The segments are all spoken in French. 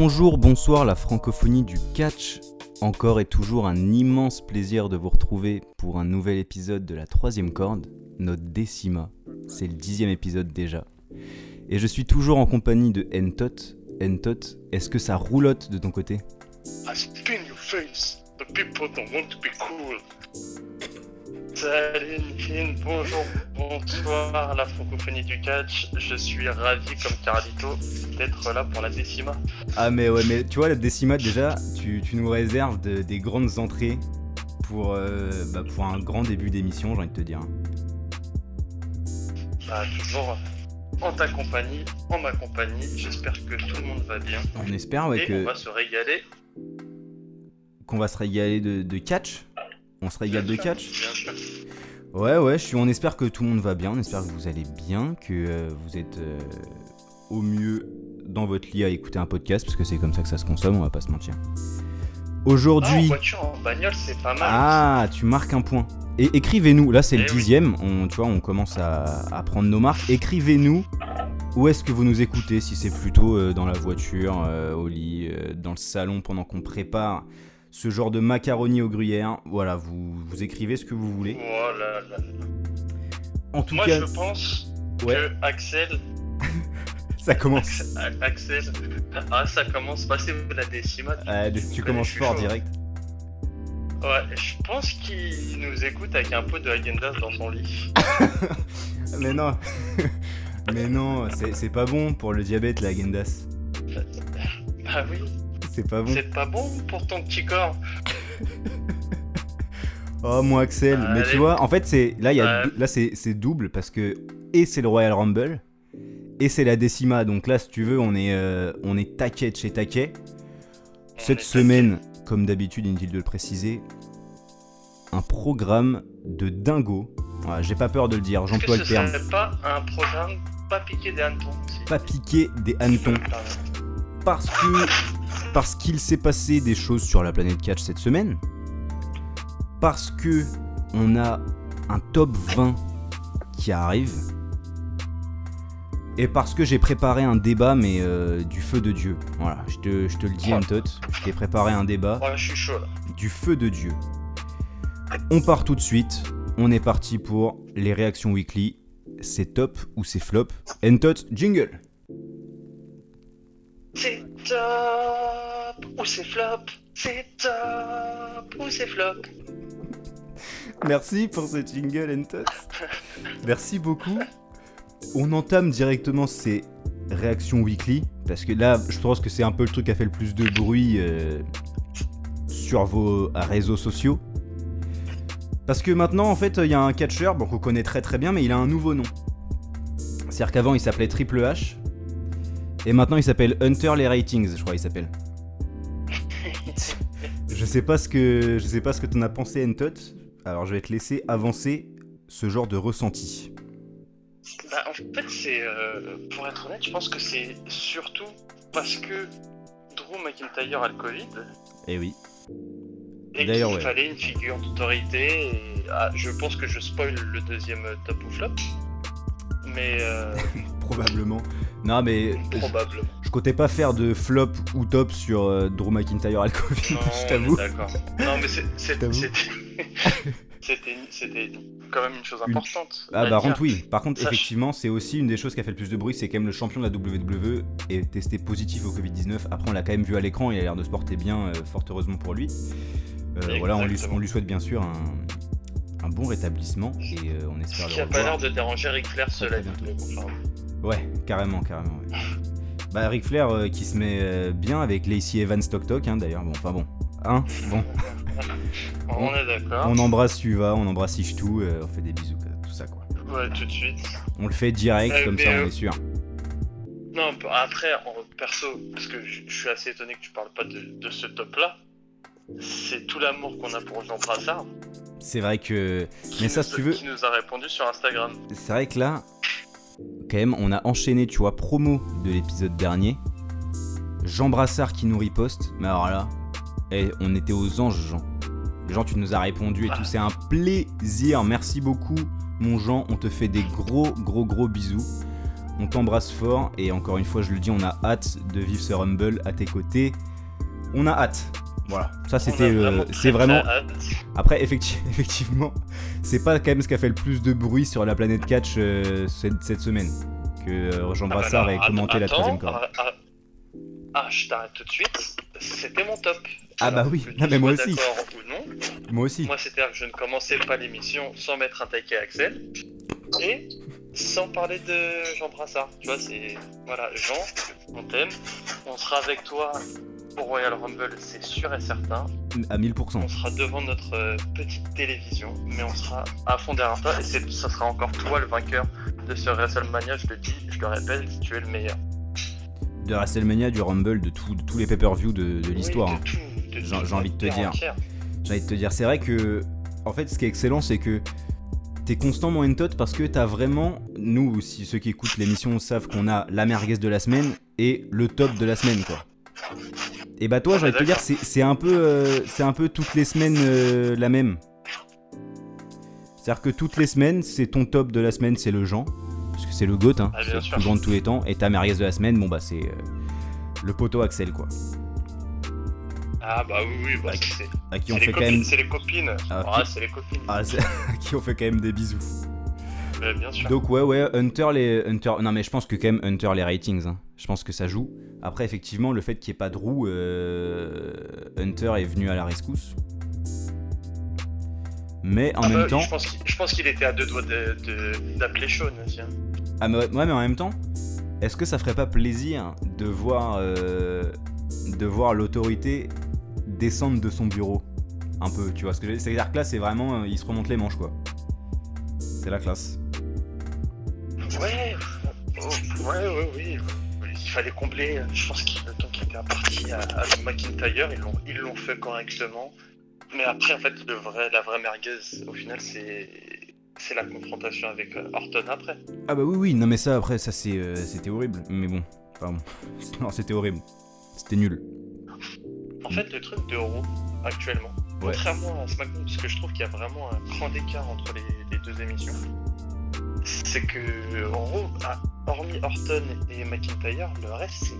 Bonjour, bonsoir la francophonie du catch. Encore et toujours un immense plaisir de vous retrouver pour un nouvel épisode de la troisième corde, notre décima. C'est le dixième épisode déjà. Et je suis toujours en compagnie de Entot. Entot, est-ce que ça roulotte de ton côté? Salut Nikin, bonjour, bonsoir la francophonie du catch. Je suis ravi comme Carlito d'être là pour la décima. Ah mais ouais, mais tu vois la décima déjà, tu, tu nous réserves de- des grandes entrées pour, euh, bah, pour un grand début d'émission, j'ai envie de te dire. Bah, toujours en ta compagnie, en ma compagnie. J'espère que tout le monde va bien. On espère ouais, Et que- on va se régaler. qu'on va se régaler de, de catch. On se régale de catch. Bien sûr. Ouais, ouais, je suis, on espère que tout le monde va bien, on espère que vous allez bien, que euh, vous êtes euh, au mieux dans votre lit à écouter un podcast, parce que c'est comme ça que ça se consomme, on va pas se mentir. Ah, en Aujourd'hui. voiture, en bagnole, c'est pas mal. Ah, tu marques un point. Et écrivez-nous, là c'est le Eh oui. dixième, on, tu vois, on commence à, à prendre nos marques. Écrivez-nous où est-ce que vous nous écoutez, si c'est plutôt euh, dans la voiture, au lit, dans le salon, pendant qu'on prépare ce genre de macaroni au gruyère. Voilà, vous, vous écrivez ce que vous voulez. Oh là là. En tout Moi, cas, je pense ouais, que Axel ça commence. Axel, ah ça commence, passez la décima. Ah, tu commences fort direct. Ouais, je pense qu'il nous écoute avec un pot de Häagen-Dazs dans son lit. Mais non, mais non, c'est pas bon pour le diabète la Gendas. Bah oui, C'est pas bon. c'est pas bon pour ton petit corps. Oh mon Axel, mais tu vois, en fait c'est là il y a Ouais. là c'est double parce que et c'est le Royal Rumble et c'est la décima donc là si tu veux on est euh, on est taquet de chez taquet. On Cette semaine, comme d'habitude, inutile de le préciser, un programme de dingo. J'ai pas peur de le dire, j'emploie le terme. pas un programme pas piqué des hannetons aussi? Pas piquer des hannetons. Parce que parce qu'il s'est passé des choses sur la planète catch cette semaine parce que on a un top 20 qui arrive et parce que j'ai préparé un débat mais euh, du feu de Dieu. Voilà je te, je te le dis Entot j'ai préparé un débat Ouais, je suis chaud là. du feu de Dieu. On part tout de suite. On est parti pour les réactions weekly. C'est top ou c'est flop? Entot jingle C'est top ou c'est flop C'est top ou c'est flop Merci pour ce jingle Entot. Merci beaucoup. On entame directement ces réactions weekly parce que là, je pense que c'est un peu le truc qui a fait le plus de bruit euh, sur vos réseaux sociaux. Parce que maintenant, en fait, il y a un catcheur bon, qu'on connaît très très bien, mais il a un nouveau nom. C'est-à-dire qu'avant, il s'appelait Triple H. Et maintenant, il s'appelle Hunter les Ratings, je crois, il s'appelle. Je sais pas ce que je sais pas ce que t'en as pensé Entot. Alors je vais te laisser avancer ce genre de ressenti. Bah, en fait, c'est. euh, pour être honnête, je pense que c'est surtout parce que Drew McIntyre a le Covid Eh oui. et qu'il ouais. fallait une figure d'autorité. Et ah, je pense que je spoil le deuxième top ou flop. Mais euh, Probablement. Non mais je, probablement. je comptais pas faire de flop ou top sur euh, Drew McIntyre al Covid, Non, je t'avoue. D'accord. Non, mais c'était. C'était quand même une chose Une- importante. Ah bah dire. rentre oui. Par contre Sache- effectivement c'est aussi une des choses qui a fait le plus de bruit, c'est quand même le champion de la WWE est testé positif au Covid-19. Après on l'a quand même vu à l'écran, il a l'air de se porter bien, euh, fort heureusement pour lui. Euh, voilà, on lui, on lui souhaite bien sûr un, un bon rétablissement et euh, on Ce espère le qui a pas l'air de déranger Ric Flair, cela dit. enfin, Ouais, carrément, carrément. ouais. Bah, Ric Flair euh, qui se met euh, bien avec Lacey Evans Tok Tok, hein, d'ailleurs. Bon, enfin bon. Hein? Bon, On est d'accord. on embrasse Suva, on embrasse Ishtou, euh, on fait des bisous, tout ça quoi. Ouais, tout de suite. On le fait direct, comme ça on est sûr. Non, après, en perso, parce que je suis assez étonné que tu parles pas de, de ce top-là. C'est tout l'amour qu'on a pour Jean Brassard. C'est vrai que. qui Mais ça, nous si tu veux- Qui nous a répondu sur Instagram. C'est vrai que là, quand même, on a enchaîné, tu vois, promo de l'épisode dernier. Jean Brassard qui nous riposte. Mais alors là, eh, on était aux anges, Jean. Jean, tu nous as répondu et tout. C'est un plaisir. Merci beaucoup, mon Jean. On te fait des gros, gros, gros bisous. on t'embrasse fort et encore une fois, je le dis, on a hâte de vivre ce Rumble à tes côtés. On a hâte. Voilà, ça c'était, a c'est vraiment. Après, effecti- effectivement, c'est pas quand même ce qui a fait le plus de bruit sur la planète catch euh, cette, cette semaine que euh, Jean Ah bah Brassard ait commenté la troisième corde. ah, ah, ah, je t'arrête tout de suite. C'était mon top. Ah bah Alors, oui. Non, mais moi aussi. d'accord ou non, Moi aussi. Moi, c'est-à-dire que je ne commençais pas l'émission sans mettre un taquet à Axel et sans parler de Jean Brassard. Tu vois, c'est. Voilà, Jean, on t'aime. On sera avec toi au Royal Rumble, c'est sûr et certain. À 1000%. On sera devant notre euh, petite télévision, mais on sera à fond derrière toi et ça sera encore toi le vainqueur de ce WrestleMania. Je le dis, je le répète, tu es le meilleur. De WrestleMania, du Rumble, de, tout- de tous les pay-per-view de, de l'histoire. Oui, hein. de tout, de J'ai- envie de te dire. J'ai envie de te dire, c'est vrai que, en fait, ce qui est excellent, c'est que t'es constamment en tot parce que t'as vraiment, nous aussi, ceux qui écoutent l'émission savent qu'on a la merguez de la semaine et le top de la semaine, quoi. Et bah toi, envie de te dire, c'est un peu, euh, c'est un peu toutes les semaines euh, la même. C'est-à-dire que toutes les semaines, c'est ton top de la semaine, c'est le Jean, parce que c'est le GOAT, hein, Ah, c'est le plus grand de tous les temps, et ta merguez de la semaine, bon bah c'est euh, le poteau Axel, quoi. Ah bah oui, oui, bah, c'est À qui on c'est les fait quand copines. même, C'est les copines. Ah, Ah, c'est les copines. ah, c'est- à qui on fait quand même des bisous. Bien sûr. Donc ouais ouais Hunter les Hunter non mais je pense que quand même Hunter les ratings hein. je pense que ça joue après effectivement le fait qu'il n'y ait pas de roue euh, Hunter est venu à la rescousse mais en Ah même bah, temps Je pense qu'il était à deux doigts de- de- d'appeler Sean aussi. hein. ah mais ouais mais en même temps est-ce que ça ferait pas plaisir de voir euh, de voir l'autorité descendre de son bureau un peu tu vois ce que dire? C'est-à-dire que là c'est vraiment euh, il se remonte les manches quoi c'est la classe Ouais, oh, ouais, ouais, oui. Fallait combler, je pense qu'il le temps qu'il était parti à, à McIntyre, ils l'ont, ils l'ont fait correctement. Mais après, en fait, le vrai, la vraie merguez, au final, c'est, c'est la confrontation avec euh, Orton après. Ah bah oui oui non mais ça après ça c'est euh, c'était horrible mais bon pardon non c'était horrible c'était nul En fait, le truc de Raw, actuellement, Ouais. contrairement à SmackDown, parce que je trouve qu'il y a vraiment un grand écart entre les, les deux émissions, c'est que en ah, hormis Orton et McIntyre, le reste,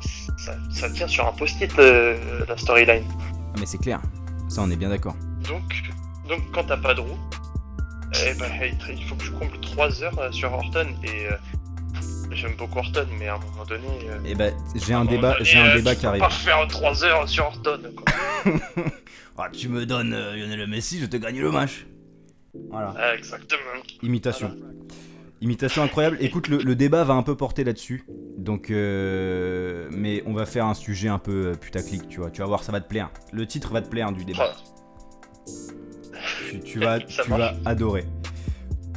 c'est, ça, ça tient sur un post-it euh, la storyline. Ah, mais c'est clair ça on est bien d'accord Donc, donc quand t'as pas de roue, eh ben, il faut que tu combles 3 heures euh, sur Orton et euh, j'aime beaucoup Orton, mais à un moment donné. euh, et bah j'ai un débat j'ai un débat tu qui peux arrive pas faire 3 heures sur Orton. Quoi. ah tu me donnes Lionel Messi je te gagne le match voilà. Ah, exactement. imitation. Imitation incroyable. Écoute le, le débat va un peu porter là-dessus. Donc euh, mais on va faire un sujet un peu euh, putaclic tu vois. Tu vas voir ça va te plaire. Le titre va te plaire du débat. Tu, tu vas, tu vas adorer.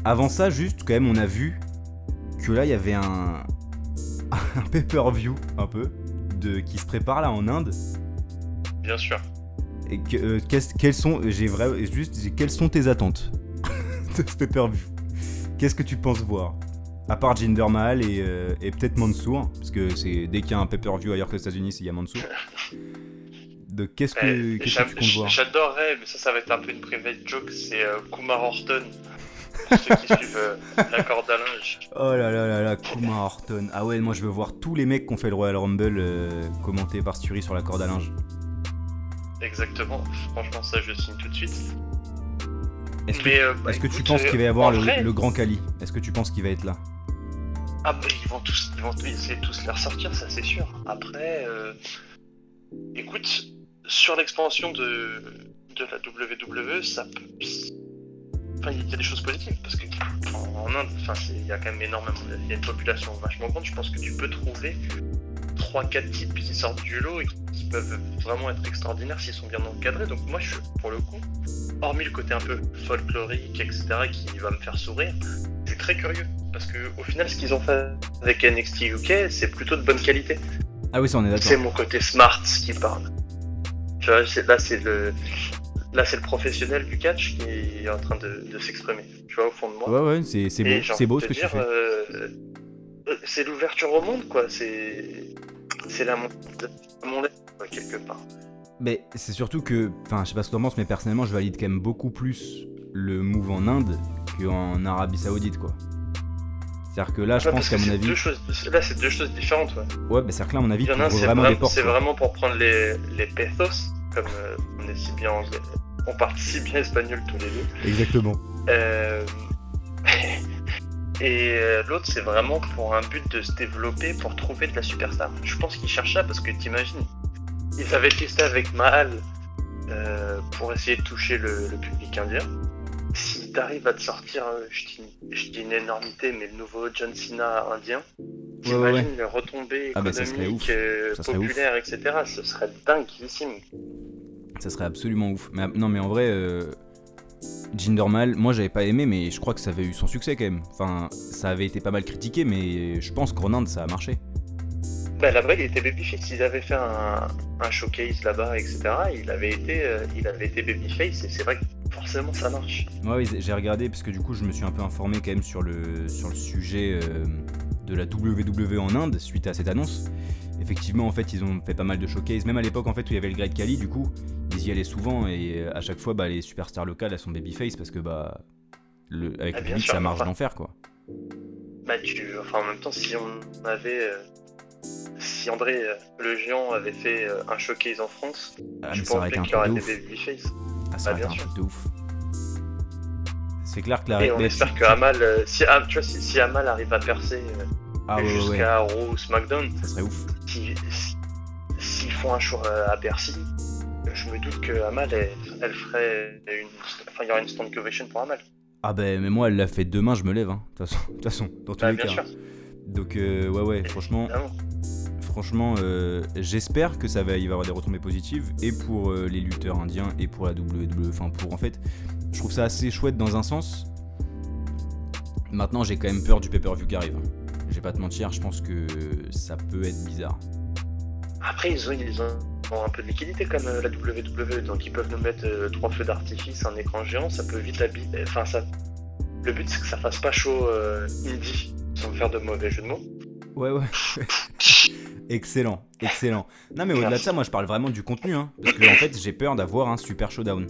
Avant ça, juste, quand même, on a vu que là, il y avait un, un pay-per-view, un peu, de, qui se prépare là en Inde. Bien sûr. Et que, euh, quelles sont, j'ai vrai, juste, quelles sont tes attentes? De ce pay-per-view Qu'est-ce que tu penses voir À part Jinder Mahal et, euh, et peut-être Mansour, parce que c'est dès qu'il y a un pay-per-view ailleurs que les États-Unis, il y a Mansour. De qu'est-ce que, Eh, que tu comptes voir? J'adorerais, mais ça, ça va être un peu une private joke. C'est euh, Kumar Orton. Pour ceux qui suivent euh, la corde à linge. Oh là là là là, Kumar Orton. Ah ouais, moi je veux voir tous les mecs qui ont fait le Royal Rumble euh, commentés par Sturi sur la corde à linge. Exactement. Franchement, ça, je signe tout de suite. Est-ce que, Mais, euh, bah, est-ce que tu penses euh, qu'il va y avoir le, vrai- le grand Kali Est-ce que tu penses qu'il va être là? Ah bah ils vont tous, ils vont essayer de tous les ressortir, ça c'est sûr. Après, euh, écoute, sur l'expansion de, de la WWE, ça peut... Enfin, il y a des choses positives, parce que en, en Inde, enfin, il y a quand même énormément... Il y a une population vachement grande, je pense que tu peux trouver 3-4 types qui sortent du lot et qui, peuvent vraiment être extraordinaires s'ils sont bien encadrés. Donc moi, je, pour le coup, hormis le côté un peu folklorique, etc., qui va me faire sourire, je suis très curieux. Parce que au final, ce qu'ils ont fait avec NXT UK, c'est plutôt de bonne qualité. Ah oui, ça on est C'est d'accord. mon côté smart qui parle. Tu vois, c'est- là c'est le là c'est le professionnel du catch qui est en train de, de s'exprimer. Tu vois, au fond de moi. Ouais, ouais, c'est c'est beau, c'est beau ce que te tu dire, fais. euh, c'est l'ouverture au monde, quoi. C'est c'est la montée de mon lait, quoi, quelque part. Mais c'est surtout que, enfin, je sais pas ce que t'en penses, mais personnellement, je valide quand même beaucoup plus le move en Inde qu'en Arabie Saoudite, quoi. C'est-à-dire que là, je Ouais, pense qu'à mon avis. deux choses- Là, c'est deux choses différentes. Ouais. Ouais, bah c'est-à-dire que là, à mon avis, c'est vraiment pour prendre les, les pesos, comme euh, on est si bien anglais. On parle si bien espagnol tous les deux. Exactement. Euh, Et euh, l'autre, c'est vraiment pour un but de se développer, pour trouver de la superstar. Je pense qu'ils cherchent ça parce que t'imagines, ils avaient testé avec Mahal euh, pour essayer de toucher le, le public indien. Si t'arrives à te sortir, euh, je dis, je dis une énormité, mais le nouveau John Cena indien, Ouais, ouais, ouais. t'imagines les retombées Ah bah, populaires, etc. Ce serait dinguissime. Ça serait absolument ouf. Mais non, mais en vrai, euh, Jindermal, moi j'avais pas aimé, mais je crois que ça avait eu son succès quand même. Enfin, ça avait été pas mal critiqué, mais je pense qu'en Inde ça a marché. Bah là-bas, il était babyface. Ils avaient fait un, un showcase là-bas, etc. Il avait été, euh, il avait été babyface et c'est vrai que forcément ça marche. Ouais, oui, j'ai regardé parce que du coup je me suis un peu informé quand même sur le, sur le sujet euh, de la WWE en Inde suite à cette annonce. Effectivement, en fait, ils ont fait pas mal de showcase. Même à l'époque, en fait, où il y avait le Great Kali, du coup, ils y allaient souvent et euh, à chaque fois, bah, les superstars locales, elles sont babyface parce que bah, le, avec Ah, le bien public, sûr, ça marche d'enfer quoi. Bah tu, enfin en même temps, si on avait, euh, si André euh, le géant avait fait euh, un showcase en France, Ah, je pense été qu'il aurait ouf. babyface. Ah, ça Bah, été bien un sûr. truc de ouf. C'est clair que la Et on espère que Amal, si, ah, tu vois, si, si Amal arrive à percer Ah ouais, ouais, ouais, jusqu'à Raw ou SmackDown, ça serait ouf. si- si- s'ils font un show euh, à Bercy, je me doute que Amal, elle, elle ferait une, enfin il y aurait une stand ovation pour Amal. Ah ben mais moi elle l'a fait demain je me lève hein. De toute façon, dans tous Bah, les bien cas. sûr, hein. Donc euh, ouais ouais franchement évidemment. franchement euh, j'espère que ça va il va y avoir des retombées positives et pour euh, les lutteurs indiens et pour la WWE enfin pour en fait je trouve ça assez chouette dans un sens. Maintenant j'ai quand même peur du pay-per-view qui arrive. hein. Je vais pas te mentir, je pense que ça peut être bizarre. Après, ils ont, ils ont ont un peu de liquidité comme la WWE, donc ils peuvent nous mettre euh, trois feux d'artifice, un écran géant, ça peut vite habiller. Enfin, ça. Le but, c'est que ça fasse pas chaud euh, indie, sans faire de mauvais jeux de mots. Ouais ouais. excellent, excellent. Non mais au-delà de ça, moi je parle vraiment du contenu hein, parce que en fait j'ai peur d'avoir un super showdown.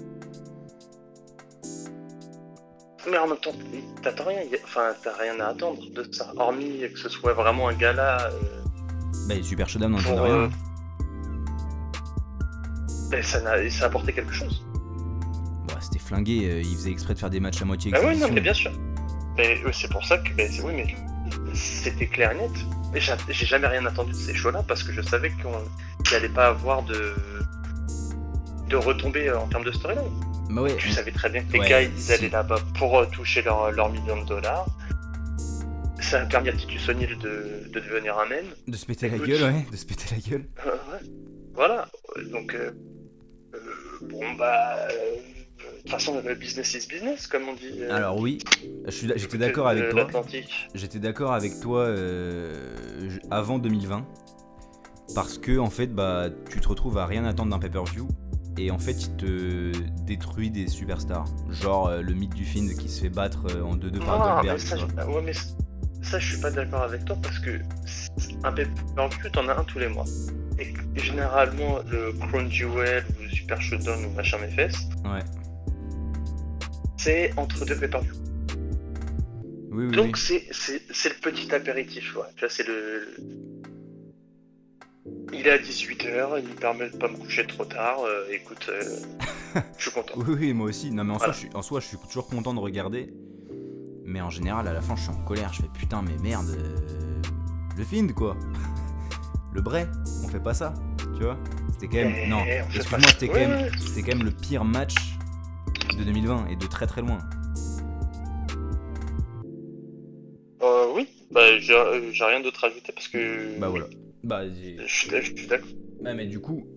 Mais en même temps, t'attends rien, a- enfin, t'as rien à attendre de ça, hormis que ce soit vraiment un gala. euh, Bah super showdown rien. euh, hein. ben, ça, n'a- ça a apporté quelque chose. Bah, c'était flingué, euh, il faisait exprès de faire des matchs à moitié Ah oui, non, mais bien sûr. Mais euh, c'est pour ça que, ben, oui, mais c'était clair et net. Et j'a- j'ai jamais rien attendu de ces shows-là parce que je savais qu'on- qu'il allait pas avoir de de retombées en termes de storyline. Ouais, Je savais très bien que les Ouais, gars ils allaient là-bas pour euh, toucher leur, leur million de dollars. Ça a permis à Titus O'Neill de, de devenir un même. de se péter la gueule, ouais, de se péter la gueule. Ouais. Voilà. Donc euh, euh, bon bah euh, de toute façon le business is business comme on dit. euh, Alors oui, j'étais d'accord avec toi. J'étais d'accord avec toi euh, avant 2020. Parce que en fait, bah, tu te retrouves à rien attendre d'un pay-per-view. Et en fait, il te détruit des superstars. Genre euh, le mythe du Find qui se fait battre euh, en 2-2 par Ah, mais Goldberg. ça, tu vois. je- ouais, mais ça, je suis pas d'accord avec toi parce que un pay-per-view, t'en as un tous les mois. Et généralement, le Crown Jewel ou le Super Showdown ou machin mes fesses, Ouais. c'est entre deux pay-per-view. Oui, oui, Donc oui. c'est le petit apéritif, ouais. Tu vois, c'est le. Il est à 18h, il me permet de pas me coucher trop tard. euh, écoute, euh, je suis content. Oui, oui, moi aussi. Non, mais en, Voilà. soi, je suis, en soi, je suis toujours content de regarder. Mais en général, à la fin, je suis en colère. Je fais putain, mais merde. euh, le Find, quoi. le Bray, on fait pas ça. Tu vois C'était quand même. Non, excuse-moi, c'était quand, même- ouais. quand même le pire match de 2020 et de très très loin. Euh, oui, bah, j'ai j'ai rien d'autre à ajouter parce que. Bah voilà. Bah, Je suis, je suis d'accord. Ouais, mais du coup,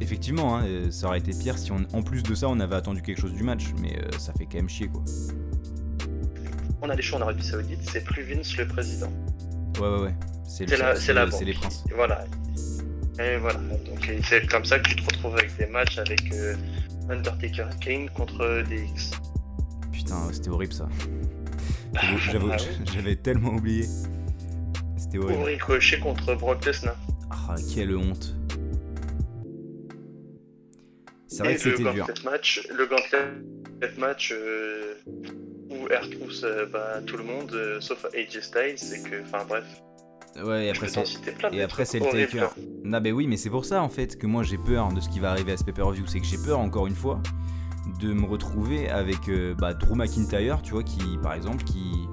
effectivement, hein, euh, ça aurait été pire si on, en plus de ça, on avait attendu quelque chose du match. Mais euh, ça fait quand même chier, quoi. On a des shows en Arabie Saoudite, c'est plus Vince le président. Ouais, ouais, ouais. C'est le- banque. les princes. Et Voilà. Et voilà. Donc et c'est comme ça que tu te retrouves avec des matchs avec euh, Undertaker Kane contre DX. Putain, c'était horrible ça. J'avais- Ah oui. j'avais tellement oublié. C'était horrible. Ricochet contre Brock Lesnar. Ah, quelle honte. C'est vrai Et que c'était dur. match, le gauntlet match, euh, où Air trousse euh, bah, tout le monde, euh, sauf AJ Styles, c'est que, enfin bref. Ouais, et après c'est. Et après c'est le. Taker. Non mais oui mais c'est pour ça en fait que moi j'ai peur de ce qui va arriver à ce pay-per-view. C'est que j'ai peur encore une fois de me retrouver avec euh, bah, Drew McIntyre, tu vois, qui par exemple qui...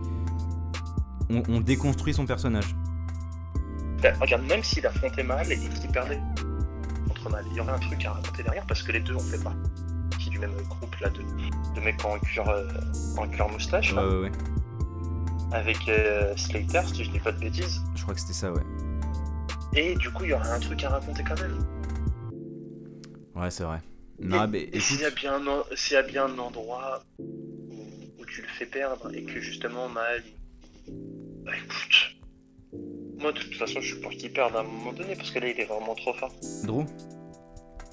On, on déconstruit son personnage. Bah, regarde, même s'il affrontait mal et qu'il perdait contre mal, il y aurait un truc à raconter derrière parce que les deux ont fait partie du même groupe là de, de mecs en cuir, euh, en cuir moustache Ouais là, ouais ouais. avec euh, Slater, si je dis pas de bêtises. Je crois que c'était ça ouais. Et du coup, il y aurait un truc à raconter quand même. Ouais c'est vrai. Non et, mais et écoute. s'il y, a bien un en- s'il y a bien un endroit où, où tu le fais perdre et que justement mal. Bah écoute. Moi de toute façon je suis pour qu'il perde à un moment donné parce que là il est vraiment trop fort. Drew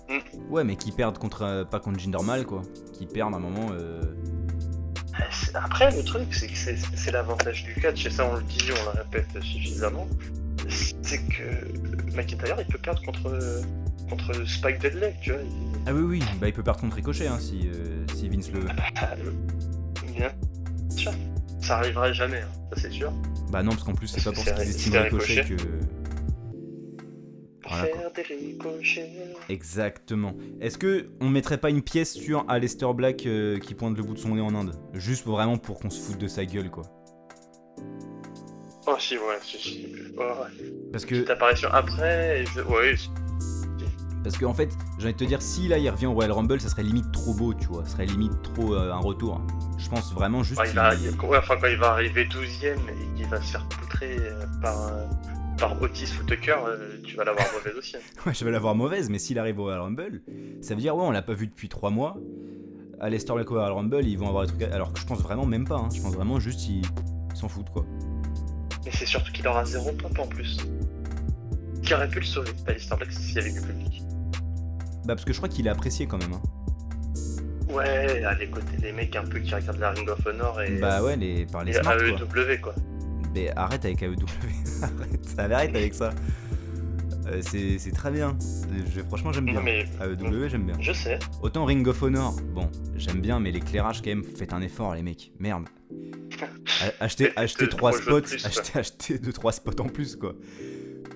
Hmm. Ouais mais qui perdent contre euh, pas contre Jinder Mal quoi. Qui perdent à un moment euh... Euh, c'est- Après le truc c'est que c'est l'avantage du catch et ça on le dit, on le répète suffisamment. C'est que McIntyre il peut perdre contre, contre Spike Deadleg tu vois. il- Ah oui oui, bah il peut perdre contre Ricochet hein, si, euh, si Vince le. Ah, le- Bien sûr. Ça arrivera jamais, hein, ça c'est sûr. Bah non parce qu'en plus c'est pas pour qu'ils estiment Ricochet que... Voilà, Faire des ricochets. Exactement. Est-ce que on mettrait pas une pièce sur Aleister Black euh, qui pointe le bout de son nez en Inde? Juste pour- vraiment pour qu'on se foute de sa gueule quoi. Oh si, ouais, si, si. Ouais, ouais. Parce que, Petite apparition après, je... ouais. Parce que en fait, j'ai envie de te dire, si là il revient au Royal Rumble, ça serait limite trop beau, tu vois. Ça serait limite trop euh, un retour. Je pense vraiment juste. Enfin, il qu'il- va, il- ouais, enfin, quand il va arriver 12ème et qu'il va se faire poutrer euh, par, euh, par Otis ou Tucker, tu vas l'avoir mauvaise aussi. hein. Ouais, je vais l'avoir mauvaise, mais s'il arrive au Royal Rumble, ça veut dire, ouais, on l'a pas vu depuis 3 mois. Aleister Black au Royal Rumble, ils vont avoir des trucs. à- Alors que je pense vraiment même pas, hein. je pense vraiment juste ils s'en foutent quoi. Mais c'est surtout qu'il aura zéro pop en plus. Qui aurait pu le sauver, Alistair Black, s'il y avait du public. Bah, parce que je crois qu'il est apprécié quand même. hein. Ouais, à les côtés des mecs un peu qui regardent la Ring of Honor et, Bah ouais, les, par les et smart quoi. AEW quoi. Mais arrête avec AEW. arrête, arrête avec ça. Euh, c'est très bien. Je- franchement, j'aime bien. Mais AEW, j'aime bien. je sais. Autant Ring of Honor, bon, j'aime bien, mais l'éclairage, quand même, faites un effort, les mecs. Merde. Achetez, Faites achetez deux, 3 trois jeux spots, achetez 2-3 spots en plus, quoi.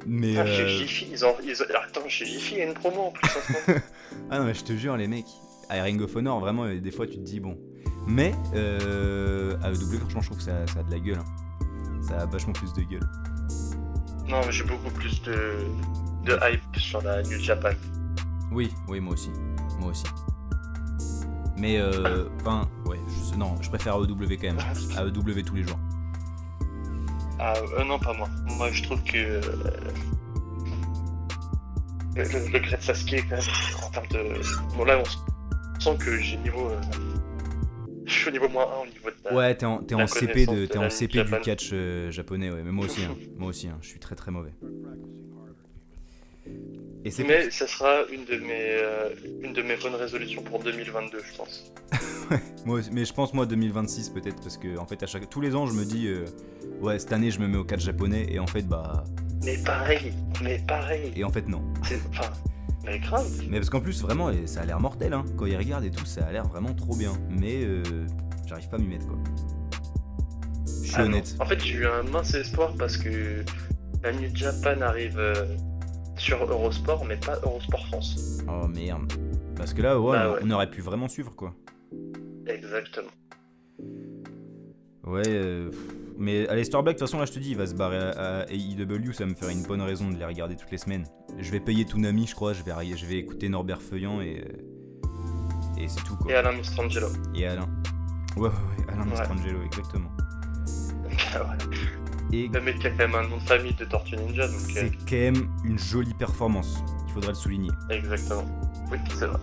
Mais. Ah, chez euh, Jiffy, ils ont, ils ont- Attends, chez Jiffy, il y a une promo en plus en ce moment. Ah non, mais je te jure, les mecs, à Ring of Honor, vraiment, euh, des fois, tu te dis, bon. Mais, euh, AEW, franchement, je trouve que ça, ça a de la gueule. hein. Ça a vachement plus de gueule. Non, mais j'ai beaucoup plus de, de hype sur la New Japan. Oui, oui, moi aussi. Moi aussi. Mais, euh, enfin, ouais, je sais- non, je préfère AEW quand même. AEW tous les jours. Ah, euh, non, pas moi. Moi, je trouve que. euh, le, le, le Great Sasuke, quand même, en termes de. Bon, là, on sent que j'ai niveau. euh, Je suis au niveau moins 1 au niveau de la. Ouais, t'es en, t'es la en CP, de, la en CP du catch euh, japonais, ouais. Mais moi aussi, hein. moi aussi, hein. je suis très très mauvais. Et Mais ça sera une de mes, euh, une de mes bonnes résolutions pour 2022, je pense. moi mais je pense moi 2026 peut-être parce que en fait à chaque tous les ans je me dis euh, ouais cette année je me mets au catch japonais et en fait bah Mais pareil, mais pareil. et en fait non. Enfin, mais grave. Mais parce qu'en plus vraiment ça a l'air mortel hein. Quand ils regardent et tout ça a l'air vraiment trop bien. Mais euh, j'arrive pas à m'y mettre quoi. Je suis Ah non. honnête. En fait, j'ai eu un mince espoir parce que la New Japan arrive euh, sur Eurosport, mais pas Eurosport France. Oh merde. Parce que là ouais, Bah on- ouais. on aurait pu vraiment suivre quoi. Exactement. Ouais, euh, mais Aleister Black, de toute façon, là je te dis, il va se barrer à, à AEW, ça va me faire une bonne raison de les regarder toutes les semaines. Je vais payer Toonami, je crois, je vais, je vais écouter Norbert Feuillant et. euh, Et c'est tout quoi. Et Alain Mistrangelo. Et Alain. Ouais, ouais, ouais, Alain Ouais. Mistrangelo, exactement. Et Le mec qui a quand même un nom de famille de Tortue Ninja, donc c'est euh, quand même une jolie performance, il faudrait le souligner. exactement. Oui, c'est vrai.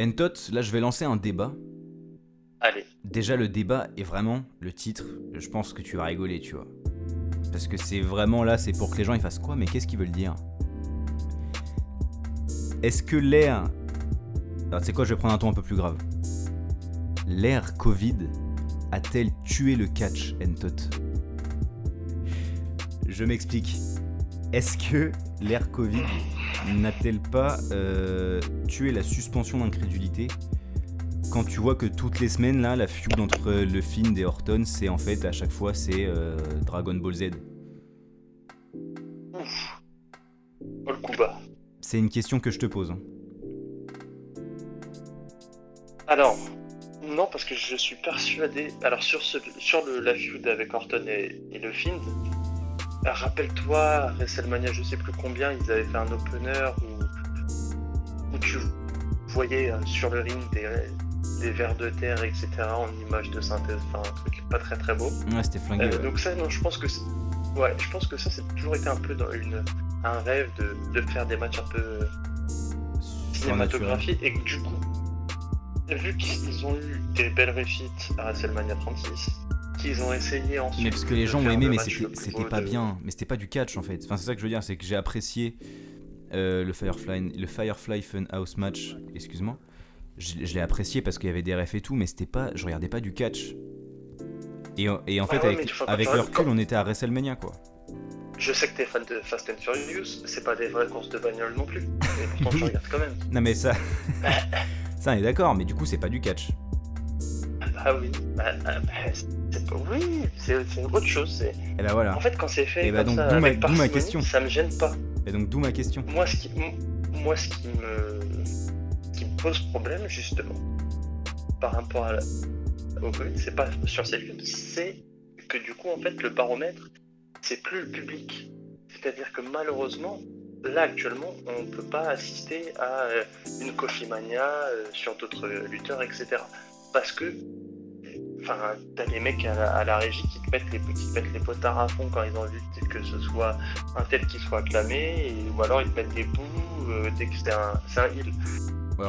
Entot, là je vais lancer un débat. Allez. Déjà, le débat est vraiment le titre. Je pense que tu vas rigoler, tu vois. Parce que c'est vraiment là, c'est pour que les gens ils fassent quoi Mais qu'est-ce qu'ils veulent dire? Est-ce que l'ère. Alors, tu sais quoi, je vais prendre un ton un peu plus grave. L'ère Covid a-t-elle tué le catch, Entot Je m'explique. Est-ce que l'ère Covid n'a-t-elle pas euh, tué la suspension d'incrédulité? Quand tu vois que toutes les semaines, là, la feud entre le Find et Orton, c'est en fait à chaque fois, c'est euh, Dragon Ball Z. Ouf. Oh le coup bas. C'est une question que je te pose. hein. Alors, non, parce que je suis persuadé. Alors, sur, ce, sur le, la feud avec Orton et, et le Find, euh, rappelle-toi, à WrestleMania, je sais plus combien, ils avaient fait un opener où, où tu voyais euh, sur le ring des, des vers de terre, etc., en image de synthèse, enfin, un truc pas très très beau. Ouais, c'était flingué. Euh, ouais. donc, ça, non, je pense que. Ouais, je pense que ça, c'est toujours été un peu dans une, un rêve de, de faire des matchs un peu Surnaturel. cinématographie et que du coup, vu qu'ils ont eu des belles réussites à WrestleMania 36, qu'ils ont essayé ensuite. Mais parce que les gens ont aimé, mais c'était pas de- bien. Mais c'était pas du catch en fait. Enfin, c'est ça que je veux dire, c'est que j'ai apprécié euh, le Firefly, le Firefly Funhouse match. Excuse-moi. Je, je l'ai apprécié parce qu'il y avait des refs et tout, mais c'était pas. Je regardais pas du catch. Et, en- et en Ah fait, ouais, mais avec, tu le recul, on était à WrestleMania quoi. Je sais que t'es fan de Fast and Furious, c'est pas des vraies courses de bagnole non plus. Et pourtant, tu Oui. regardes quand même. Non, mais ça. ça, on est d'accord, mais du coup, c'est pas du catch. Ah oui, bah, ah, bah, c'est. Oui, autre chose. Et bah voilà. En fait, quand c'est fait bah comme donc, ça, ma- avec ma question. ça me gêne pas. Et donc, d'où ma question. Moi, ce qui, moi, ce qui me, qui me pose problème, justement, par rapport à la, au Covid, c'est pas sur ces films, c'est que du coup, en fait, le baromètre, c'est plus le public. C'est-à-dire que malheureusement, là, actuellement, on ne peut pas assister à euh, une Coffee Mania euh, sur d'autres lutteurs, etc. Parce que, enfin, t'as des mecs à la, à la régie qui te, mettent les, qui te mettent les potards à fond quand ils ont envie que ce soit un tel qui soit acclamé, et- ou alors ils te mettent des bouts euh, dès que c'est un, c'est un heal.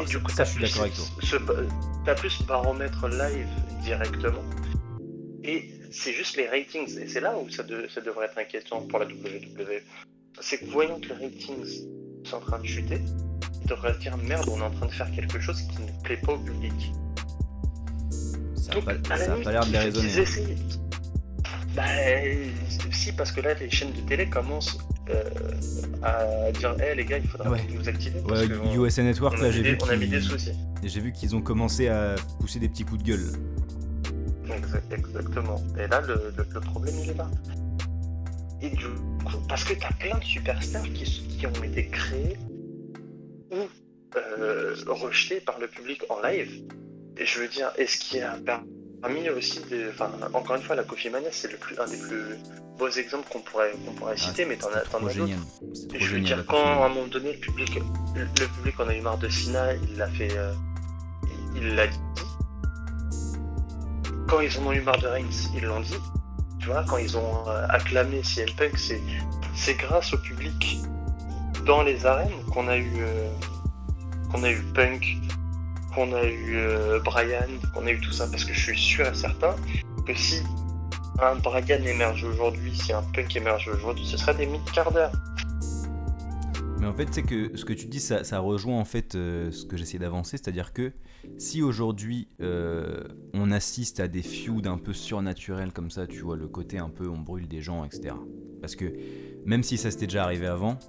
Et du coup, ça, t'as je suis plus d'accord avec toi. ce- ce- t'as plus ce baromètre live directement. Et c'est juste les ratings. Et c'est là où ça, de- ça devrait être inquiétant pour la WWE. C'est que voyant que les ratings sont en train de chuter, ils devraient se dire merde, on est en train de faire quelque chose qui ne plaît pas au public. Ça a Donc, pas, ça a pas l'air de les raisonner. hein. Bah, euh, si, parce que là, les chaînes de télé commencent euh, à dire hé les gars, il faudra Ouais. que vous activez. parce Ouais, que on- USA Network, on, là, j'ai vu on a mis des qu'ils soucis. j'ai vu qu'ils ont commencé à pousser des petits coups de gueule. Exact- exactement. Et là, le, le- le problème, il est là. Et du coup, parce que t'as plein de superstars qui ont été créés ou euh, rejetés par le public en live. Et je veux dire, est-ce qu'il y a permis aussi des. Enfin, encore une fois, la Coffee Mania, c'est le plus, un des plus beaux exemples qu'on pourrait, qu'on pourrait Ah, citer, mais t'en as, d'autres. Et je veux dire, quand à un moment donné, le public, le, le public en a eu marre de Sina, il l'a fait. euh, il l'a dit. Quand ils en ont eu marre de Reigns, ils l'ont dit. Tu vois, quand ils ont euh, acclamé CM Punk, c'est, c'est grâce au public dans les arènes qu'on a eu, euh, qu'on a eu Punk, qu'on a eu euh, Brian, qu'on a eu tout ça. Parce que je suis sûr et certain que si un Brian émerge aujourd'hui, si un Punk émerge aujourd'hui, ce sera des mid-quart. Mais en fait, c'est que ce que tu dis, ça, ça rejoint en fait euh, ce que j'essaie d'avancer, c'est-à-dire que si aujourd'hui euh, on assiste à des feuds un peu surnaturels comme ça, tu vois, le côté un peu on brûle des gens, etc. Parce que même si ça s'était déjà arrivé avant,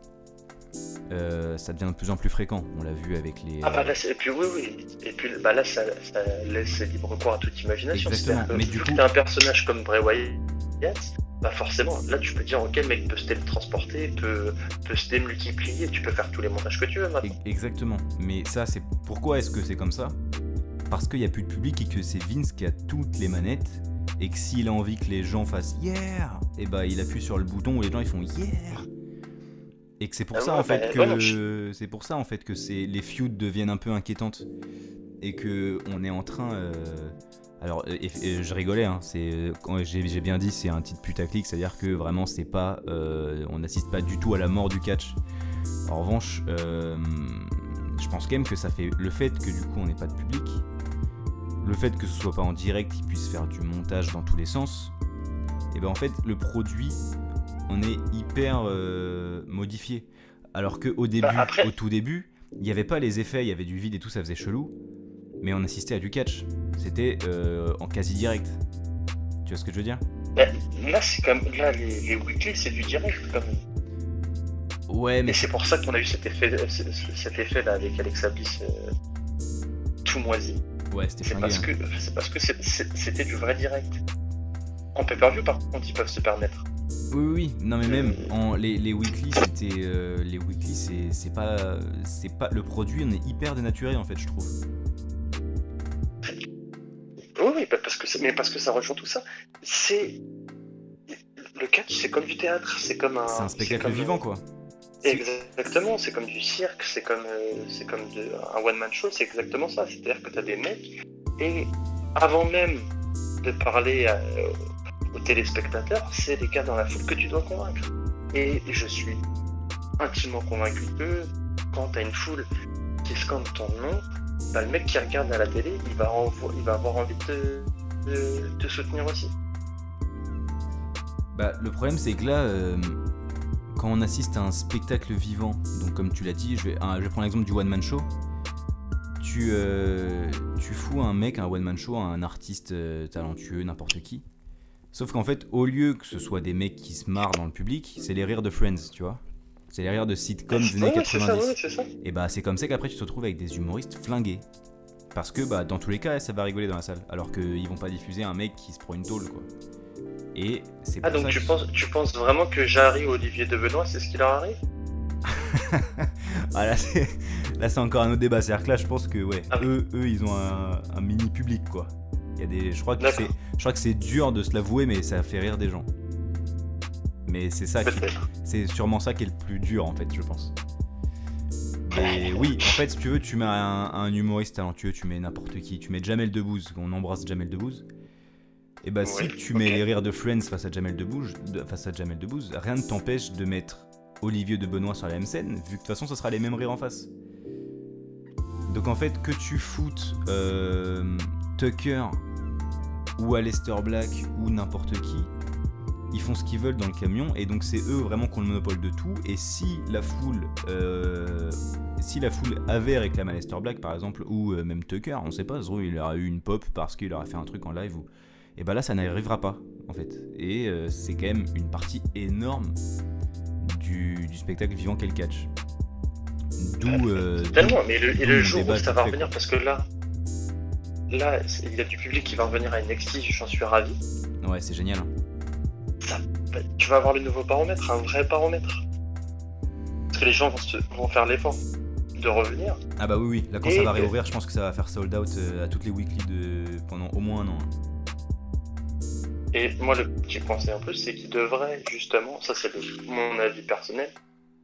euh, ça devient de plus en plus fréquent. On l'a vu avec les. Ah bah là, et puis oui, oui. Et puis bah là, ça, ça laisse libre cours à toute imagination. Exactement, que mais du coup- t'as un personnage comme Bray Wyatt, bah forcément, là tu peux dire ok, le mec peut se télétransporter, peut, peut se démultiplier, tu peux faire tous les montages que tu veux maintenant. E- Exactement. Mais ça, c'est pourquoi est-ce que c'est comme ça? Parce qu'il n'y a plus de public et que c'est Vince qui a toutes les manettes et que s'il a envie que les gens fassent yeah, et bah il appuie sur le bouton où les gens ils font yeah. Et que c'est pour Ah ça ouais, en fait bah, que ouais, c'est pour ça en fait que c'est les feuds deviennent un peu inquiétantes et que on est en train euh, alors et- et je rigolais hein, c'est j'ai bien dit c'est un titre putaclic c'est-à-dire que vraiment c'est pas euh, on n'assiste pas du tout à la mort du catch. En revanche, euh, je pense quand même que ça fait le fait que du coup on n'ait pas de public, le fait que ce soit pas en direct, qu'ils puissent faire du montage dans tous les sens, et ben en fait le produit on est hyper euh, modifié. Alors que au début, Bah, après- au tout début, il n'y avait pas les effets, il y avait du vide et tout, ça faisait chelou, mais on assistait à du catch. C'était euh, en quasi direct. Tu vois ce que je veux dire? Bah, là, c'est comme là les, les weekly, c'est du direct quand même. Ouais, mais Et c'est pour ça qu'on a eu cet effet, ce- ce- cet effet là avec Alexa Bliss euh, tout moisi. Ouais, c'était C'est flingué. parce hein. que c'est parce que c'était du vrai direct. En pay-per-view, par contre, ils peuvent se permettre. Oui, oui. Non, mais même Euh, en, les, les weekly, c'était. euh, les weekly, c'est c'est pas. C'est pas. Le produit, on est hyper dénaturé en fait, je trouve. Oui, oui, parce que mais parce que ça rejoint tout ça. C'est le catch, c'est comme du théâtre, c'est comme un. C'est un spectacle comme- vivant quoi. C'est- Exactement, c'est comme du cirque, c'est comme, euh, c'est comme de- un one-man show, c'est exactement ça. C'est-à-dire que tu as des mecs, et avant même de parler à- aux téléspectateurs, c'est les gars dans la foule que tu dois convaincre. Et je suis intimement convaincu que quand tu as une foule qui scande ton nom, bah, le mec qui regarde à la télé, il va, avoir envie de te, soutenir aussi. Bah, le problème, c'est que là, euh, quand on assiste à un spectacle vivant, donc comme tu l'as dit, je vais, un- je vais prendre l'exemple du one-man show. Tu, euh, tu fous un mec, un one-man show, un artiste euh, talentueux, n'importe qui. Sauf qu'en fait, au lieu que ce soit des mecs qui se marrent dans le public, c'est les rires de Friends, tu vois. C'est les rires de sitcoms des années Ouais, c'est ça, 90. ouais, c'est ça. Et bah c'est comme ça qu'après tu te retrouves avec des humoristes flingués. Parce que bah dans tous les cas ça va rigoler dans la salle. Alors qu'ils vont pas diffuser un mec qui se prend une tôle quoi. Et c'est Ah, pour donc ça tu que- penses, tu penses vraiment que Jarry ou Olivier de Benoît, c'est ce qui leur arrive? Ah là c'est là c'est encore un autre débat. C'est-à-dire que là je pense que ouais, Ah eux, eux ils ont un, un mini public quoi. Il y a des. Je crois que c'est. Je crois que c'est dur de se l'avouer mais ça fait rire des gens. Mais c'est ça. C'est sûrement ça qui est le plus dur en fait, je pense. Mais oui, en fait, si tu veux, tu mets un, un humoriste talentueux, tu mets n'importe qui, tu mets Jamel Debbouze, on embrasse Jamel Debbouze. Et bah si Oui, tu mets les rires de Friends face à Jamel Debbouze, de- face à Jamel Debbouze, rien ne t'empêche de mettre Olivier de Benoît sur la même scène, vu que de toute façon, ce sera les mêmes rires en face. Donc en fait, que tu foutes euh, Tucker ou Aleister Black ou n'importe qui, ils font ce qu'ils veulent dans le camion et donc c'est eux vraiment qui ont le monopole de tout. Et si la foule euh, si la foule avait réclamé Aleister Black par exemple ou euh, même Tucker on sait pas il aura eu une pop parce qu'il aura fait un truc en live ou et bah là ça n'arrivera pas en fait. Et euh, c'est quand même une partie énorme du, du spectacle vivant qu'est le catch. D'où euh, Tellement, mais le, et le jour où ça va revenir, parce que là, là, il y a du public qui va revenir à NXT, j'en suis ravi. ouais c'est génial hein. Bah, tu vas avoir le nouveau baromètre, un vrai baromètre. Parce que les gens vont, se- vont faire l'effort de revenir. ah bah oui oui là quand Et ça va réouvrir je pense que ça va faire sold out euh, à toutes les weekly de pendant au moins un an hein. Et moi, le petit conseil en plus, c'est qu'ils devraient justement, ça c'est mon avis personnel,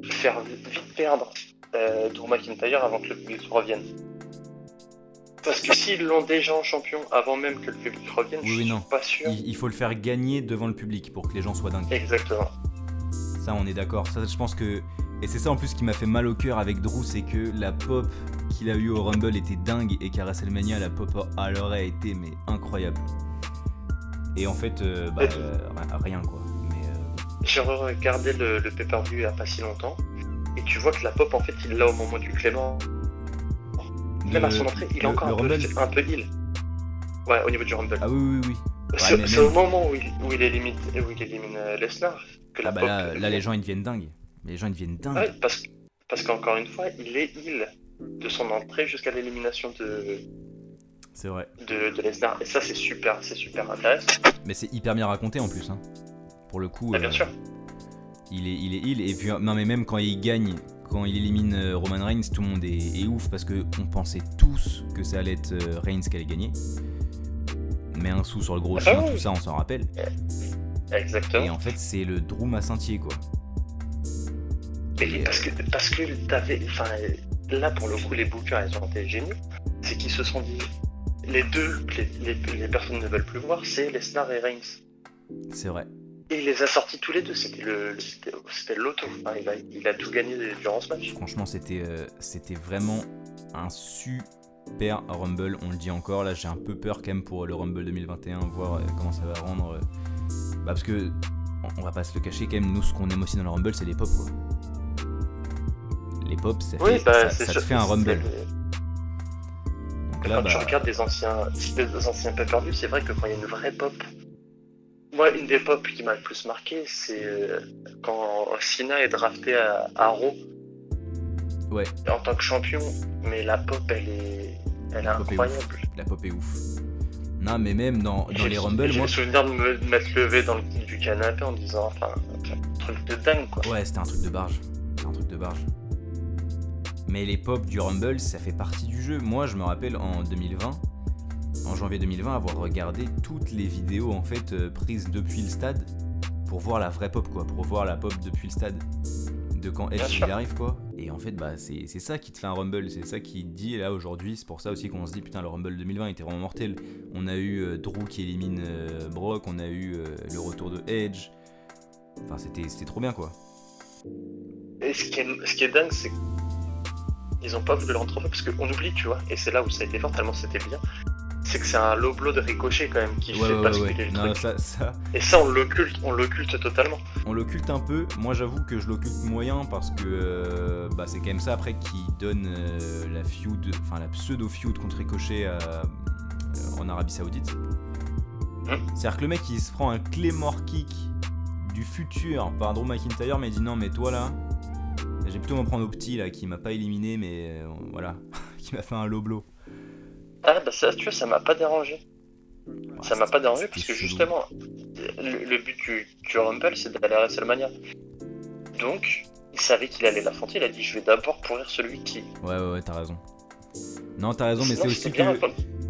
faire vite vite perdre euh, Drew McIntyre avant que le public revienne. Parce que s'ils l'ont déjà en champion avant même que le public revienne, Oui, je suis non. pas sûr. il, il faut le faire gagner devant le public pour que les gens soient dingues Exactement. Ça, on est d'accord. Ça, je pense que. Et c'est ça en plus qui m'a fait mal au cœur avec Drew, c'est que la pop qu'il a eu au Rumble était dingue et qu'à WrestleMania, la pop elle aurait été mais incroyable. Et en fait, euh, bah, euh, rien quoi. Mais euh, J'ai regardé le, le pay-per-view il y a pas si longtemps, et tu vois que la pop, en fait, il l'a au moment du Clément. Même à son entrée, il est encore un peu, un peu heal. Ouais, au niveau du Rumble. Ah oui, oui, oui. c'est même- au moment où il, où il élimine, où il élimine euh, Lesnar que la Ah bah pop. là, là, les gens ils deviennent dingues. Les gens ils deviennent dingues. Ouais, parce, parce qu'encore une fois, il est heal de son entrée jusqu'à l'élimination de, C'est vrai. de, de Lesnar. Et ça, c'est super, c'est super intéressant. Mais c'est hyper bien raconté en plus. Hein. Pour le coup. Ah, bien euh, sûr. Il est, il est heal et puis non mais même quand il gagne, quand il élimine euh, Roman Reigns, tout le monde est, est ouf parce que on pensait tous que ça allait être euh, Reigns qui allait gagner. Mais un sou sur le gros Ah chien, tout ça on s'en rappelle. Exactement. Et en fait c'est le Drew Massintier quoi. Mais Et, parce que, parce que t'avais. Enfin, là, pour le coup, les bookers, ils ont été géniaux. C'est qu'ils se sont dit. Les deux, les, les- les personnes ne veulent plus voir, c'est Lesnar et Reigns. C'est vrai. Et il les a sortis tous les deux, c'était le, le- c'était. Enfin, il, a, il a tout gagné durant ce match. Franchement c'était euh, c'était vraiment un super Rumble, on le dit encore. Là j'ai un peu peur quand même pour le Rumble 2021, voir euh, comment ça va rendre. euh. Bah parce que on- va pas se le cacher quand même, nous ce qu'on aime aussi dans le Rumble c'est les pop quoi. Les pop ça, Oui, fait- bah, ça- c'est ça sûr. te fait un Rumble. Donc là, Quand tu bah, regardes des anciens, des anciens c'est vrai que quand il y a une vraie pop. Moi, une des pop qui m'a le plus marqué, c'est euh, quand Cena est drafté à, à Raw ouais, en tant que champion, mais la pop, elle est, Elle est incroyable. La pop est ouf. Non, mais même dans, dans les Rumble, J'ai moi. le souvenir de me m'être levé dans le du canapé en disant, enfin, un truc de dingue quoi. Ouais, c'était un truc de barge. C'était un truc de barge. Mais les pop du Rumble, ça fait partie du jeu. Moi, je me rappelle en 2020, en janvier 2020, avoir regardé toutes les vidéos en fait euh, prises depuis le stade pour voir la vraie pop, quoi. Pour voir la pop depuis le stade. De quand Edge il arrive, quoi. Et en fait, bah, c'est c'est ça qui te fait un Rumble. C'est ça qui te dit là aujourd'hui. C'est pour ça aussi qu'on se dit, putain, le Rumble 2020 était vraiment mortel. On a eu euh, Drew qui élimine euh, Brock, on a eu le retour de Edge. Enfin, c'était c'était trop bien, quoi. Et ce qui est, ce qui est dingue, c'est qu'ils ont pas voulu le rentrer parce qu'on oublie, tu vois, et c'est là où ça a été fort tellement c'était bien. C'est que c'est un low blow de ricochet quand même qui Ouais, fait ouais, basculer ouais. le Non, truc. ça, ça, Et ça, on l'occulte, on l'occulte totalement. on l'occulte un peu. Moi, j'avoue que je l'occulte moyen parce que euh, bah, c'est quand même ça après qui donne euh, la feud, enfin la pseudo feud contre Ricochet euh, en Arabie Saoudite. Hum. C'est-à-dire que le mec il se prend un Claymore kick du futur par Drew McIntyre, mais il dit non, mais toi là, j'ai plutôt m'en prendre au petit là qui m'a pas éliminé, mais voilà, qui m'a fait un low blow. Ah bah ça, tu vois, ça m'a pas dérangé. Ça m'a pas dérangé parce que justement, le, le but du, du Rumble, c'est d'aller à WrestleMania. Donc, il savait qu'il allait l'affronter, il a dit je vais d'abord pourrir celui qui. Ouais, ouais, ouais, t'as raison. Non, t'as raison, mais c'est aussi que.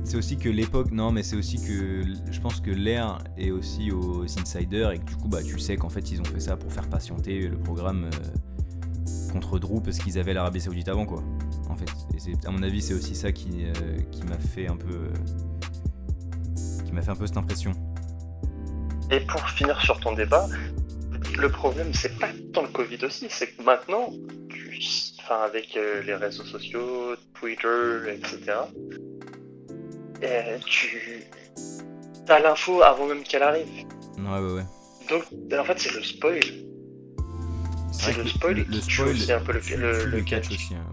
C'est aussi que l'époque, non, mais c'est aussi que je pense que l'air est aussi aux insiders et que du coup, bah, tu sais qu'en fait, ils ont fait ça pour faire patienter le programme euh, contre Drew parce qu'ils avaient l'Arabie Saoudite avant, quoi. En fait, et c'est, à mon avis, c'est aussi ça qui, euh, qui m'a fait un peu, euh, qui m'a fait un peu cette impression. Et pour finir sur ton débat, le problème, c'est pas tant le Covid aussi, c'est que maintenant, tu... enfin, avec euh, les réseaux sociaux, Twitter, etc., euh, tu as l'info avant même qu'elle arrive. Ouais, ouais, ouais. Donc, en fait, c'est le spoil. C'est le spoil le, qui le tue spoil aussi un peu le- catch. aussi, hein.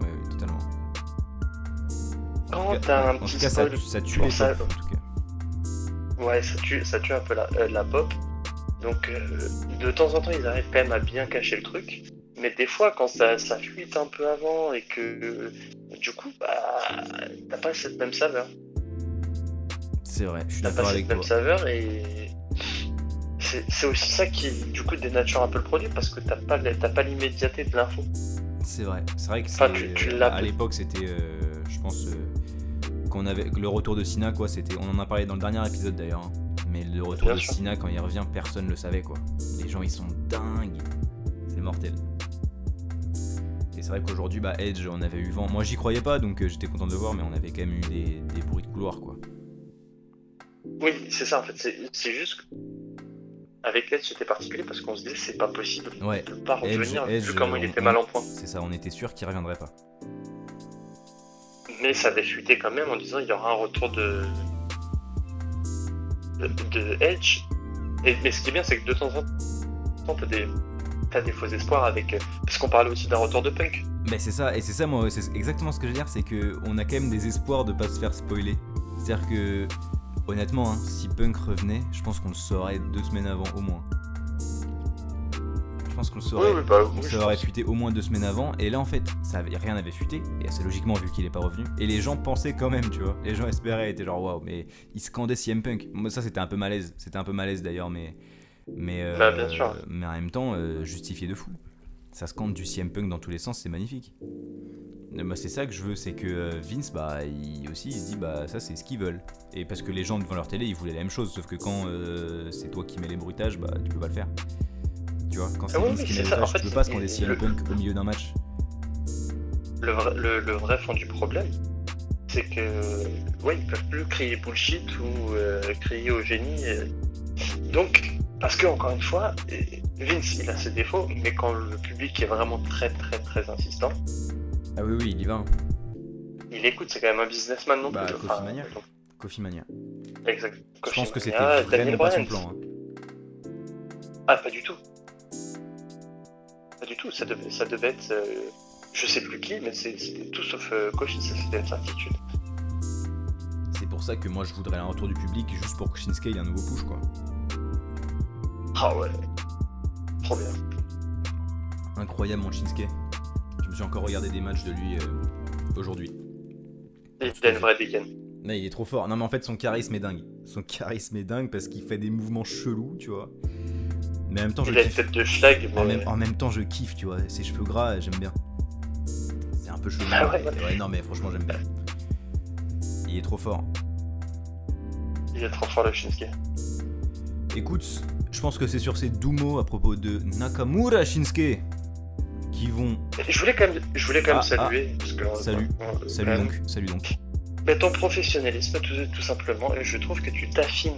Quand t'as un petit spoil, ça tue les ça- pop, en tout cas. ouais, ça tue, ça tue un peu la, euh, la pop. Donc, euh, de temps en temps, ils arrivent quand même à bien cacher le truc. Mais des fois, quand ça, ça fuite un peu avant et que euh, du coup, bah, t'as pas cette même saveur. C'est vrai, je suis T'as d'accord pas avec cette toi. même saveur et c'est aussi ça qui, du coup, dénature un peu le produit parce que t'as pas, t'as pas l'immédiateté de l'info. C'est vrai, c'est vrai que Enfin, c'est- tu- tu l'as à l'époque c'était, euh, je pense, euh, qu'on avait le retour de Sina quoi, c'était, on en a parlé dans le dernier épisode d'ailleurs, hein. mais le retour Bien de sûr. Sina quand il revient, personne le savait quoi. Les gens ils sont dingues, c'est mortel. Et c'est vrai qu'aujourd'hui bah Edge, on avait eu vent. Moi j'y croyais pas donc euh, j'étais content de le voir, mais on avait quand même eu des, des bruits de couloir quoi. Oui, c'est ça en fait. C'est juste que avec Edge, c'était particulier parce qu'on se disait c'est pas possible. Ouais, peut pas revenir Edge, vu comment il était on- mal en point. C'est ça, on était sûr qu'il reviendrait pas. Mais ça avait fuité quand même en disant il y aura un retour de de, Edge. Et, mais ce qui est bien, c'est que de temps en temps, t'as des, t'as des faux espoirs avec. Parce qu'on parlait aussi d'un retour de Punk. Mais c'est ça, et c'est ça, moi, c'est exactement ce que je veux dire, c'est que on a quand même des espoirs de pas se faire spoiler. C'est-à-dire que, honnêtement, hein, si Punk revenait, je pense qu'on le saurait deux semaines avant au moins. Je pense qu'on le saurait. oui, bah oui, ça je aurait pense. fuité au moins deux semaines avant, et là en fait, ça avait, rien n'avait fuité, et assez logiquement vu qu'il est pas revenu. Et les gens pensaient quand même, tu vois. Les gens espéraient, étaient genre waouh, mais ils scandaient CM Punk. Moi, ça c'était un peu malaise, c'était un peu malaise d'ailleurs, mais. Mais, euh, Bah, bien sûr. mais en même temps, euh, justifié de fou. Ça scande du CM Punk dans tous les sens, c'est magnifique. Euh, Moi, c'est ça que je veux, c'est que Vince, bah, il aussi, il se dit, bah, ça, c'est ce qu'ils veulent. Et parce que les gens devant leur télé, ils voulaient la même chose, sauf que quand euh, c'est toi qui mets les bruitages, bah, tu peux pas le faire. Tu vois, quand c'est Ah oui, ça. En fait, tu pas CM le- Punk au milieu d'un match. le vrai, le, le vrai fond du problème, c'est que ouais, ils peuvent plus crier bullshit ou euh, crier au génie. euh. Donc, parce que encore une fois, euh, Vince il a ses défauts, mais quand le public est vraiment très très très insistant, Ah oui, oui, il y va. hein. il écoute. C'est quand même un businessman non Bah, plus. Coffee Enfin, Mania. donc, Coffee Mania. exact. Je Coffee pense que c'était vraiment Daniel pas son plan. hein. Ah, pas du tout. Pas du tout. Ça devait, ça devait être, euh, je sais plus qui, mais c'est- c'était tout sauf euh, c'était une certitude. C'est pour ça que moi, je voudrais un retour du public juste pour que Shinsuke ait un nouveau push, quoi. Ah ouais. Trop bien. Incroyable, mon Shinsuke. Je me suis encore regardé des matchs de lui euh, aujourd'hui. Il a une vraie dégaine. Mais il est trop fort. Non, mais en fait, son charisme est dingue. Son charisme est dingue parce qu'il fait des mouvements chelous, tu vois. Mais en même temps, je Il a une kiffe. tête de schlag, En même, en même temps, je kiffe, tu vois. Ses cheveux gras, j'aime bien. C'est un peu chelou. Ah ouais, ouais, non, mais franchement, j'aime bien. Il est trop fort. il est trop fort le Shinsuke. Écoute, je pense que c'est sur ces doux mots à propos de Nakamura Shinsuke qui vont. Je voulais quand même, je voulais quand même Ah, saluer, parce que... Salut. euh, Salut quand même, donc, salut donc. Mais ton professionnalisme, tout, tout simplement, et je trouve que tu t'affines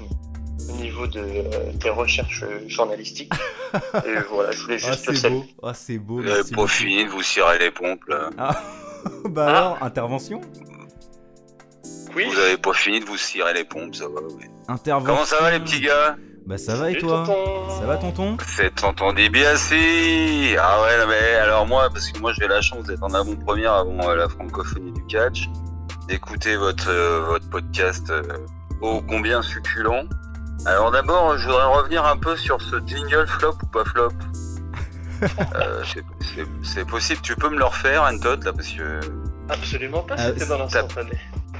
au niveau de euh, tes recherches euh, journalistiques. et voilà, je voulais Ah, juste le c'est beau. Ah, c'est beau. Vous avez Merci pas beaucoup. fini de vous cirer les pompes là. Ah, bah Ah. alors, intervention Oui, Vous avez pas fini de vous cirer les pompes, ça va, oui. Intervention. Comment ça va les petits gars? Bah, ça va et toi? tonton. Ça va, tonton? C'est tonton DiBiase Ah ouais, mais alors moi, parce que moi j'ai la chance d'être en avant-première avant euh, la francophonie du catch, d'écouter votre, euh, votre podcast euh, ô combien succulent. Alors d'abord, je voudrais revenir un peu sur ce jingle flop ou pas flop. Euh, c'est- possible, tu peux me le refaire, Antot, là, parce que... Absolument pas, Ah, c'était dans l'instantané.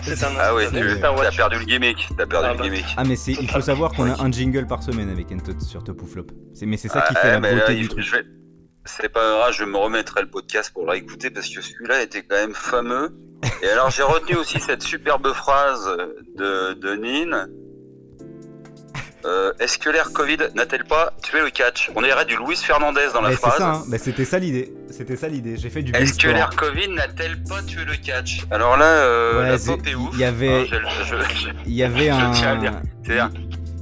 C'est un Ah ouais, tu c'est un as perdu le gimmick, t'as perdu Ah le bah. gimmick. Ah, mais c'est, il faut savoir qu'on a un jingle par semaine avec Entot sur Top ou Flop. C'est, mais c'est ça qui Ah, fait la là, beauté du faut- truc. je vais- C'est pas grave, je me remettrai le podcast pour le réécouter parce que celui-là était quand même fameux. Et alors j'ai retenu aussi cette superbe phrase de, de Nin. Euh, Est-ce que l'ère Covid n'a-t-elle pas tué le catch? On dirait du Luis Fernandez dans la Mais c'est phrase. ça, hein. C'était ça l'idée. C'était ça l'idée. J'ai fait du Est-ce que l'ère Covid n'a-t-elle pas tué le catch? Alors là, euh, Ouais, la pop est ouf. il y avait- Hein, je- Il y avait Je tiens à le dire.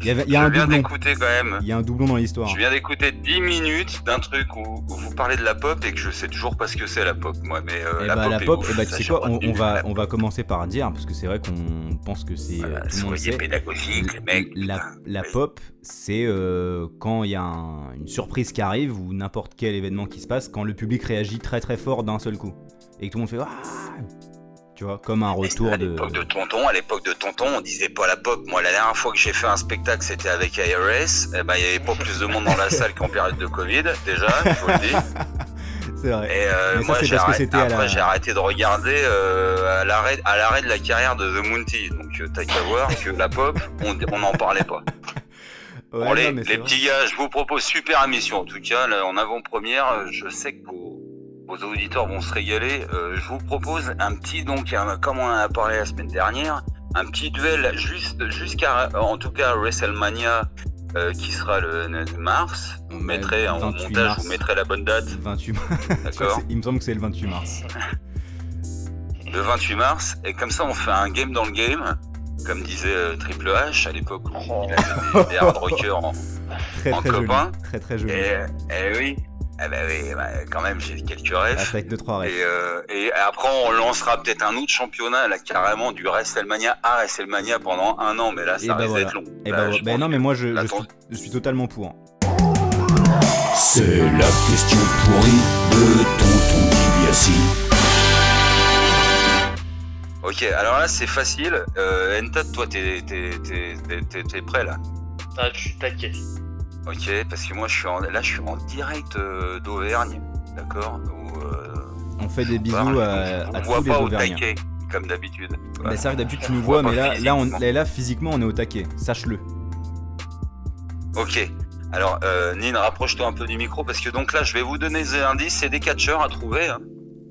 Il y avait, il y a je un viens doublon. d'écouter quand même. Il y a un doublon dans l'histoire. Je viens d'écouter 10 minutes d'un truc où, où vous parlez de la pop et que je sais toujours pas ce que c'est la pop, moi. Mais euh, Et la, bah pop la pop, ouf, et bah tu sais quoi, on, va on va commencer par dire parce que c'est vrai qu'on pense que c'est voilà, tout le monde soyez sait. pédagogiques, les mecs. La, putain. la Oui. pop, c'est euh, quand il y a un- une surprise qui arrive ou n'importe quel événement qui se passe, quand le public réagit très très fort d'un seul coup. Et que tout le monde fait Ah Tu vois, comme un retour à de. l'époque de Tonton, à l'époque de Tonton, on disait pas la pop. Moi, la dernière fois que j'ai fait un spectacle, c'était avec IRS. Eh ben, il y avait pas plus de monde dans la salle qu'en période de Covid, déjà, je vous le dis. C'est vrai. Et euh, ça, moi, j'ai arrêté, la- j'ai arrêté de regarder euh, à l'arrêt de la carrière de The Mountie. Donc, euh, t'as qu'à voir que la pop, on n'en parlait pas. Ouais, Bon, les, non, les petits gars, je vous propose super émission. En tout cas, là, en avant-première, je sais que vos auditeurs vont se régaler. Euh, je vous propose un petit, donc, un- comme on en a parlé la semaine dernière, un petit duel juste jusqu'à, en tout cas, WrestleMania, euh, qui sera le 9 mars. Vous Ouais, mettrez en 28 montage, mars. vous mettrez la bonne date, 28 mars. d'accord Il me semble que c'est le 28 mars. Le 28 mars. Et comme ça, on fait un game dans le game. Comme disait euh, Triple H à l'époque où il avait des, des hard rockers en, Très En très joli. Très très joli. Et, et oui, eh ben oui, bah, quand même, j'ai quelques rêves. Attaque de 3 rêves. Et, euh, et après, on lancera peut-être un autre championnat, là, carrément, du WrestleMania à WrestleMania pendant un an, mais là, ça Et bah risque voilà. d'être long. Et Là, bah, bah non, mais moi je, suis, ton- je suis totalement pour. hein. C'est la question pourrie de Tonton DiBiase. Ok, alors là, c'est facile. Euh, Entot, toi, t'es prêt, là? Ah, je suis taqué. Ok, parce que moi, je suis en, là, je suis en direct euh, d'Auvergne, d'accord euh, On fait des bisous à, on à voit tous les pas au taquet, comme d'habitude. Bah, c'est vrai que d'habitude tu nous vois, mais là, là, on, là, là, physiquement on est au taquet. Sache-le. Ok. Alors, euh, Nin, rapproche-toi un peu du micro parce que donc là, je vais vous donner des indices. C'est des catcheurs à trouver. hein.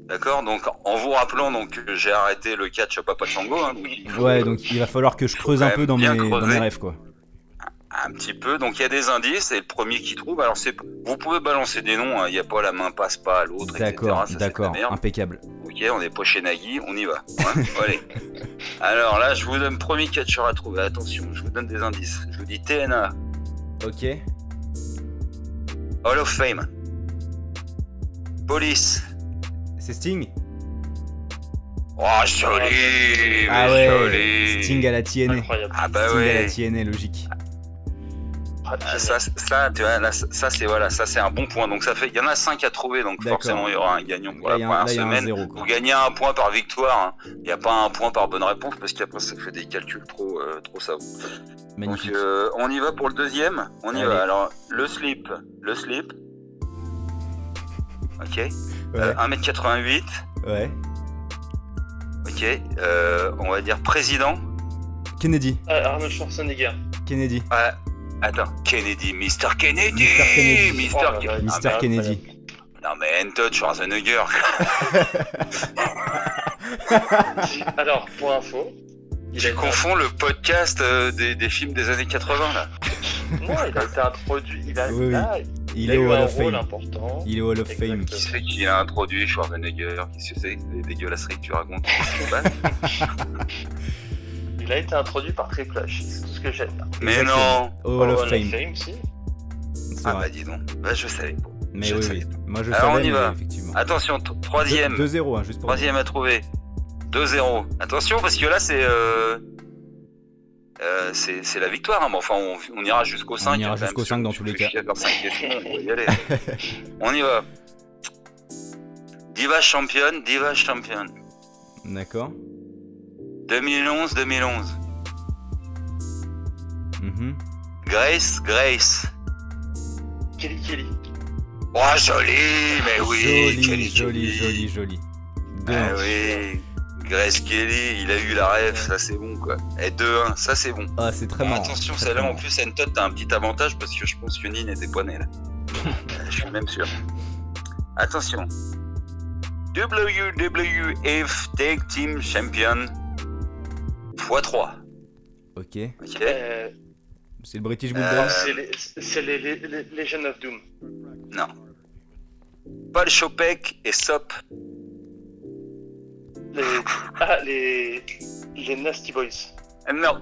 D'accord Donc, en vous rappelant donc que j'ai arrêté le catch à Papa Chango. hein, donc Ouais, donc il va falloir que je creuse un peu dans mes, dans mes rêves quoi. Un petit peu. Donc, il y a des indices et le premier qui trouve. Alors, c'est vous pouvez balancer des noms. hein, Il n'y a pas la main passe pas à l'autre. etc. D'accord, Ça, c'est de la d'accord, merde. impeccable. Ok, on est pas chez Nagui, on y va. hein. Allez. Alors là, je vous donne premier catcheur à trouver. Attention, je vous donne des indices. Je vous dis TNA, Ok. Hall of Fame, Police. C'est Sting? Oh, joli, Ah ouais, joli. Sting à la TNA. Incroyable. Ah bah Sting à la ouais. TNA, logique. Ah, ça, ça, tu vois, là, ça c'est voilà, ça c'est un bon point. Donc ça fait, il y en a 5 à trouver, donc forcément il y aura un gagnant pour Là, la première là, semaine. zéro. Vous gagnez un point par victoire. hein. Il n'y a pas un point par bonne réponse parce qu'après ça fait des calculs trop, euh, trop savants. Magnifique. Donc euh, on y va pour le deuxième. On y Allez. va. Alors le slip, le slip. Ok. Euh, Ouais, 1m88. ouais. Ok. Euh, on va dire président. Kennedy. Arnold Schwarzenegger. Kennedy. Ouais. Attends, Kennedy, Mr. Kennedy Mr. Kennedy. Mr. Oh Ah, mais Kennedy. Non mais Entot Schwarzenegger. Alors, pour info, a Tu confonds le podcast euh, des, des films des années 80 là. Non, il a été introduit. Il a, Oui, oui. là, Il il a est au eu Hall un of rôle Fame. important. Il est au Hall of Fame. Qui c'est qui a introduit Schwarzenegger? Qu'est-ce que c'est? Des dégueulasseries que tu racontes Il a été introduit par Triple H. C'est tout ce que j'ai. Mais Exactement. non Au Hall of Fame. si. C'est Ah vrai. bah dis donc, bah je savais pas. Mais je oui, savais oui. Moi je Alors, on savais, y mais va. effectivement. Attention, troisième. 2-0, hein, juste pour. Troisième à trouver. 2-0. Attention, parce que là, c'est. Euh... euh, c'est c'est la victoire, hein, mais enfin, on, on ira jusqu'au 5. ira hein, quand jusqu'au même, 5 dans si tous les cas. on y on y va. Diva championne, Diva championne. D'accord. 2011-2011. Mhm. Grace, Grace. Kelly Kelly. Oh, joli, mais oui. joli, Kelly joli, Kelly. joli, joli. Ah un. oui. Grace Kelly, il a eu la rêve, ça c'est bon quoi. Et 2-1, ça c'est bon. Ah, c'est très Bon, marrant. attention, celle-là en plus, Entot, t'as un petit avantage parce que je pense que Nin était né là. Je suis même sûr. Attention. WWF Tag Team Champion x3. marrant. Ok. Ok Euh, C'est le British Euh, Bulldog. c'est les, les, les, les Legend of Doom. Non. Paul Chopek et Sop. Les, ah, les, les Nasty Boys. Euh, Non.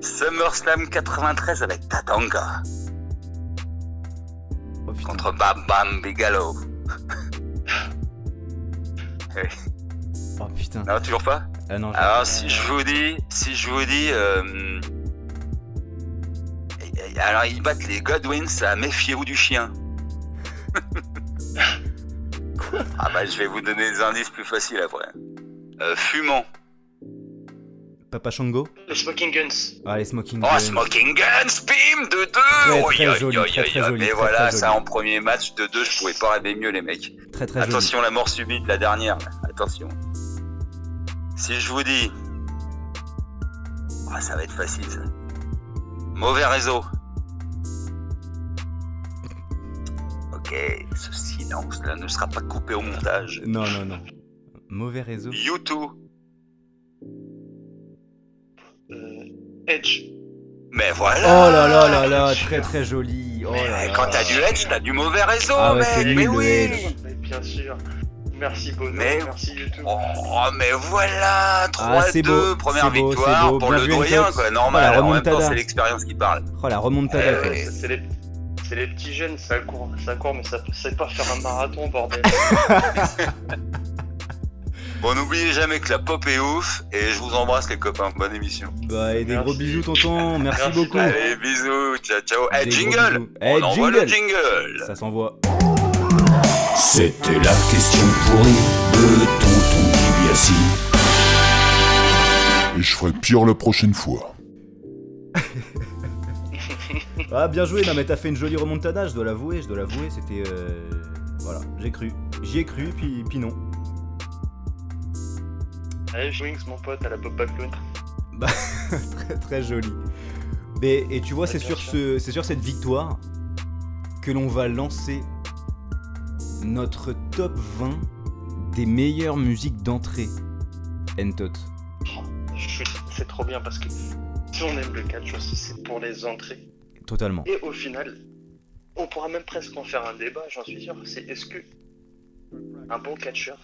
SummerSlam 93 avec Tatanka Oh contre Bam Bam Bigelow. Oh putain. Non, toujours pas Ah non, j'ai- Alors si je vous dis, si je vous dis, euh, alors ils battent les Godwins, à méfiez-vous du chien. ah bah je vais vous donner des indices plus faciles après. Euh, fumant. Papa Shango Les Smoking Guns. Ah, les Smoking Oh Guns. Smoking Guns, bim, de deux. Très, Oh, très yo, joli, yo, très, yo, très yo. joli, Mais très, voilà, très ça joli. en premier match de deux, je pouvais pas rêver mieux les mecs. Très très joli. Attention la mort subite, la dernière. là. Attention. Si je vous dis, ah ça va être facile ça. Mauvais réseau. Ok, ce silence là ne sera pas coupé au montage. Non, non, non. Mauvais réseau. YouTube. Euh, Edge. Mais voilà. Oh là là là là, très très joli. Oh là Mais là. quand t'as du Edge, t'as du mauvais réseau, Ah ouais, mec. mais oui. Edge. Mais bien sûr. Merci Bono, Mais- merci YouTube. Oh, mais voilà, 3-2, Ah, première beau, victoire beau. pour Bien le doyen, quoi, normal. Voilà, en même temps, c'est l'expérience qui parle. Oh la remontada Eh quoi. ouais. C'est les, petits jeunes, ça court, ça court, mais ça sait pas faire un marathon, bordel. Bon, n'oubliez jamais que la pop est ouf, et je vous embrasse les copains, bonne émission. Bah et des Merci. gros bisous tonton, merci, Merci. beaucoup. Allez, bisous, ciao ciao. Eh, Des gros jingle bisous. On Eh, envoie jingle le jingle Ça s'envoie. C'était la question pourrie de Tonton DiBiase. Et je ferai pire la prochaine fois. Ah bien joué, non mais t'as fait une jolie remontada, je dois l'avouer, je dois l'avouer, c'était... euh, Voilà, j'ai cru. J'y ai cru, puis, puis non. Allez, Wings, mon pote, à la pop clown. très très joli. Mais, et tu vois, c'est sur, ce, c'est sur cette victoire que l'on va lancer notre top 20 des meilleures musiques d'entrée. Entot. C'est trop bien parce que si on aime le catch aussi, c'est pour les entrées. Totalement. Et au final, on pourra même presque en faire un débat, j'en suis sûr. C'est est-ce que un bon catcheur,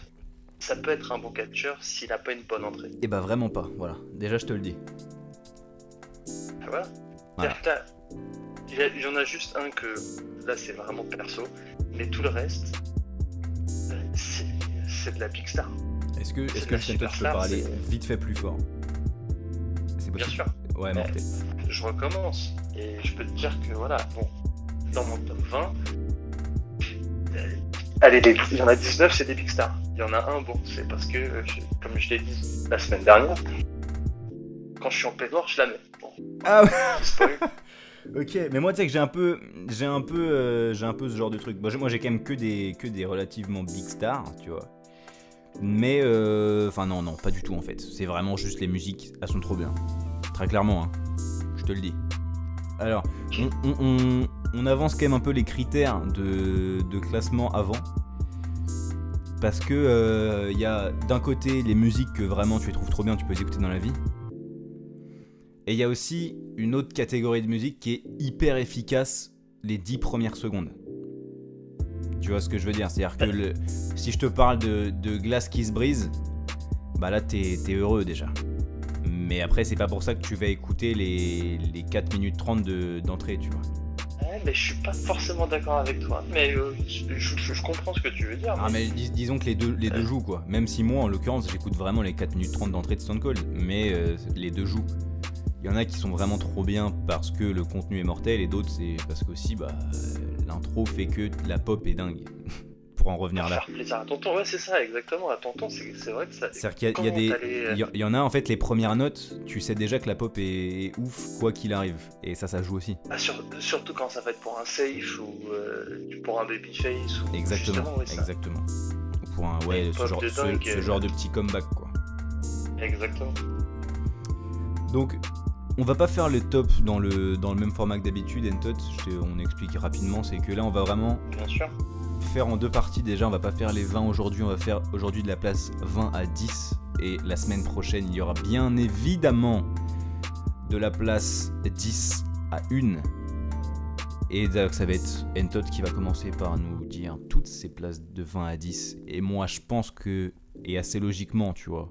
ça peut être un bon catcheur s'il n'a pas une bonne entrée? Et bah vraiment pas, voilà. Déjà je te le dis. Vois Voilà. C'est-à-dire que t'as- Il y, a- il y en a juste un que là c'est vraiment perso, mais tout le reste, euh, c'est de la big star. Est-ce que, C'est est-ce de que je peux parler vite fait plus fort? C'est Bien sûr, Ouais, Mais- mortel. je recommence et je peux te dire que voilà, bon, dans mon top 20, euh, allez, les- il y en a 19, c'est des big stars. Il y en a un, bon, c'est parce que, euh, je- comme je l'ai dit la semaine dernière, quand je suis en peignoir, je la mets. Bon, Ah ouais spoil. Ok, mais moi tu sais que j'ai un peu, j'ai un peu, euh, j'ai un peu ce genre de truc. Bon, moi j'ai quand même que des, que des relativement big stars, tu vois. Mais, euh, enfin non, non, pas du tout en fait. C'est vraiment juste les musiques, elles sont trop bien. Très clairement, hein. je te le dis. Alors, on, avance quand même un peu les critères de, de classement avant. Parce que il y a d'un côté les musiques que vraiment tu les trouves trop bien, tu peux les écouter dans la vie. Et il y a aussi une autre catégorie de musique qui est hyper efficace les 10 premières secondes. Tu vois ce que je veux dire? C'est-à-dire que le- si je te parle de, de Glass Kiss Breeze, bah là t'es heureux déjà. Mais après, c'est pas pour ça que tu vas écouter les, les 4 minutes 30 de- d'entrée, tu vois. Ouais, mais je suis pas forcément d'accord avec toi. Mais euh, je, je- je comprends ce que tu veux dire. Ah, mais dis- disons que les deux, les deux jouent quoi. Même si moi, en l'occurrence, j'écoute vraiment les 4 minutes 30 d'entrée de Stone Cold. Mais euh, les deux jouent. Il y en a qui sont vraiment trop bien parce que le contenu est mortel et d'autres c'est parce qu'aussi bah, l'intro fait que la pop est dingue. Pour en revenir là. faire plaisir à tonton, ouais, c'est ça, exactement. À tonton, c'est c'est vrai que ça. C'est-à-dire qu'il y y, des. t'allais, euh, Il y, en a en fait les premières notes, tu sais déjà que la pop est, ouf quoi qu'il arrive. Et ça, ça joue aussi. Ah, sur- surtout quand ça va être pour un safe ou euh, pour un babyface ou Exactement, ouais, ça. exactement. Pour un ouais, ce genre, de ce- dingue, ce euh. genre de petit comeback quoi. Exactement. Donc, on va pas faire le top dans le, dans le même format que d'habitude, Entot. On explique rapidement, c'est que là, on va vraiment Bien sûr. faire en deux parties. Déjà, on va pas faire les 20 aujourd'hui, on va faire aujourd'hui de la place 20 à 10. Et la semaine prochaine, il y aura bien évidemment de la place 10 à 1. Et donc, ça va être Entot qui va commencer par nous dire toutes ces places de 20 à 10. Et moi, je pense que, et assez logiquement, tu vois,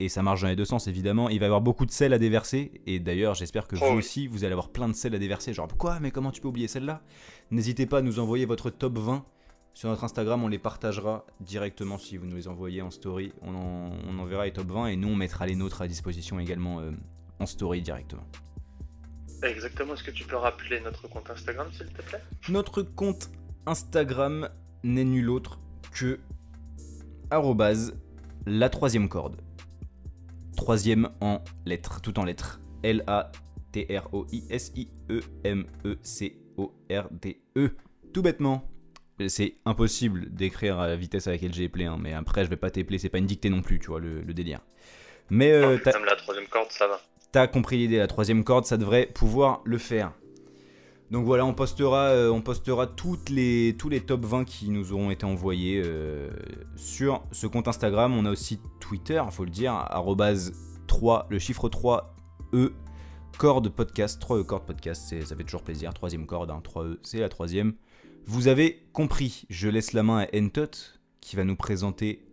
et ça marche dans les deux sens évidemment, il va y avoir beaucoup de sel à déverser. Et d'ailleurs, j'espère que Oh vous oui. aussi, vous allez avoir plein de sel à déverser. Genre, quoi Mais comment tu peux oublier celle-là? N'hésitez pas à nous envoyer votre top 20 sur notre Instagram, on les partagera directement si vous nous les envoyez en story. On, en- on enverra les top 20 et nous on mettra les nôtres à disposition également euh, en story directement. Exactement. Est-ce que tu peux rappeler notre compte Instagram, s'il te plaît? Notre compte Instagram n'est nul autre que arrobase la troisième corde. Troisième en lettres, tout en lettres. L-A-T-R-O-I-S-I-E-M-E-C-O-R-D-E. Tout bêtement. C'est impossible d'écrire à la vitesse à laquelle j'ai éplé, hein, mais après je vais pas t'épeler, c'est pas une dictée non plus, tu vois, le, le délire. Mais euh, Oh, t'as- Même la troisième corde, ça va. T'as compris l'idée, la troisième corde, ça devrait pouvoir le faire. Donc voilà, on postera, euh, on postera les, tous les top 20 qui nous auront été envoyés euh, sur ce compte Instagram. On a aussi Twitter, faut le dire, arrobase 3, le chiffre 3, E, corde podcast, 3 E corde podcast, ça fait toujours plaisir. Troisième corde, hein, 3 E, c'est la troisième. Vous avez compris, je laisse la main à Entot qui va nous présenter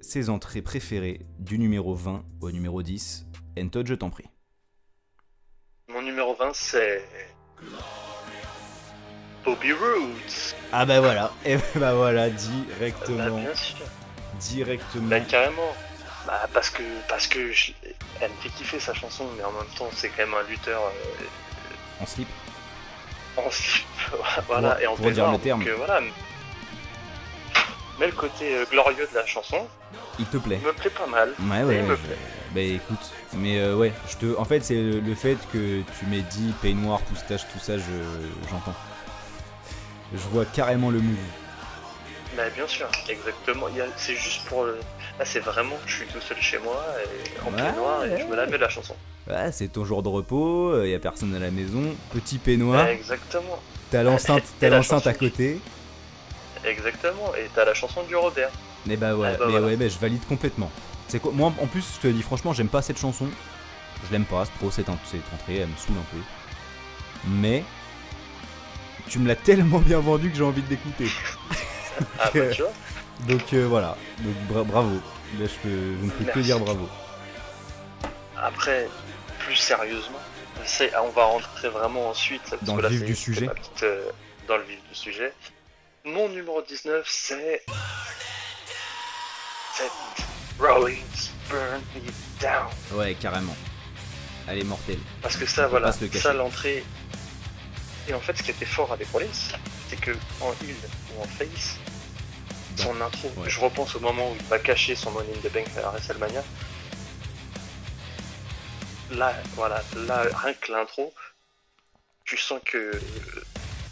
ses entrées préférées du numéro 20 au numéro 10. Entot, je t'en prie. Mon numéro 20, c'est. Bobby Roots. Ah bah voilà, et bah voilà, Bah, directement, bien sûr. directement. Bah, carrément. Bah, parce que, parce que je- elle me fait kiffer sa chanson, mais en même temps, c'est quand même un lutteur euh, En slip. en slip. voilà, Pour- et en pour dire le terme. donc, euh, voilà. Mais le côté euh, glorieux de la chanson Il te plaît. me plaît pas mal. Ouais, ouais, il me plaît. Bah écoute, mais euh, ouais, je te... en fait c'est le, le fait que tu m'aies dit peignoir, poustache, tout ça, je j'entends. Je vois carrément le move. Bah, bien sûr, exactement. Il y a- C'est juste pour. le- Là, c'est vraiment, je suis tout seul chez moi, et en Ouais, peignoir, et je me la mets la chanson. Ouais, c'est ton jour de repos, il y a personne à la maison, petit peignoir, Bah, exactement, t'as l'enceinte, t'as l'enceinte à côté. exactement. Et t'as la chanson du Robert. Mais bah ouais, Ah bah mais voilà. ouais, bah, je valide complètement. C'est quoi Moi en plus, je te dis franchement, j'aime pas cette chanson. Je l'aime pas, c'est trop cette, cette entrée, elle me saoule un peu. Mais tu me l'as tellement bien vendu que j'ai envie de l'écouter. Ah, bah, tu vois. Donc euh, voilà, donc bra- bravo. Là, je, peux, je ne peux que dire bravo. Après, plus sérieusement, on va rentrer vraiment ensuite. parce Dans que le là, vif du sujet. petite, euh, dans le vif du sujet. Mon numéro 19, c'est. C'est Rollins Burn Me Down. Ouais, carrément. Elle est mortelle. Parce que ça, voilà, ça l'entrée. Et en fait, ce qui était fort avec Rollins, c'est que en heal ou en face, son intro, ouais. je repense au moment où il va cacher son Money in the Bank à WrestleMania. Là, voilà, là, rien que l'intro, tu sens que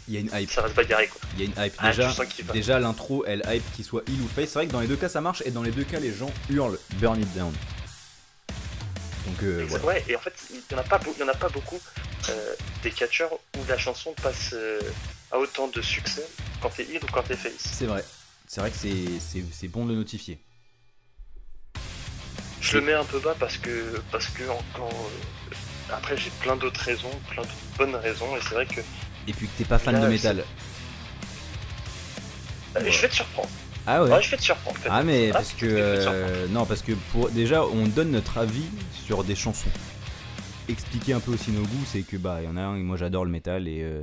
Il y a une hype. ça va se bagarrer quoi. Il y a une hype. Ah, Déjà, déjà l'intro, elle hype qu'il soit heal ou face. C'est vrai que dans les deux cas ça marche et dans les deux cas les gens hurlent burn it down. Donc euh, voilà. Ouais, et en fait, il y en pas, il en a pas beaucoup euh, des catcheurs où la chanson passe euh, à autant de succès quand t'es heal ou quand t'es face. C'est vrai. C'est vrai que c'est- bon de le notifier. Je le mets un peu bas parce que, parce que encore. après, j'ai plein d'autres raisons, plein de bonnes raisons, et c'est vrai que Et puis que t'es pas fan Là, de c'est- métal. euh, Ouais. je vais te surprendre. Ah ouais. Ouais, je vais te surprendre. Ah mais Ah, parce que euh, non parce que pour déjà on donne notre avis sur des chansons. Expliquer un peu aussi nos goûts, c'est que bah il y en a un, moi j'adore le métal et euh,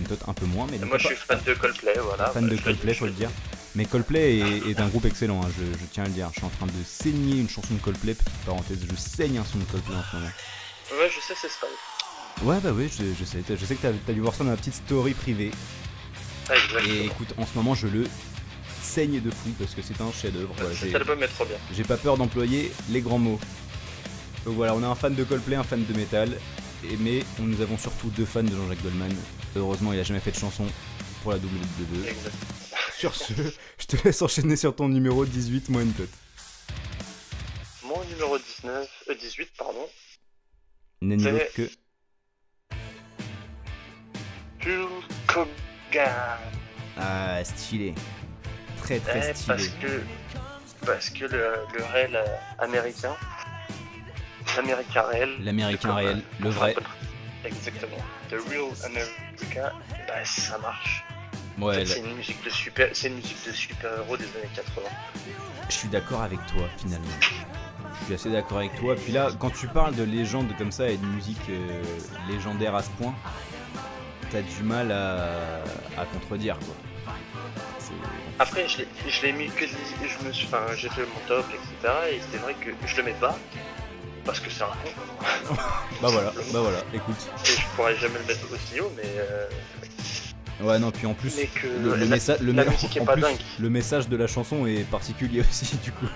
Entot un peu moins, mais Moi, je suis fan de Coldplay, voilà. fan de Bah, Coldplay, je faut le dire. Mais Coldplay est, est un groupe excellent, hein, je, je tiens à le dire. Je suis en train de saigner une chanson de Coldplay, petite parenthèse, je saigne un son de Coldplay en ce moment. Ouais, je sais, c'est ça. Ouais bah oui, je, je sais, je sais que t'as as dû voir ça dans ma petite story privée. Ah, exactement. Et écoute, en ce moment je le saigne de fou parce que c'est un chef-d'œuvre. Cet j'ai- album est trop bien. J'ai pas peur d'employer les grands mots. Donc voilà, on a un fan de Coldplay, un fan de métal, et, mais nous avons surtout deux fans de Jean-Jacques Goldman. Heureusement, il a jamais fait de chanson pour la WWE. Exact. Sur ce, je te laisse enchaîner sur ton numéro 18, moi une. Mon numéro 19, euh, 18, pardon. N'est que. Hulk Hogan. Ah, stylé. Très très Eh, stylé. parce que, parce que le, le réel euh, américain, l'américain réel, L'américain réel, le vrai. Exactement. The real America, bah ça marche. En Ouais, fait, là, c'est une musique de super, c'est une musique de super héros des années 80. je suis d'accord avec toi finalement. Je suis assez d'accord avec toi. Puis là, quand tu parles de légende comme ça et de musique euh, légendaire à ce point, t'as du mal à, à contredire quoi. Après, je l'ai, je l'ai mis que je me suis, enfin, j'ai fait mon top, etc. Et c'est vrai que je le mets pas parce que c'est un con. Bah voilà, bah voilà, écoute. Et je pourrais jamais le mettre aussi haut, mais, euh, Ouais, non, puis en plus, que le, le la, messa- le la me- musique est en pas plus, dingue. le message de la chanson est particulier aussi, du coup.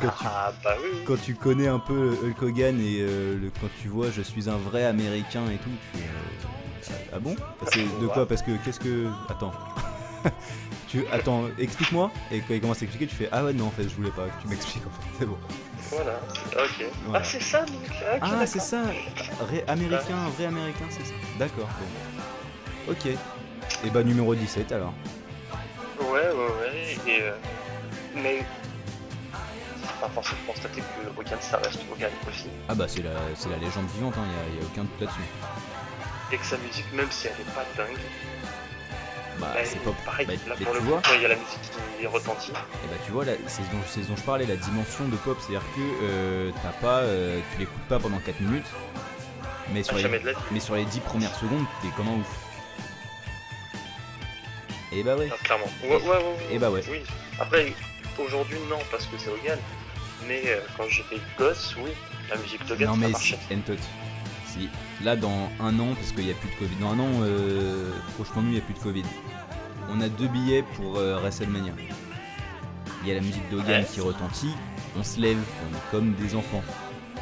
Quand tu, Ah bah oui. oui. quand tu connais un peu Hulk Hogan et euh, le- quand tu vois je suis un vrai américain et tout, tu. euh, ah bon? C'est De quoi? Parce que qu'est-ce que. Attends. tu... Attends, explique-moi. Et quand il commence à expliquer, tu fais Ah ouais, non, en fait, je voulais pas que tu m'expliques, en fait, c'est bon. Voilà. Ok. Voilà. Ah c'est ça donc. Ah, Ah, c'est ça Vrai américain, vrai américain, c'est ça D'accord, bon. Ok. Et bah, numéro 17 alors. Ouais ouais ouais. Et euh, mais c'est pas forcément constater que Hogan ça reste Hogan aussi. Ah bah, c'est la, la légende vivante, il hein, y, a, y a aucun doute là-dessus. Et que sa musique, même si elle est pas dingue, Bah, bah, c'est pop. pareil, Bah, là pour tu le vois coup, il y a la musique qui retentit. Et bah tu vois, là, c'est ce, ce dont je parlais, la dimension de pop, c'est-à-dire que euh, t'as pas, euh, tu l'écoutes pas pendant 4 minutes, mais sur, Ah, les, de mais sur les 10 premières secondes, t'es comme un ouf. Et bah ouais. Ah, clairement. Ouais, ouais, ouais. Et bah ouais. Oui. Après, aujourd'hui, non, parce que c'est Hogan. Mais euh, quand j'étais gosse, oui, la musique d'Hogan, non ça mais. Là dans un an, parce qu'il n'y a plus de Covid, dans un an, euh, prochainement nous, il n'y a plus de Covid. On a deux billets pour euh, WrestleMania. Il y a la musique d'Hogan Ouais. qui retentit, on se lève, on est comme des enfants.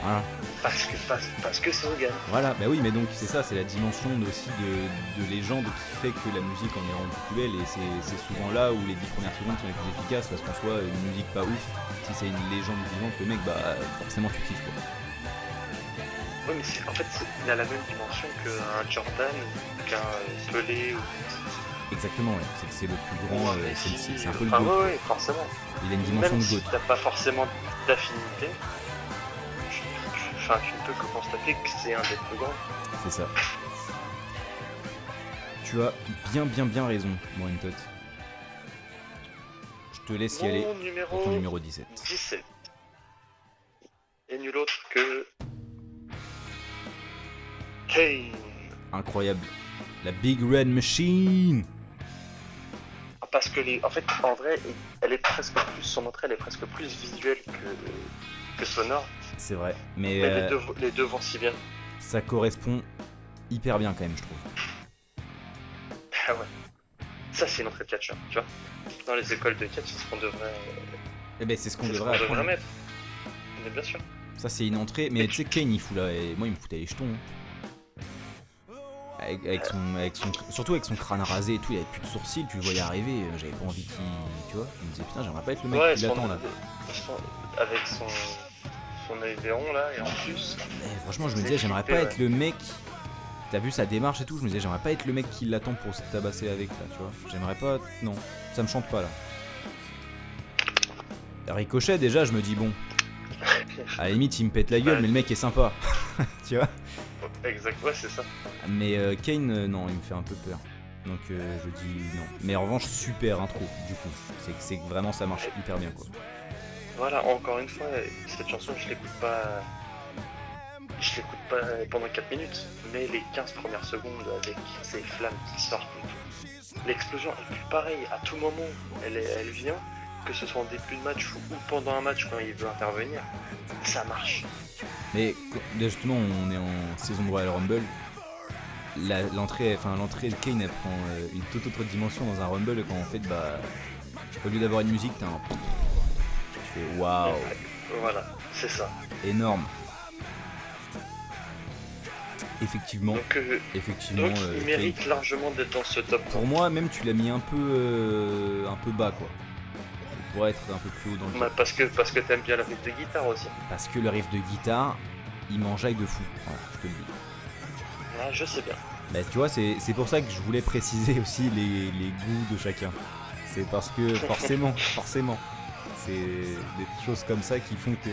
Voilà. Parce que, parce, parce que c'est Hogan. Voilà, bah oui, mais donc c'est ça, c'est la dimension aussi de, de légende qui fait que la musique en est rendue plus belle et c'est c'est souvent là où les 10 premières secondes sont les plus efficaces parce qu'en soi, une musique pas ouf, si c'est une légende vivante, le mec, bah forcément tu kiffes quoi. Oui, mais en fait, il a la même dimension qu'un Jordan ou qu'un euh, Pelé ou Exactement, ouais, c'est le plus grand, ou un euh, c'est c'est un peu le Ah GOAT, ouais, ouais, forcément. Il a une dimension Même de si GOAT, t'as pas forcément d'affinité, tu, tu- enfin, tu ne peux que constater que c'est un des plus grands. c'est ça. Tu as bien, bien, bien raison, Morentot. Je te laisse y aller Mon pour numéro, ton numéro 17. 17. Et nul autre que. Kane. Incroyable. La Big Red Machine Ah, Parce que les, en fait, en vrai, elle est presque plus, son entrée, elle est presque plus visuelle que, que sonore. C'est vrai, mais, Mais euh, les, deux, les deux vont si bien. ça correspond hyper bien quand même, je trouve. Ah ouais. Ça, c'est une entrée de catcheur, tu vois. Dans les écoles de catch, c'est ce qu'on devrait, Eh ben c'est ce qu'on ce devrait devrait apprendre. mettre. Mais bien sûr. Ça c'est une entrée, mais tu sais Kane il fout là, et moi il me foutait les jetons. hein. Avec, avec son, avec son, surtout avec son crâne rasé et tout, il avait plus de sourcils, tu le voyais arriver, euh, j'avais pas envie qu'il. Tu vois, je me disais putain, j'aimerais pas être le mec Ouais, qui l'attend là. avec son, son aileron là, et en plus, Et franchement, je me disais, j'aimerais pas ouais. être le mec. T'as vu sa démarche et tout, je me disais, j'aimerais pas être le mec qui l'attend pour se tabasser avec là, tu vois. J'aimerais pas. Non, ça me chante pas là. Ricochet, déjà, je me dis, bon, à la limite, il me pète la gueule, Ouais. mais le mec est sympa. tu vois exact, ouais, c'est ça. Mais euh, Kane, euh, non, il me fait un peu peur. Donc euh, je dis non. Mais en revanche, super intro, du coup. C'est que- vraiment ça marche hyper bien quoi. Voilà, encore une fois, cette chanson, je l'écoute pas. Je l'écoute pas pendant 4 minutes, mais les 15 premières secondes avec ces flammes qui sortent. L'explosion, et puis pareil, à tout moment, elle, elle vient, que ce soit en début de match ou pendant un match quand il veut intervenir, ça marche. Mais justement, on est en saison de Royal Rumble. L'entrée, enfin l'entrée de Kane, elle prend euh, une toute autre dimension dans un Rumble quand en fait, bah, au lieu d'avoir une musique, t'as un. Tu fais waouh, Voilà, c'est ça. énorme. Effectivement, Donc, euh, effectivement. donc euh, il Kane- mérite largement d'être dans ce top. Pour moi, même tu l'as mis un peu, euh, un peu bas quoi. Pourrait être un peu plus haut dans le Bah, parce que, parce que t'aimes bien la rythme de guitare aussi. Parce que le riff de guitare, il m'enjaille de fou. Voilà, je te le dis. Ah, je sais bien. Bah, tu vois, c'est pour ça que je voulais préciser aussi les, les goûts de chacun. C'est parce que forcément, forcément, c'est des choses comme ça qui font que.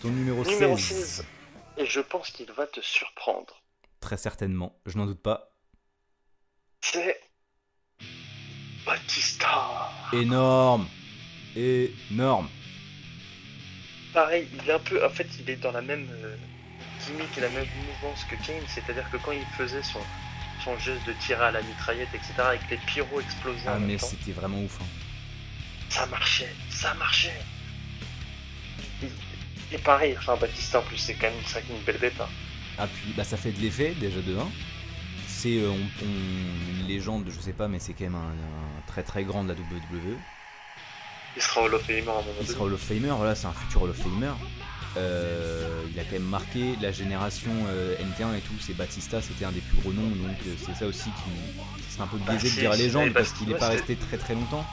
Ton numéro 16, Numéro 16. Et je pense qu'il va te surprendre. très certainement, je n'en doute pas. C'est. Batista. Énorme Énorme Pareil, il est un peu. En fait, il est dans la même euh, gimmick et la même mouvance que Kane. C'est-à-dire que quand il faisait son, son geste de tirer à la mitraillette, etc., avec les pyros explosés Ah, en mais c'était vraiment ouf. hein. ça marchait. Ça marchait. Et, et pareil, enfin, Batista en plus, c'est quand même une, sacrée- une belle bête. hein. Ah, puis bah, ça fait de l'effet déjà de 1. C'est euh, on- on- une légende, je sais pas, mais c'est quand même un, un très très grand de la WWE. Il sera Hall of Famer à un moment Il donné. sera Hall of Famer, voilà, c'est un futur Hall of Famer. Euh, il a quand même marqué la génération euh, NT1 et tout, c'est Batista, c'était un des plus gros noms, donc euh, c'est ça aussi qui c'est un peu biaisé de c'est- dire légende bah, parce qu'il est ouais, pas resté très très longtemps.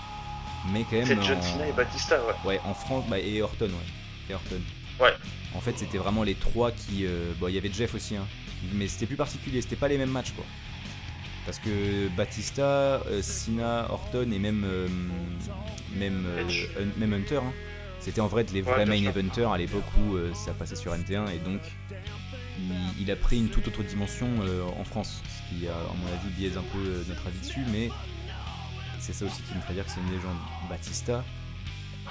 Mais quand même. C'est John en- Cena et Batista, ouais. Ouais, en France, bah, et Orton, ouais. Et Orton. Ouais. En fait, c'était vraiment les trois qui. bon, il y avait Jeff aussi, hein. Mais c'était plus particulier, c'était pas les mêmes matchs, quoi. Parce que Batista, euh, Cena, Orton et même. euh, même, euh, même Hunter, hein. C'était en vrai les vrais main eventers à l'époque où ça passait sur NT1 et donc il, il a pris une toute autre dimension en France. Ce qui, a, à mon avis, biaise un peu notre avis dessus, mais c'est ça aussi qui me ferait dire que c'est une légende. Batista.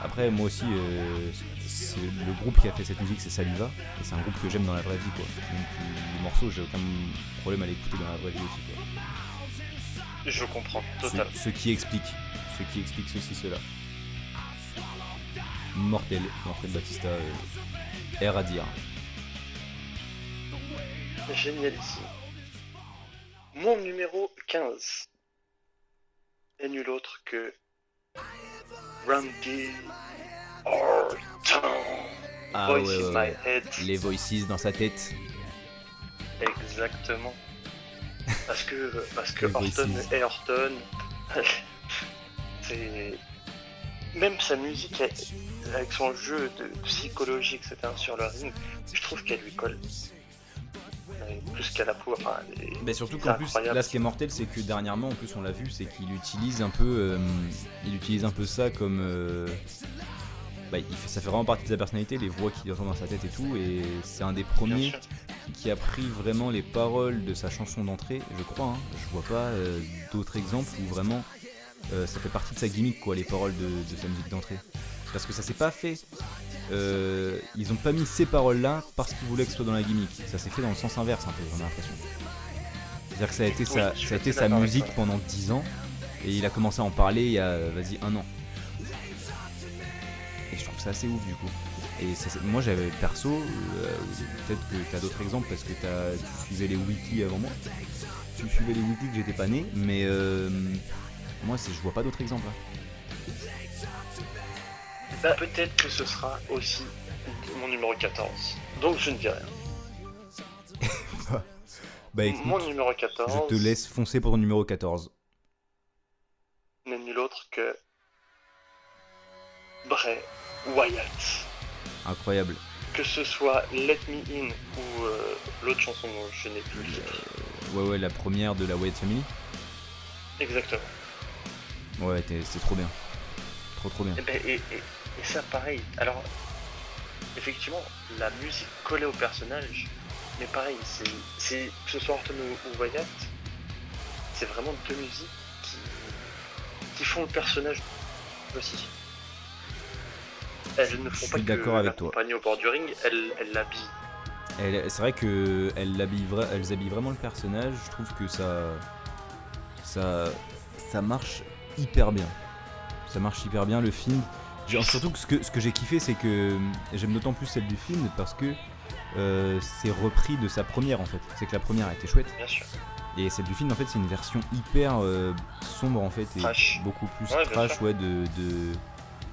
Après, moi aussi, euh, c'est le groupe qui a fait cette musique, c'est Saliva, et c'est un groupe que j'aime dans la vraie vie, quoi. Donc les morceaux, j'ai aucun problème à l'écouter dans la vraie vie aussi, quoi. Je comprends, total. ce qui explique, ce qui explique ceci, cela. Mortel, de Batista, euh, air à dire. Génialissime. Mon numéro 15 est nul autre que Randy Orton. Ah Voice ouais, in ouais, my head. Les voices dans sa tête. Exactement. Parce que, parce que Orton est Orton. C'est. Même sa musique, avec son jeu de psychologie, etc. sur le ring, je trouve qu'elle lui colle. Plus qu'à la peau. Enfin, Mais surtout c'est qu'en plus, là, ce qui est mortel, c'est que dernièrement, en plus, on l'a vu, c'est qu'il utilise un peu, euh, il utilise un peu ça comme, euh, bah, il fait, ça fait vraiment partie de sa personnalité, les voix qu'il entend dans sa tête et tout, et c'est un des premiers qui a pris vraiment les paroles de sa chanson d'entrée, je crois. hein. Je vois pas euh, d'autres exemples où vraiment ça fait partie de sa gimmick, quoi, les paroles de, de sa musique d'entrée. Parce que ça s'est pas fait. euh, ils ont pas mis ces paroles-là parce qu'ils voulaient que ce soit dans la gimmick. Ça s'est fait dans le sens inverse, un peu, j'ai l'impression. C'est-à-dire que ça a été Oui, sa, ça a été musique pendant 10 ans et il a commencé à en parler il y a, vas-y, un an. Et je trouve ça assez ouf du coup. Et ça, moi j'avais perso, euh, peut-être que t'as d'autres exemples parce que t'as- tu suivais les wikis avant moi. Tu suivais les wikis que j'étais pas né, mais euh, moi c'est- je vois pas d'autres exemples. hein. Bah, peut-être que ce sera aussi mon numéro 14. Donc je ne dis rien. Bah écoute, Mon numéro 14 je te laisse foncer pour ton numéro 14. n'est nul autre que Bray Wyatt. Incroyable. Que ce soit Let Me In ou euh, l'autre chanson dont je n'ai plus le titre. Ouais, ouais, la première de la Wyatt Family. Exactement. Ouais, c'est trop bien. Trop trop bien. Et, ben, et, et- et ça, pareil. Alors, effectivement, la musique collée au personnage, mais pareil, c'est, que ce soit Orton ou, ou Wyatt, c'est vraiment deux musiques qui, qui font le personnage aussi. Elles ne font Je pas suis que d'accord avec toi. au bord du ring, elles, l'habillent. Elle- C'est vrai que elles habillent, vra- elles habillent vraiment le personnage. Je trouve que ça, ça, ça marche hyper bien. Ça marche hyper bien le film. J'ai- Surtout que ce que, ce que j'ai kiffé, c'est que j'aime d'autant plus celle du film parce que euh, c'est repris de sa première en fait. C'est que la première a été chouette Bien sûr. et celle du film en fait c'est une version hyper euh, sombre en fait et Trash. beaucoup plus Ouais, trash ouais, de, de,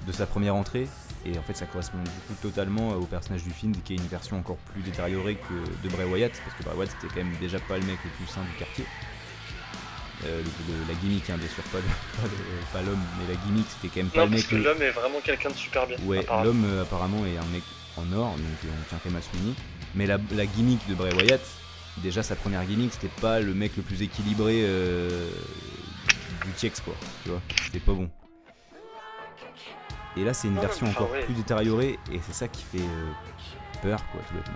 de sa première entrée. Et en fait, ça correspond du coup totalement au personnage du film, qui est une version encore plus détériorée que de Bray Wyatt, parce que Bray Wyatt c'était quand même déjà pas le mec le plus sain du quartier. Euh, le- le- la gimmick, hein, bien sûr, pas l'homme, mais la gimmick c'était quand même pas Non, le parce mec. que le- l'homme est vraiment quelqu'un de super bien. Ouais, l'homme euh, apparemment est un mec en or, donc euh, on tient quand même à souligner. Mais la, la gimmick de Bray Wyatt, déjà sa première gimmick, c'était pas le mec le plus équilibré euh, du TX quoi, tu vois, c'était pas bon. Et là c'est une version enfin, encore ouais. plus détériorée et c'est ça qui fait euh, peur quoi tout bêtement.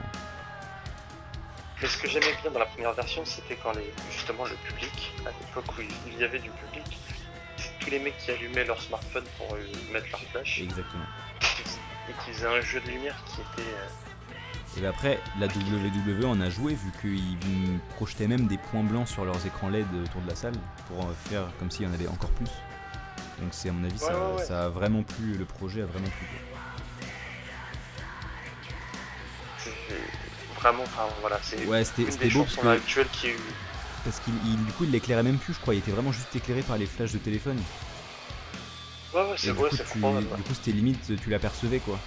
Mais ce que j'aimais bien dans la première version, c'était quand les, justement le public, à l'époque où il y avait du public, tous les mecs qui allumaient leur smartphone pour euh, mettre leur flash Exactement. et qui faisaient un jeu de lumière qui était. euh, Et après la WWE en a joué vu qu'ils projetaient même des points blancs sur leurs écrans LED autour de la salle pour euh, faire comme s'il y en avait encore plus. Donc c'est à mon avis Ouais, ouais. ça a vraiment plu, le projet a vraiment plu. Vraiment, enfin voilà, c'est Ouais, c'était une des beau parce chansons que actuelles qui eu. parce qu'il il- du coup il l'éclairait même plus, je crois. Il était vraiment juste éclairé par les flashs de téléphone. Ouais, ouais, c'est vrai, coup, c'est du coup, c'était limite, tu l'apercevais quoi.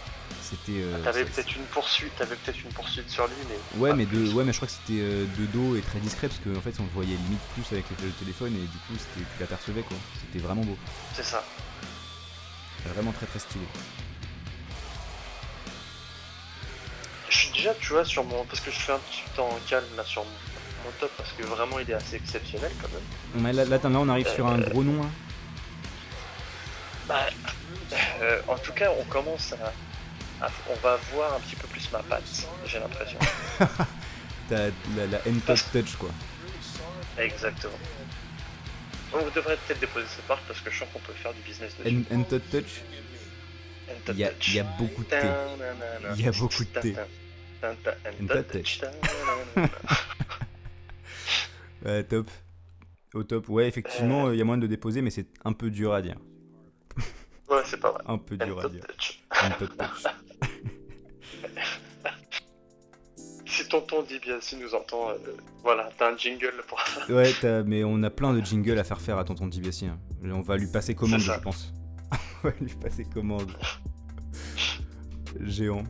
C'était. euh, T'avais peut-être une poursuite, t'avais peut-être une poursuite sur lui, mais. Ouais, mais de, ouais, mais je crois que c'était euh, de dos et très discret parce qu'en fait on le voyait limite plus avec les flashs de téléphone et du coup c'était, tu l'apercevais quoi. C'était vraiment beau, C'est ça. vraiment très très stylé. Déjà, tu vois, sur mon. Parce que je fais un petit temps calme là sur mon, mon top, parce que vraiment il est assez exceptionnel quand même. Ouais, là, là, on arrive sur un gros nom. hein. Bah, euh, en tout cas, on commence à, à- On va voir un petit peu plus ma patte, j'ai l'impression. T'as la, la N-Top Touch quoi. Exactement. On devrait peut-être déposer cette marque parce que je sens qu'on peut faire du business. N- N-Top Touch, il y y a beaucoup de thé. Il y a beaucoup de thé. Ouais, top. Au top, ouais, effectivement, il y a moyen de déposer, mais c'est un peu dur à dire. Ouais, c'est pas vrai. Un peu dur à dire. N-Top Touch. Si tonton dit bien, si nous entend, euh, voilà, t'as un jingle pour. Ouais, mais on a plein de jingles à faire faire à tonton DiBiassi. hein. On va lui passer commande, je pense. on va lui passer commande. Géant.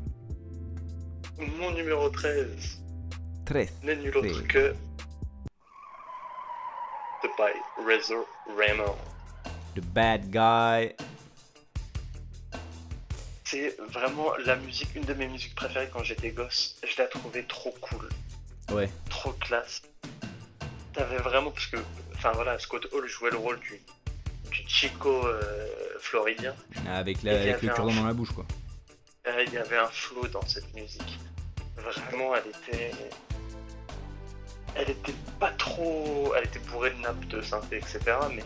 Mon numéro 13 13. n'est nul autre que The by Razor Ramon. The bad guy. C'est vraiment la musique, une de mes musiques préférées quand j'étais gosse. Je la trouvais trop cool, Ouais. trop classe. T'avais vraiment, parce que, enfin voilà, Scott Hall jouait le rôle du, du Chico euh, floridien. Avec, la, avec le cure-dent dans la bouche, quoi. Euh, Il y avait un flow dans cette musique. Vraiment, elle était. Elle était pas trop. Elle était bourrée de nappes de synthé, etc. Mais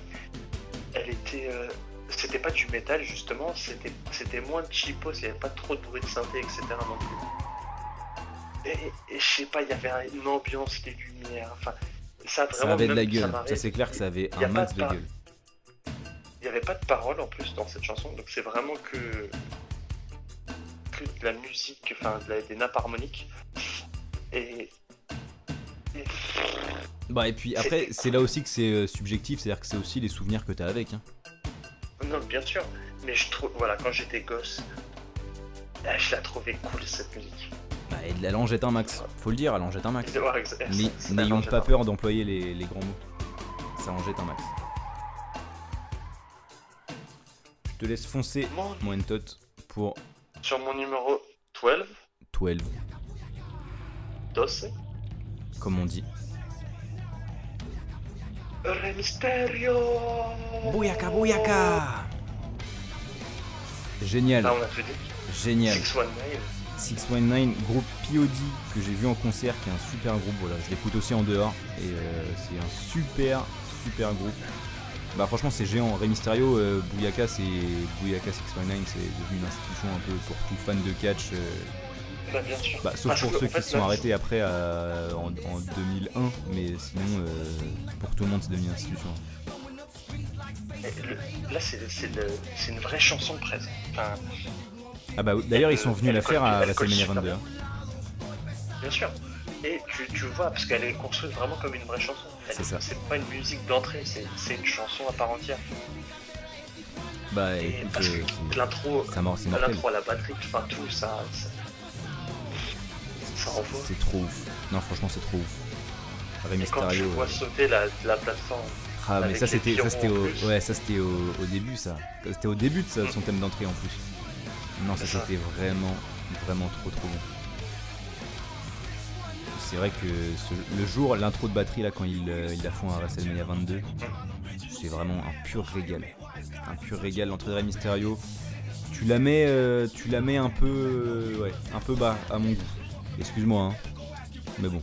elle était. euh, C'était pas du métal, justement. C'était c'était moins cheapos. Il n'y avait pas trop de bruit de synthé, etc. non plus. Et, et je sais pas, il y avait une ambiance, des lumières. Enfin, ça, a Ça vraiment avait de la gueule. Ça, c'est clair que ça avait un max de de gueule. Il n'y avait pas de paroles en plus dans cette chanson, donc c'est vraiment que, de la musique, enfin de la- des nappes harmoniques. Et, et- Bah, et puis après, c'est là aussi que c'est euh, subjectif, c'est-à-dire que c'est aussi les souvenirs que t'as avec. Hein. non, bien sûr, mais je trouve, voilà, quand j'étais gosse, eh, je la trouvais cool cette musique. Bah, elle, elle en jette un max. Faut le dire, elle en jette un max. Mais n'ayons pas peur d'employer les, les grands mots. Ça en jette un max. Je te laisse foncer, Mon- pour Sur mon numéro 12, 12, 12, comme on dit. Re Mysterio Bouyaka, bouyaka Génial, Là, on a tout dit. génial. 619. 619, groupe POD que j'ai vu en concert, qui est un super groupe. Voilà, je l'écoute aussi en dehors et euh, c'est un super, super groupe. Bah franchement c'est géant. Rey Mysterio, euh, Bouyaka, c'est Bouyaka 619, c'est devenu une institution un peu pour tout fan de catch. euh, Bah, bien sûr. bah, sauf pour ceux qui se sont arrêtés après euh, en, en 2001, mais sinon euh, pour tout le monde c'est devenu une institution. Le- Là, c'est une vraie chanson presque. Enfin, Ah bah d'ailleurs ils sont venus la faire à WrestleMania super 22. hein. bien sûr. Et tu, tu vois, parce qu'elle est construite vraiment comme une vraie chanson. C'est ça. C'est pas une musique d'entrée, c'est une chanson à part entière. Bah Et écoute, parce euh, que l'intro, l'intro à la batterie, enfin tout ça, ça, ça envoie. C'est trop ouf. Non franchement c'est trop ouf. Et quand tu vois euh, sauter la, la plateforme, Ah mais ça c'était au ouais ça c'était au, au début ça c'était au début de son thème d'entrée en plus non ça. c'était vraiment vraiment trop trop bon c'est vrai que ce- le jour l'intro de batterie là quand il, euh, ils la font à WrestleMania 22 c'est vraiment un pur régal. Un pur régal l'entrée de Rey Mysterio tu la mets euh, tu la mets un peu euh, ouais un peu bas à mon goût. Excuse-moi hein. Mais bon.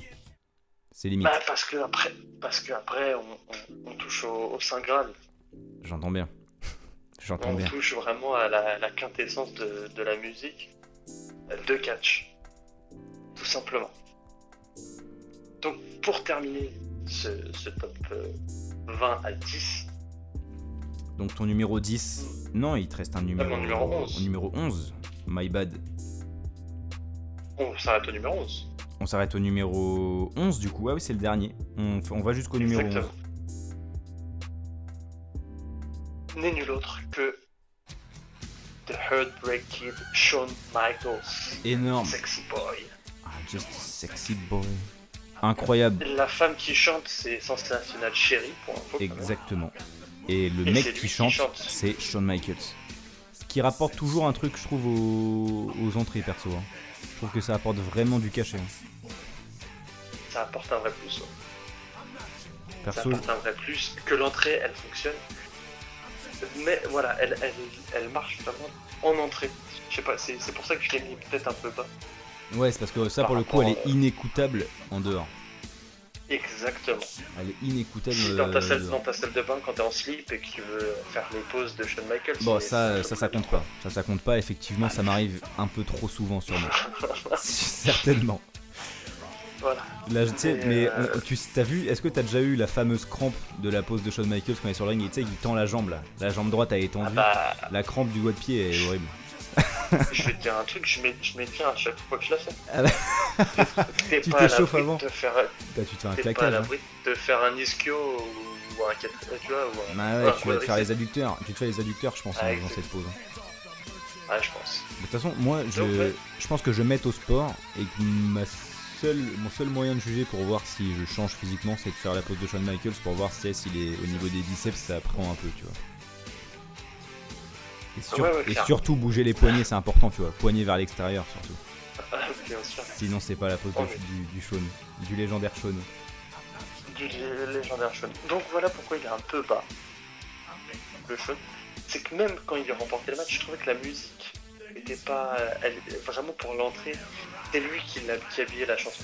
C'est limite. Bah, parce que après, parce que après on, on- on touche au, au Saint Graal. j'entends bien. J'entends On bien. touche vraiment à la, la quintessence de, de la musique. De catch. Tout simplement. Donc pour terminer ce, ce top euh, 20 à 10, Donc ton numéro 10, non, il te reste un numéro, mon numéro 11. au numéro 11. My bad. on s'arrête au numéro 11. On s'arrête au numéro 11 du coup. Ah oui, c'est le dernier. On, on va jusqu'au numéro 11. Exactement. N'est nul autre que The Heartbreak Kid, Shawn Michaels. Énorme. Sexy Boy. Ah, just a sexy boy. Incroyable. La femme qui chante, c'est Sensationnel Chérie, pour info. Exactement. Et le Et mec qui chante, chante. c'est Shawn Michaels. Ce qui rapporte toujours un truc, je trouve, aux, aux entrées perso. hein. Je trouve que ça apporte vraiment du cachet. hein. Ça apporte un vrai plus. ouais. Ça Perso, apporte un vrai plus. Que l'entrée, elle fonctionne. Mais voilà, elle, elle, elle marche vraiment en entrée. Je sais pas, c'est pour ça que je l'ai mis peut-être un peu bas. Ouais, c'est parce que ça, pour le coup, elle est inécoutable en dehors. Exactement. Elle est inécoutable. Si dans ta, euh, salle, dans ta salle de bain, quand t'es en slip et que tu veux faire les poses de Shawn Michaels. Bon, ça, ça, ça compte pas. Ça, ça compte pas. Effectivement, ça m'arrive un peu trop souvent sur moi. Certainement. Voilà. Là, je- tu sais, Mais, euh, tu t'as vu, est-ce que t'as déjà eu la fameuse crampe de la pose de Shawn Michaels quand il est sur le ring et tu sais, il tend la jambe là. La jambe droite a Ah étendu. bah, La crampe du doigt de pied est horrible. Je vais te dire un truc, je m'é- je m'étiens à chaque fois que je la fais. Ah bah, T'es Tu t'échauffes avant. de faire, Bah, tu te fais un t'es pas à claquage. hein. l'abri de te faire un ischio ou, ou un 4 tu vois, ou un... Ah ouais, tu vas te faire les adducteurs. Tu te fais les adducteurs, je pense, Ah, en faisant exact. cette pose. Ouais, je pense. De toute façon, moi, je, Donc, ouais. je pense que je m'aide au sport et que ma seule, mon seul moyen de juger pour voir si je change physiquement, c'est de faire la pose de Shawn Michaels pour voir si s'il est au niveau des biceps, ça prend un peu, tu vois. Et, sur- Ouais, ouais, et clair. surtout bouger les poignets, c'est important, tu vois. Poignets vers l'extérieur, surtout. Bien sûr. Sinon, c'est pas la pose de- Oh, mais- du, du Shawn, du légendaire Shawn. Du lé- légendaire Shawn. Donc voilà pourquoi il est un peu bas. Le Shawn. C'est que même quand il a remporté le match, je trouvais que la musique était pas. Elle, vraiment pour l'entrée, c'est lui qui, l'a, qui habillait la chanson.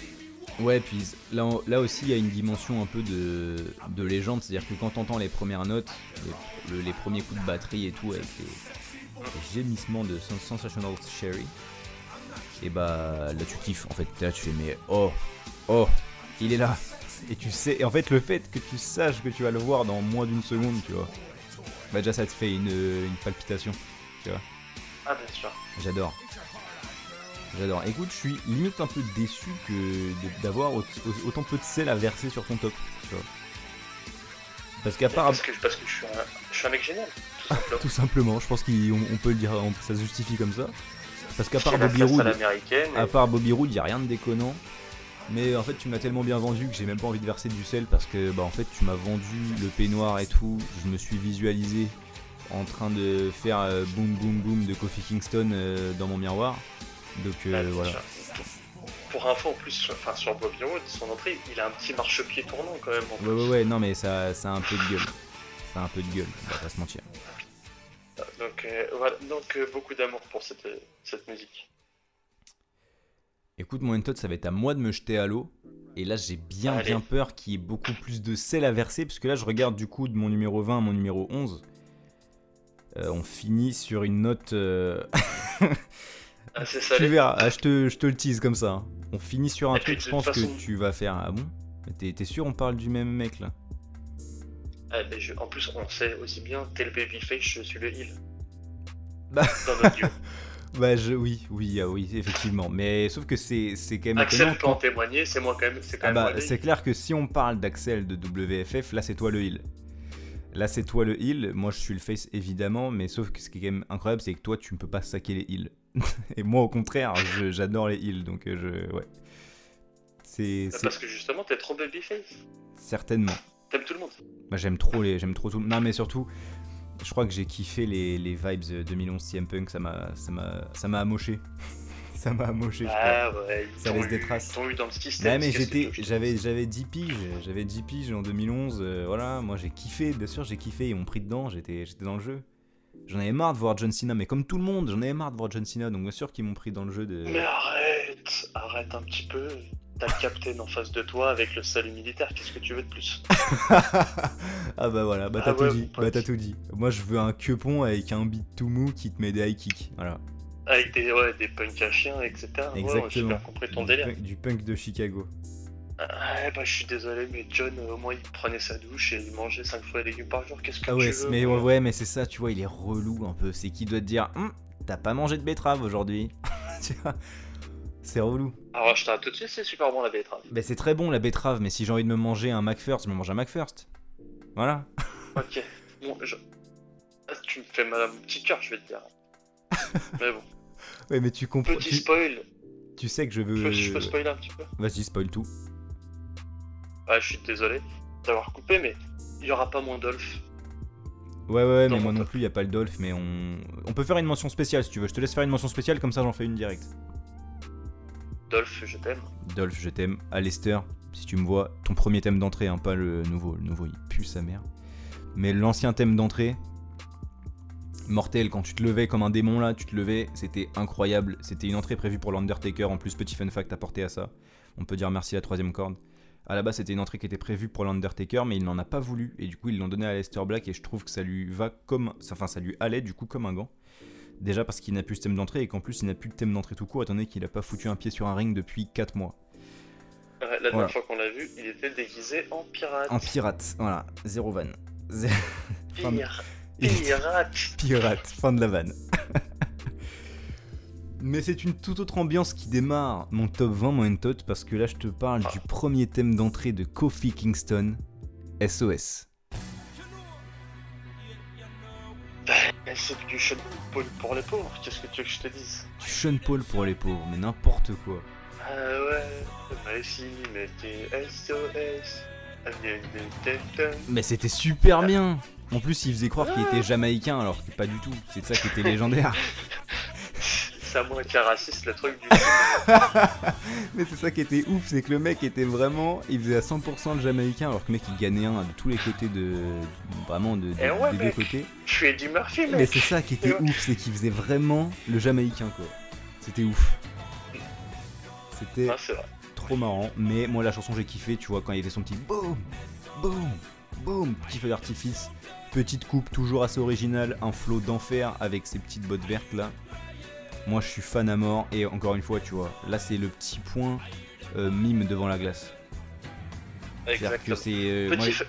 Ouais, puis là, là aussi, il y a une dimension un peu de, de légende, c'est-à-dire que quand t'entends les premières notes, les, le- les premiers coups de batterie et tout, avec les gémissements de Sens- Sensational Sherry, et bah là tu kiffes, en fait, là tu fais mais oh, oh, il est là, et tu sais, et en fait le fait que tu saches que tu vas le voir dans moins d'une seconde, tu vois, bah déjà ça te fait une, une palpitation, Ah, bien sûr. J'adore. J'adore. Écoute, je suis limite un peu déçu que d'avoir au- au- autant peu de sel à verser sur ton top. Tu vois. Parce qu'à part, Parce que, parce que je, suis un, je suis un mec génial, tout simplement. je pense qu'on on peut le dire, on- ça se justifie comme ça. Parce qu'à part Bobby Roode, à part Bobby Roode, y a rien de déconnant. Mais en fait, tu m'as tellement bien vendu que j'ai même pas envie de verser du sel parce que bah en fait, tu m'as vendu le peignoir et tout. Je me suis visualisé en train de faire euh, boum boum boum de Kofi Kingston euh, dans mon miroir. Donc euh, Ouais, voilà. Pour info, en plus, sur- enfin, sur Bobby Roode, son entrée, il a un petit marchepied tournant quand même. en Ouais plus. ouais ouais, non mais ça, ça a un peu de gueule. Ça a un peu de gueule, on va pas se mentir. Donc, euh, voilà. Donc euh, beaucoup d'amour pour cette, euh, cette musique. Écoute, mon Todd, ça va être à moi de me jeter à l'eau. Et là, j'ai bien, Allez. bien peur qu'il y ait beaucoup plus de sel à verser. Parce que là, je regarde du coup de mon numéro 20 à mon numéro 11. Euh, on finit sur une note. euh, Ah, c'est tu salé. verras, ah, je, te, je te le tease comme ça. hein. On finit sur un Et truc, je pense façon- que tu vas faire. Ah bon? T'es sûr, on parle du même mec là? Ah, mais je- En plus, on sait aussi bien, tel babyface, je suis le heal. Bah. Dans notre duo. Bah, je, oui, oui, ah oui, effectivement. Mais sauf que c'est c'est quand même Axel peut en témoigner, c'est moi quand même. C'est quand Ah bah, le c'est clair que si on parle d'Axel de WFF, là c'est toi le heal. Là c'est toi le heal, moi je suis le face évidemment, mais sauf que ce qui est quand même incroyable c'est que toi tu ne peux pas saquer les heals. Et moi au contraire, je- j'adore les heals, donc euh, je... Ouais. C'est Bah, c'est- Parce que justement, t'es trop babyface. certainement. T'aimes tout le monde. Bah, j'aime trop les... J'aime trop tout... Non mais surtout, je crois que j'ai kiffé les, les vibes euh, 2011 CM Punk, ça m'a ça m'a ça m'a amoché. ça m'a amoché, je. Ah ouais, ils Ça laisse des eu- traces. Ils t'ont eu dans le système. Mais j'étais, j'avais, j'avais 10 piges, j'avais 10 piges en 2011, euh, voilà, moi j'ai kiffé, bien sûr j'ai kiffé, ils m'ont pris dedans, j'étais, j'étais dans le jeu. J'en avais marre de voir John Cena, mais comme tout le monde, j'en avais marre de voir John Cena, donc bien sûr qu'ils m'ont pris dans le jeu de... Mais arrête, arrête un petit peu. T'as le captain en face de toi avec le salut militaire, qu'est-ce que tu veux de plus? Ah bah voilà, bah t'as Ah tout ouais, dit, bah t'as tout dit. Moi je veux un quepon avec un beat tout mou qui te met des high kicks, voilà. Avec des, ouais, des punks à chiens, etc. Ouais, ouais, j'ai Exactement. bien compris ton du, délire. punk, du punk de Chicago. Ouais, bah je suis désolé, mais John, euh, au moins il prenait sa douche et il mangeait 5 fois les légumes par jour, qu'est-ce que Ah tu ouais, veux mais ouais, ouais, mais c'est ça, tu vois, il est relou un peu, c'est qu'il doit te dire, Hum, t'as pas mangé de betterave aujourd'hui. Tu vois, c'est relou. Alors je t'arrête tout de suite, c'est super bon la betterave. Bah c'est très bon la betterave, mais si j'ai envie de me manger un McFirst, je me mange un McFirst. Voilà. Ok, bon, je... Ah, tu me fais mal à mon petit cœur, je vais te dire. mais bon, Ouais, mais tu comprends. petit Tu, spoil, tu sais que je je veux. peux, je peux spoiler un petit peu? Vas-y, spoil tout. Ah, je suis désolé d'avoir coupé, mais il y aura pas moins Dolph. Ouais, ouais, mais moi non plus, y a pas le Dolph, mais on. On peut faire une mention spéciale si tu veux. Je te laisse faire une mention spéciale, comme ça j'en fais une directe. Dolph, je t'aime. Dolph, je t'aime. Alistair, si tu me vois, ton premier thème d'entrée, hein, pas le nouveau. Le nouveau, il pue sa mère. Mais l'ancien thème d'entrée. Mortel, quand tu te levais comme un démon là, tu te levais, c'était incroyable. C'était une entrée prévue pour l'Undertaker, en plus petit fun fact apporté à ça. On peut dire merci à la troisième corde. À la base, c'était une entrée qui était prévue pour l'Undertaker, mais il n'en a pas voulu. Et du coup, ils l'ont donné à Aleister Black, et je trouve que ça lui va comme. Enfin, ça lui allait du coup comme un gant. Déjà parce qu'il n'a plus de thème d'entrée, et qu'en plus, il n'a plus de thème d'entrée tout court, étant donné qu'il n'a pas foutu un pied sur un ring depuis 4 mois. La dernière Voilà. fois qu'on l'a vu, il était déguisé en pirate. En pirate, voilà, zéro van. Zé- fin de- Pire. Il était- Pirate. Pirate, fin de la vanne. Mais c'est une toute autre ambiance qui démarre mon top 20 moins tot parce que là je te parle du premier thème d'entrée de Kofi Kingston, SOS. Mais c'est du Sean Paul pour les pauvres, qu'est-ce que tu veux que je te dise? Du Sean Paul pour les pauvres, mais n'importe quoi. Ah ouais, mais si, mais t'es SOS. Delta. Mais c'était super bien En plus il faisait croire qu'il était jamaïcain alors que pas du tout, c'est ça qui était légendaire. C'est à moi qui est raciste le truc du. Mais c'est ça qui était ouf, c'est que le mec était vraiment, il faisait à 100% le jamaïcain alors que le mec il gagnait un de tous les côtés de... vraiment de, de- Eh ouais, des deux côtés. Je suis Eddie Murphy, Mais mec. c'est ça qui était ouf, c'est qu'il faisait vraiment le Jamaïcain quoi. C'était ouf. C'était Ah, trop marrant, mais moi la chanson j'ai kiffé, tu vois, quand il fait son petit boum, boum, boum, petit feu d'artifice, petite coupe toujours assez originale, un flow d'enfer avec ses petites bottes vertes là. Moi je suis fan à mort, et encore une fois, tu vois, là c'est le petit point euh, mime devant la glace. Que Exactement. c'est. euh, Petit moi- fa-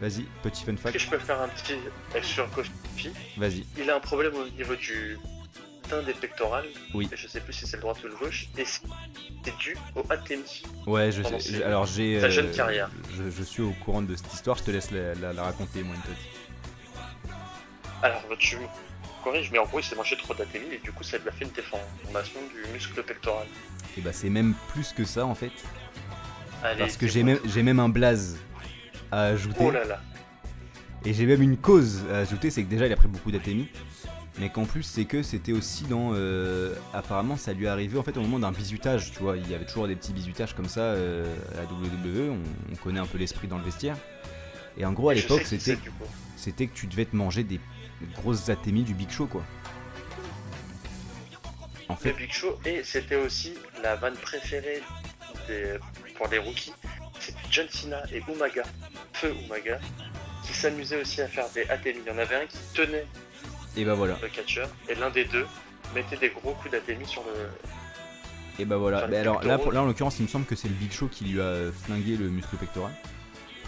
Vas-y, petit fun Est-ce que fact, je peux faire un petit sur Kofi vas-y. Il a un problème au niveau du teint des pectorales. Oui. Je sais plus si c'est le droit ou le gauche. Et c'est dû au ATMI. Ouais, je sais. ses- Alors j'ai. sa jeune euh, carrière. Je, je suis au courant de cette histoire, je te laisse la, la- la raconter, moi, une tête. Alors, tu, corrige, mais en gros, il s'est mangé trop d'ATMI et du coup, ça lui a fait une déformation du muscle pectoral. Et bah c'est même plus que ça en fait. Allez, Parce que j'ai même, j'ai même un blaze à ajouter. Oh là là. Et j'ai même une cause à ajouter, c'est que déjà il a pris beaucoup d'ATMI. Mais qu'en plus c'est que c'était aussi dans... euh, apparemment ça lui est arrivé en fait au moment d'un bizutage, tu vois. Il y avait toujours des petits bizutages comme ça euh, à la WWE, on, on connaît un peu l'esprit dans le vestiaire. Et en gros à l'époque c'était. C'était que tu devais te manger des grosses ATMI du Big Show quoi. En Le fait, Big Show, et c'était aussi la vanne préférée des- pour les rookies. C'était John Cena et Umaga, Feu Umaga, qui s'amusaient aussi à faire des ATMI. Il y en avait un qui tenait et bah voilà. le catcher, et l'un des deux mettait des gros coups d'ATMI sur le. Et bah voilà. Bah alors là, pectoraux. pour- là en l'occurrence il me semble que c'est le Big Show qui lui a flingué le muscle pectoral.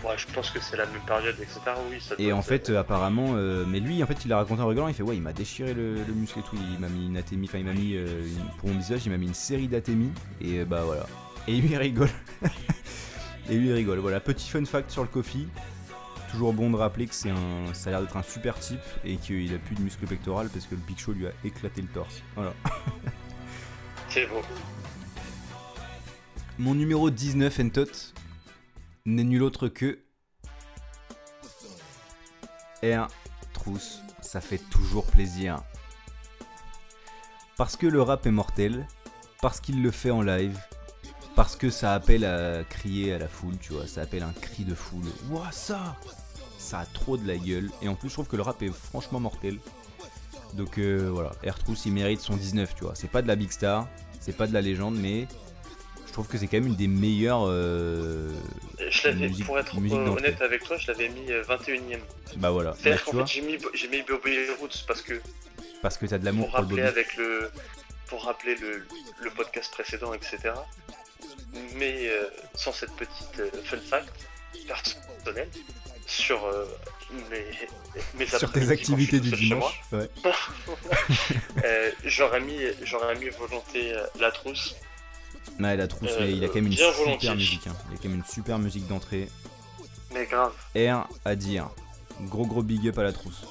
Ouais, je pense que c'est la même période, etc. Oui, ça Et en fait, euh, apparemment, euh, mais lui, en fait, il a raconté en rigolant. Il fait ouais, il m'a déchiré le, le muscle et tout. Il m'a mis une atémie, enfin, il m'a mis euh, une- pour mon visage, il m'a mis une série d'atémies. Et euh, bah voilà. Et lui, il rigole. et lui, il rigole. Voilà, petit fun fact sur le Kofi. Toujours bon de rappeler que c'est un, ça a l'air d'être un super type et qu'il a plus de muscle pectoral parce que le Big Show lui a éclaté le torse. Voilà. C'est beau. Mon numéro 19, Entot, n'est nul autre que. R. Trousse. Ça fait toujours plaisir. Parce que le rap est mortel, parce qu'il le fait en live, parce que ça appelle à crier à la foule, tu vois, ça appelle un cri de foule. Ouah, ça Ça a trop de la gueule, et en plus, je trouve que le rap est franchement mortel. Donc euh, voilà, R. Trousse, il mérite son 19, tu vois. C'est pas de la big star, c'est pas de la légende, mais trouve que c'est quand même une des meilleures. euh, Je l'avais, Musique- pour être euh, honnête avec toi, je l'avais mis euh, 21ème. Bah voilà, Bah, C'est-à-dire tu qu'en fait, j'ai mis, j'ai mis Bobby Roots parce que parce que t'as de l'amour pour pour le rappeler avec le pour rappeler le, le podcast précédent, etc. Mais euh, sans cette petite euh, fun fact personnelle sur euh, mes, mes Sur tes activités je du dimanche. Ouais. euh, j'aurais mis j'aurais mis volonté euh, la trousse. Ouais, la trousse, Euh, mais il a quand même une super volontiers. musique. hein. Il a quand même une super musique d'entrée. Mais grave. R à dire. Gros gros big up à la trousse.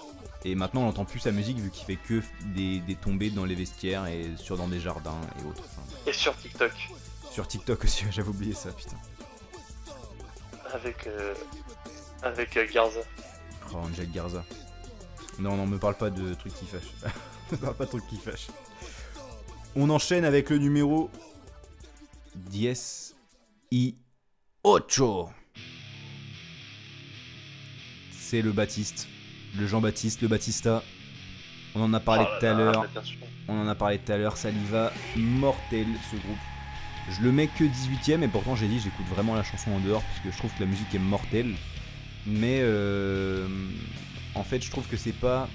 Et maintenant on n'entend plus sa musique vu qu'il fait que des, des tombées dans les vestiaires et sur dans des jardins et autres. Enfin, Et sur TikTok sur TikTok aussi, j'avais oublié ça, putain. avec euh, avec euh, Garza. Oh, Angel Garza. Non, non, me parle pas de trucs qui fâchent. me parle pas de trucs qui fâchent. On enchaîne avec le numéro 10 y 8. C'est le Baptiste, le Jean-Baptiste, le Batista. On en a parlé là tout à l'heure. On en a parlé tout à l'heure, Saliva, mortel ce groupe. Je le mets que 18ème et pourtant j'ai dit j'écoute vraiment la chanson en dehors parce que je trouve que la musique est mortelle. Mais euh, en fait je trouve que c'est pas...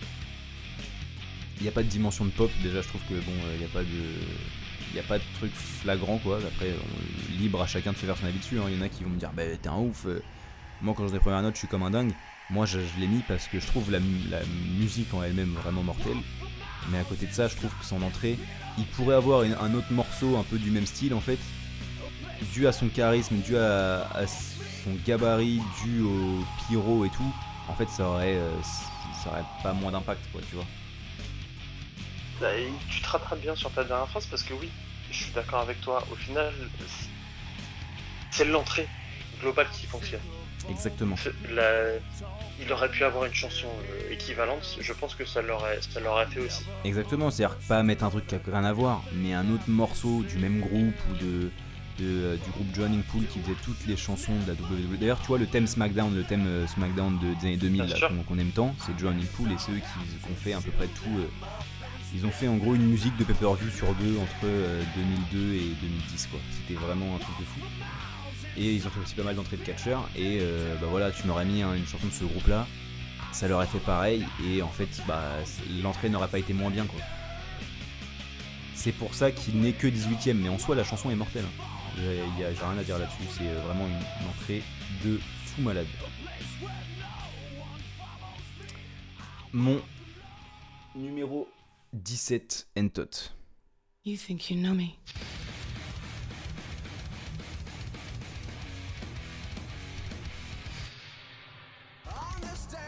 Il n'y a pas de dimension de pop déjà je trouve que bon il n'y a pas de... Il n'y a pas de truc flagrant quoi. Après libre à chacun de se faire son avis dessus. hein. Y en a qui vont me dire bah t'es un ouf. euh. Moi quand j'ai les premières notes je suis comme un dingue. Moi je, je l'ai mis parce que je trouve la, mu- la musique en elle-même vraiment mortelle. Mais à côté de ça, je trouve que son entrée, il pourrait avoir un autre morceau un peu du même style en fait, dû à son charisme, dû à, à son gabarit, dû au pyro et tout. En fait, ça aurait, euh, ça aurait pas moins d'impact, quoi, tu vois. Bah, et tu te rattrapes bien sur ta dernière phrase parce que oui, je suis d'accord avec toi. Au final, c'est l'entrée globale qui fonctionne. Exactement. La- Il aurait pu avoir une chanson euh, équivalente, je pense que ça l'aurait ça l'aurait fait aussi. Exactement, c'est-à-dire pas mettre un truc qui a rien à voir, mais un autre morceau du même groupe ou de, de, euh, du groupe Joining Pool qui faisait toutes les chansons de la WWE. D'ailleurs, tu vois, le thème SmackDown, le thème euh, SmackDown de- des années 2000 Bien là, sûr. qu'on aime tant, c'est Joining Pool et ceux qui, qui ont fait à peu près tout. euh, ils ont fait en gros une musique de pay-per-view sur deux entre euh, 2002 et 2010, quoi. C'était vraiment un truc de fou. Et ils ont fait aussi pas mal d'entrées de catcheurs. Et euh, bah voilà, tu m'aurais mis hein, une chanson de ce groupe-là, ça leur aurait fait pareil. Et en fait, bah, l'entrée n'aurait pas été moins bien, quoi. C'est pour ça qu'il n'est que 18ème, mais en soi, la chanson est mortelle. hein. J'ai rien à dire là-dessus, c'est euh, vraiment une, une entrée de fou malade. Mon numéro 17, Entot. You think you know me.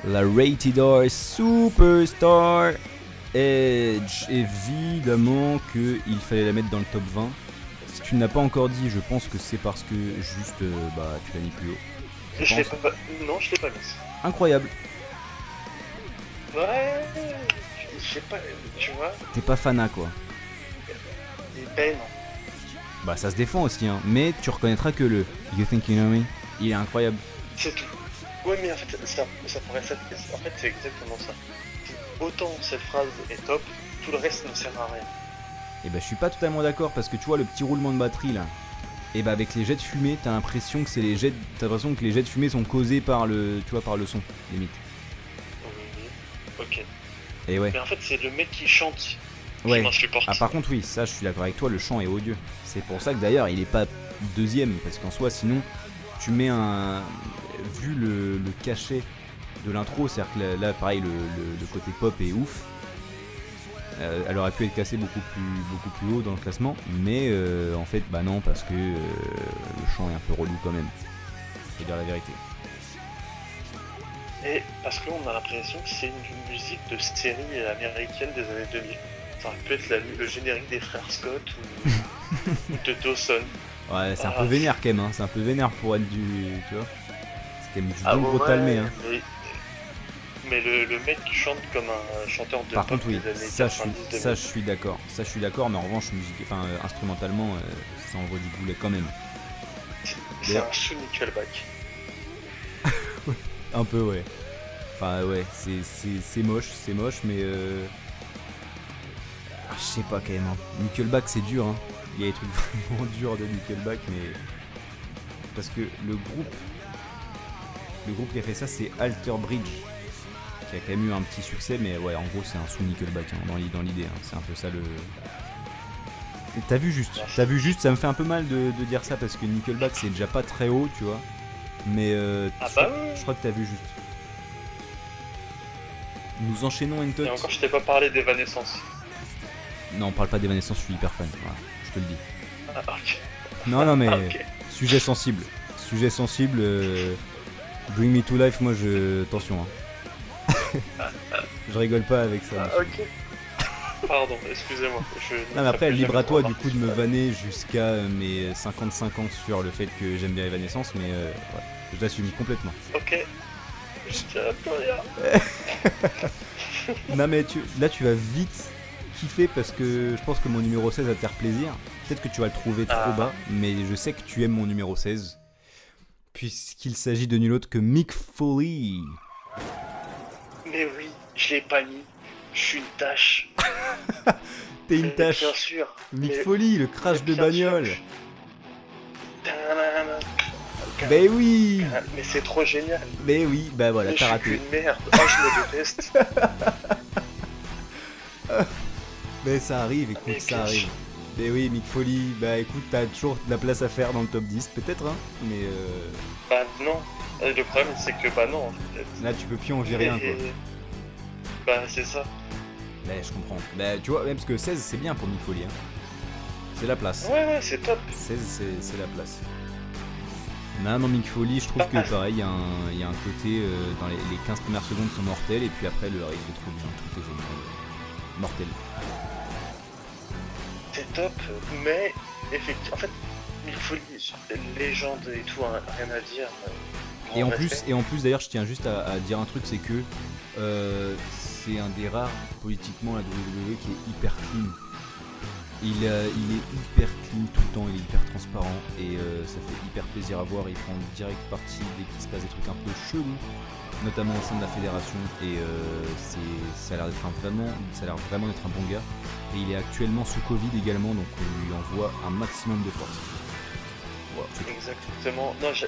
La Rated R Superstar Edge, évidemment qu'il fallait la mettre dans le top 20. Si tu ne l'as pas encore dit, je pense que c'est parce que juste euh, bah, tu l'as mis plus haut. Je je l'ai pense. pas... Non, je l'ai pas mise. Incroyable. Ouais, je sais pas, tu vois, T'es pas fana quoi. ben non. Bah ça se défend aussi, hein. mais tu reconnaîtras que le You Think You Know Me, il est incroyable. C'est tout. Ouais, mais en fait, ça, ça pourrait s'être. En fait, c'est exactement ça. Autant cette phrase est top, tout le reste ne sert à rien. Et bah je suis pas totalement d'accord parce que tu vois le petit roulement de batterie là. Et bah avec les jets de fumée, t'as l'impression que c'est les jets, t'as l'impression que les jets de fumée sont causés par le, tu vois, par le son, limite. Ok. Et ouais. Mais en fait, c'est le mec qui chante Ouais. m'insupporte. Ah par contre oui, ça je suis d'accord avec toi, le chant est odieux. C'est pour ça que d'ailleurs il est pas deuxième, parce qu'en soi sinon tu mets un... Vu le, le cachet de l'intro, c'est-à-dire que là, pareil le, le- le côté pop est ouf. Euh, elle aurait pu être cassée beaucoup plus, beaucoup plus haut dans le classement, mais euh, en fait bah non parce que euh, le chant est un peu relou quand même. Faut dire la vérité. Et parce que là, on a l'impression que c'est une musique de série américaine des années 2000. Ça aurait pu être la- le générique des frères Scott ou, ou de Dawson. Ouais c'est un Ah. peu vénère quand même, hein. c'est un peu vénère pour être du... Tu vois C'est quand même du Ah bon gros ouais, talmé, hein. Mais, mais le, le mec qui chante comme un chanteur de Par pop contre, oui, des années ça je, 90 suis, ça je suis d'accord. Ça je suis d'accord, mais en revanche, musique, enfin, euh, instrumentalement, euh, ça envoie du boulet quand même. C'est un sous Nickelback. Un peu, ouais. Enfin, ouais, c'est- moche, c'est moche, mais. Euh... je sais pas quand même. hein. Nickelback, c'est dur, hein. Il y a des trucs vraiment durs de Nickelback, mais. Parce que le groupe. Le groupe qui a fait ça, c'est Alter Bridge. Qui a quand même eu un petit succès, mais ouais, en gros, c'est un sous Nickelback hein, dans l'i- dans l'idée. hein. C'est un peu ça le. T'as vu juste, t'as vu juste, ça me fait un peu mal de dire ça parce que Nickelback c'est déjà pas très haut, tu vois. Mais euh, Ah je, bah crois- oui. je crois que t'as vu juste. Nous enchaînons Entot. Et encore, je t'ai pas parlé d'Evanescence. Non, on parle pas d'Evanescence, je suis hyper fan. Voilà, je te le dis. Ah. Non, non, mais Ah, sujet sensible. Sujet sensible. euh, Bring Me to Life, moi je. Attention, hein. je rigole pas avec ça. Ah, ok. Pardon, excusez-moi. Je Non mais après, libre à toi du coup de me vanner jusqu'à euh, mes 55 ans sur le fait que j'aime bien Evanescence, mais euh, ouais, je l'assume complètement. Ok. Je tiens plus rien. non mais tu, là tu vas vite kiffer parce que je pense que mon numéro 16 va te faire plaisir. Peut-être que tu vas le trouver trop Ah. bas, mais je sais que tu aimes mon numéro 16. Puisqu'il s'agit de nul autre que Mick Foley. Mais oui, je l'ai pas mis. Je suis une tâche. T'es une Mais tâche. Bien sûr. Mick mais- Foley, le crash de sûr. bagnole. Tadam. Ben oui Mais c'est trop génial. Ben oui, bah voilà, Mais t'as je suis raté. qu'une merde. Oh, je me déteste. Ben ça arrive, Mais écoute, ça arrive. Ben oui, Mick Foley, bah écoute, t'as toujours de la place à faire dans le top 10, peut-être, hein, mais euh, Bah non. Euh, Le problème, c'est que bah non. en fait. là tu peux plus en virer un quoi. Bah c'est ça. Ouais, je comprends. Bah tu vois, même parce que 16 c'est bien pour Mick Foley, hein. C'est la place. Ouais, ouais, c'est top. 16 c'est, c'est la place. Non, non, Mick Foley, je trouve que pareil, il y, a un- il y a un côté, euh, dans les, les 15 premières secondes sont mortelles, et puis après le reste est trop bien, tout est génial. Mortel. C'est top. Mais effectivement, en fait, Mick Foley, légende et tout, hein, rien à dire. euh, Et en plus, et en plus d'ailleurs, je tiens juste à, à dire un truc, c'est que euh, c'est un des rares politiquement la WWE qui est hyper clean. Il, euh, il est hyper clean tout le temps, il est hyper transparent et euh, ça fait hyper plaisir à voir. Il prend direct parti dès qu'il se passe des trucs un peu chelous, notamment au sein de la fédération. Et euh, ça a l'air d'être vraiment, ça a vraiment d'être un bon gars. Et il est actuellement sous Covid également, donc on lui envoie un maximum de force. Exactement. Non, j'a-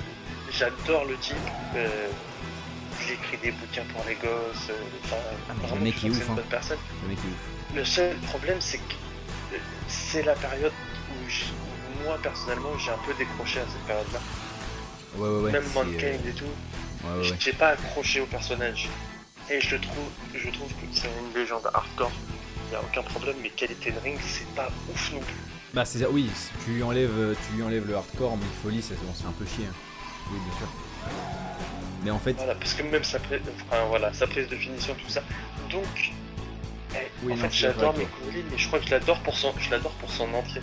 j'adore le type. Il écrit des bouquins pour les gosses. euh, Enfin, Ah, mais le mec est ouf, c'est une hein. bonne personne. Le mec est ouf. Le seul problème, c'est que euh, c'est la période où, moi, personnellement, j'ai un peu décroché à cette période-là. Ouais, ouais, ouais. Même Mankind euh, et tout. ouais, ouais, ouais. J'ai pas accroché au personnage. Et je trouve, je trouve que c'est une légende hardcore. Il a aucun problème, mais qualité de ring, c'est pas ouf non plus. Bah c'est ça, oui, si tu lui enlèves, tu lui enlèves le hardcore, mais folie, ça on se fait un peu chier. hein. Oui, bien sûr. Mais en fait, Voilà, parce que même sa, prise, enfin, voilà, sa prise de finition, tout ça. Donc, eh, Oui, en non, fait, j'adore Foley, mais je crois que je l'adore pour son, je l'adore pour son entrée.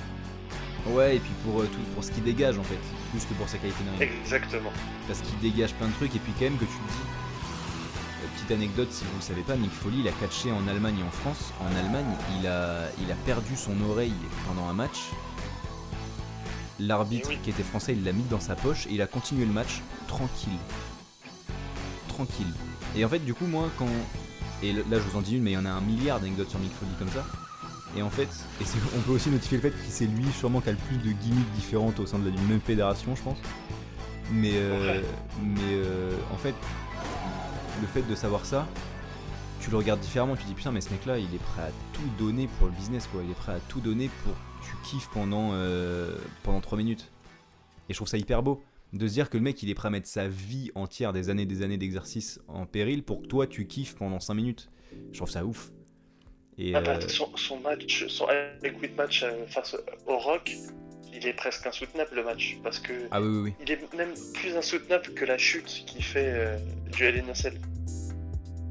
Ouais, et puis pour, euh, tout, pour ce qu'il dégage en fait, plus que pour sa qualité de. Exactement. Parce qu'il dégage plein de trucs, et puis quand même que tu te dis. euh, Petite anecdote, si vous ne le savez pas, Mick Foley, il a catché en Allemagne et en France. En Allemagne, il a, il a perdu son oreille pendant un match. L'arbitre, Eh oui. qui était français, il l'a mis dans sa poche et il a continué le match tranquille. Tranquille. Et en fait, du coup, moi, quand. Et là, je vous en dis une, mais il y en a un milliard d'anecdotes sur Mick Foley comme ça. Et en fait, et on peut aussi notifier le fait que c'est lui, sûrement, qui a le plus de gimmicks différentes au sein de la d'une même fédération, je pense. Mais, euh, mais euh, en fait, le fait de savoir ça, tu le regardes différemment. Tu dis putain, mais ce mec-là, il est prêt à tout donner pour le business, quoi. Il est prêt à tout donner pour que tu kiffes pendant euh, pendant 3 minutes. Et je trouve ça hyper beau de se dire que le mec, il est prêt à mettre sa vie entière, des années, des années d'exercice en péril pour que toi, tu kiffes pendant 5 minutes. Je trouve ça ouf. Et Ah bah, euh, son, son match, son Liquid match euh, face au Rock, il est presque insoutenable le match parce que ah oui, oui, oui. il est même plus insoutenable que la chute qui fait euh, du Cell.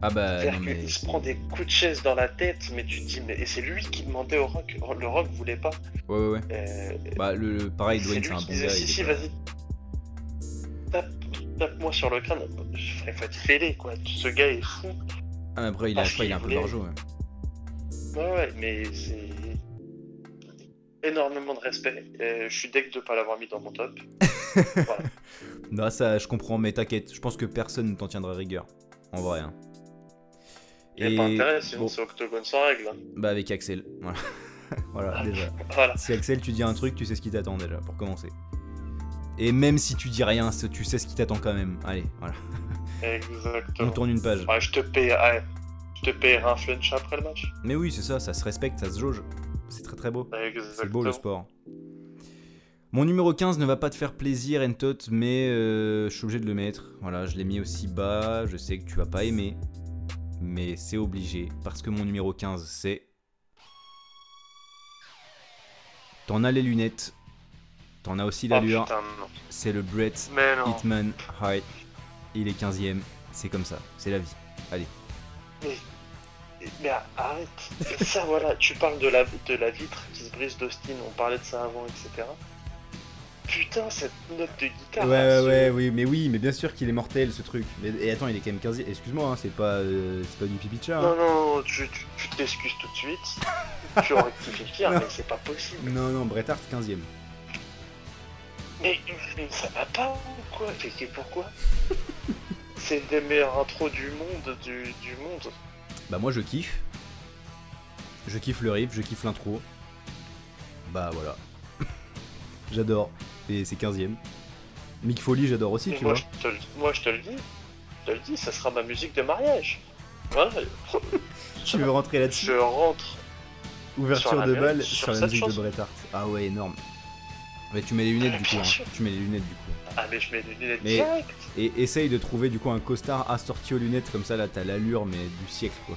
Ah bah, C'est-à-dire mais se prend des coups de chaise dans la tête, mais tu te dis, mais et c'est lui qui demandait au Rock, le Rock voulait pas. Ouais, ouais, ouais. Euh, Bah, le, le- pareil, Dwayne, c'est un bon disait, gars. si, si, vas-y. Tape-moi sur le crâne. Je ferais faut fêler, quoi. Ce gars est fou. Ah, mais après, il a, il un peu d'argent. ouais. Ouais, ouais, mais c'est énormément de respect. Euh, je suis deg de pas l'avoir mis dans mon top. voilà. Non, ça, je comprends, mais t'inquiète, je pense que personne ne t'en tiendra rigueur. En vrai. hein. Il n'y a pas intérêt, sinon bon, c'est octogone sans règle. hein. bah avec Axel. Voilà, voilà déjà. Voilà. Si Axel, tu dis un truc, tu sais ce qui t'attend déjà, pour commencer. Et même si tu dis rien, tu sais ce qui t'attend quand même. Allez, voilà. On Exactement. tourne une page. Ouais, je te paye, ouais, je te payerai un flunch après le match. Mais oui, c'est ça, ça se respecte, ça se jauge. C'est très très beau. C'est beau le sport. Mon numéro 15 ne va pas te faire plaisir, Entot, mais euh, je suis obligé de le mettre. Voilà, je l'ai mis aussi bas, je sais que tu vas pas aimer, mais c'est obligé, parce que mon numéro 15, c'est... T'en as les lunettes, t'en as aussi Oh l'allure, non. c'est le Brett. Hitman Hart. Il est 15ème, c'est comme ça, c'est la vie. Allez. Mais arrête. ça, voilà, tu parles de la, de la vitre qui se brise d'Austin, on parlait de ça avant, etc. Putain, cette note de guitare. Ouais, ouais, ouais, oui, mais oui, mais bien sûr qu'il est mortel ce truc. Mais, et attends, il est quand même 15 Excuse-moi, hein, c'est pas, euh, c'est pas du pipi de chat. hein. Non, non, tu tu- tu t'excuses tout de suite. tu rectifies le tir, mais c'est pas possible. Non, non, Bret Hart 15ème. Mais, mais ça va pas ou quoi c'est pourquoi C'est une des meilleures intros du monde, du, du monde. Bah moi je kiffe. Je kiffe le riff, je kiffe l'intro. Bah voilà. j'adore. Et c'est 15ème. Mick Foley j'adore aussi, tu moi, vois. je te, moi je te le dis, je te le dis, ça sera ma musique de mariage. Voilà, Tu veux rentrer là-dessus je rentre. Ouverture de balle sur sur la musique de. Bret Hart. Ah ouais, énorme. Mais tu mets les lunettes Ah, du coup. hein. Tu mets les lunettes du coup. Ah mais je mets des lunettes Mais- direct. Et essaye de trouver du coup un costard assorti aux lunettes comme ça là t'as l'allure mais du siècle quoi.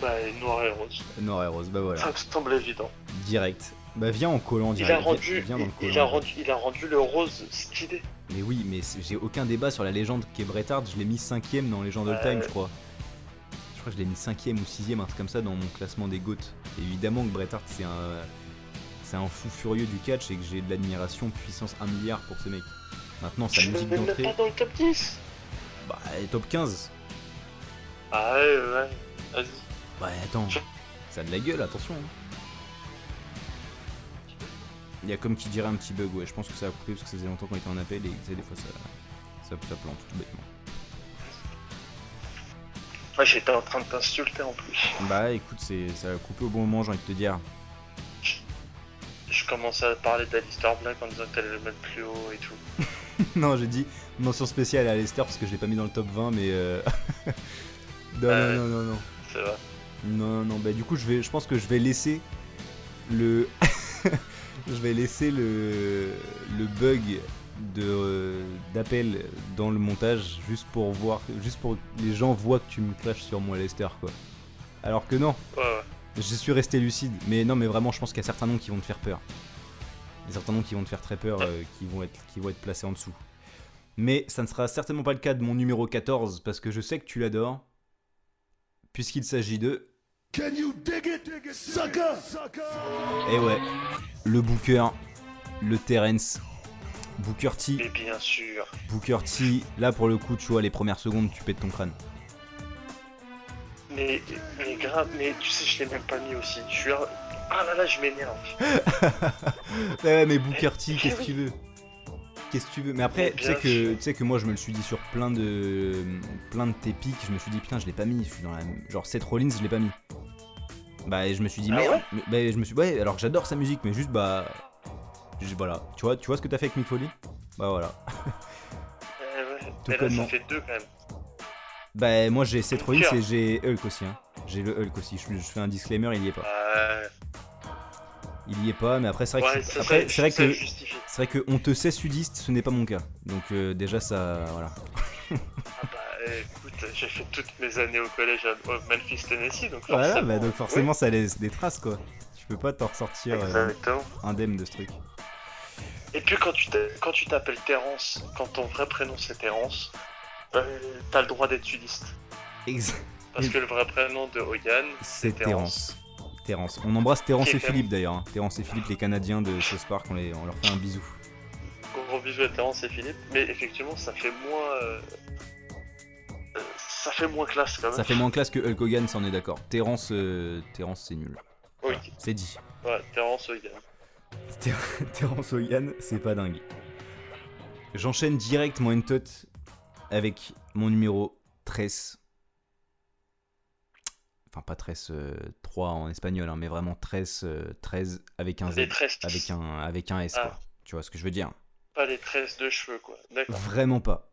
Bah noir et rose. Noir et rose, bah voilà. Ça me semble évident. Direct. Bah viens en collant Il direct. a rendu, viens il, il collant. a rendu, il a rendu le rose stylé. Mais oui, mais j'ai aucun débat sur la légende qu'est Bret Hart. Je l'ai mis cinquième dans Legend All Time, Ouais. je crois. Je crois que je l'ai mis cinquième ou sixième, un truc comme ça, dans mon classement des GOAT. Évidemment que Bret Hart, c'est un, c'est un fou furieux du catch et que j'ai de l'admiration puissance 1 milliard pour ce mec. Maintenant, sa musique d'entrée, pas dans le top 10. bah, top 15. Ah ouais, ouais. Vas-y. Bah, attends, ça a de la gueule, attention. hein. Il y a comme qui dirait un petit bug, ouais. Je pense que ça a coupé parce que ça faisait longtemps qu'on était en appel et tu sais, des fois ça, ça, ça plante tout bêtement. Ouais, j'étais en train de t'insulter en plus. Bah écoute, c'est ça a coupé au bon moment, j'ai envie de te dire. Je commençais à parler d'Alistair Black en disant que t'allais le mettre plus haut et tout. non, j'ai dit mention spéciale à Lester parce que je l'ai pas mis dans le top 20, mais euh... non, non, non, non, non, C'est vrai. non, non, non. Bah du coup, je vais, je pense que je vais laisser le, je vais laisser le, le bug euh, d'appel dans le montage juste pour voir, juste pour que les gens voient que tu me clashes sur moi, Lester, quoi. Alors que non, Ouais, ouais. Je suis resté lucide, mais non, mais vraiment, je pense qu'il y a certains noms qui vont te faire peur. Il y a certains noms qui vont te faire très peur, euh, qui, vont être, qui vont être placés en dessous. Mais ça ne sera certainement pas le cas de mon numéro 14, parce que je sais que tu l'adores, puisqu'il s'agit de Et ouais, le Booker, le Terence, Booker T, Mais bien sûr. Booker T, là pour le coup, tu vois, les premières secondes, tu pètes ton crâne. Mais, mais grave, mais tu sais, je l'ai même pas mis aussi. Je suis là. Ah là là, je m'énerve. Ouais, mais Booker T, Eh qu'est-ce que tu veux? Qu'est-ce que tu veux? Mais après, tu sais que, sûr. tu sais que moi, je me le suis dit sur plein de, plein de tes pics. Je me suis dit putain, je l'ai pas mis. Je suis dans la, genre Seth Rollins, je l'ai pas mis. Bah, et je me suis dit Ah merde. ouais? Mais- bah, je me suis, ouais, alors que j'adore sa musique, mais juste bah, voilà. Tu vois, tu vois ce que t'as fait avec Mick Foley? Bah voilà. Eh ouais. Tout Mais là, ça fait deux quand même. Bah moi j'ai Seth Rollins et j'ai Hulk aussi. Hein. J'ai le Hulk aussi. Je, je fais un disclaimer, il y est pas. Euh, Il y est pas, mais après c'est vrai ouais, que c'est vrai ça que c'est vrai que on te sait sudiste, ce n'est pas mon cas. Donc euh, déjà ça, voilà. Ah bah écoute, j'ai fait toutes mes années au collège à au Memphis, Tennessee, donc Voilà, forcément. bah donc forcément ça laisse des traces quoi. Tu peux pas t'en ressortir euh, indemne de ce truc. Et puis quand tu t'a- quand tu t'appelles Terence, quand ton vrai prénom c'est Terence, euh, t'as le droit d'être sudiste. Ex- Parce que le vrai prénom de Hogan, C'est Terence. Terence. On embrasse Terence et Philippe d'ailleurs. hein. Terence et Philippe les Canadiens de South Park, on, les- on leur fait un bisou. Gros bisous à Terence et Philippe, mais effectivement ça fait moins. euh, euh, ça fait moins classe quand même. Ça fait moins classe que Hulk Hogan, ça on est d'accord. Terence, euh, Terence c'est nul. Oui, C'est dit. ouais, Terence Hogan. Ter- Terence Hogan, c'est pas dingue. J'enchaîne direct mon tot avec mon numéro 13. Enfin, pas 13, euh, 3 en espagnol, hein, mais vraiment 13, euh, 13 avec un Z. Avec un, avec un S, Ah. quoi. Tu vois ce que je veux dire? Pas les tresses de cheveux quoi. D'accord. Vraiment pas.